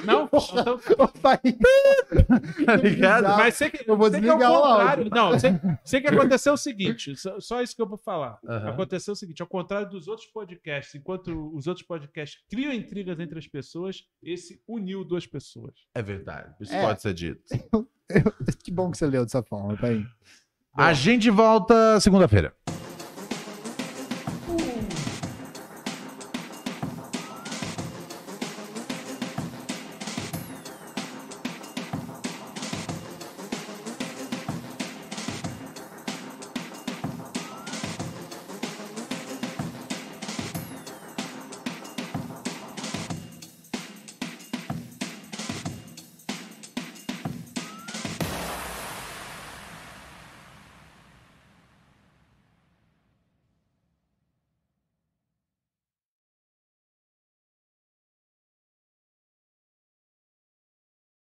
A: Então,
C: Ô, pai.
B: Tá ligado?
A: mas sei que,
C: Eu vou
A: sei que é o contrário. Não, sei, sei que aconteceu o seguinte, só, só isso que eu vou falar.
B: Aham.
A: Aconteceu o seguinte, ao contrário dos outros podcasts, enquanto os outros podcasts criam intrigas entre as pessoas, esse uniu duas pessoas.
B: É verdade. Isso
C: É.
B: pode ser dito.
C: Que bom que você leu dessa forma, pai.
B: A gente volta segunda-feira.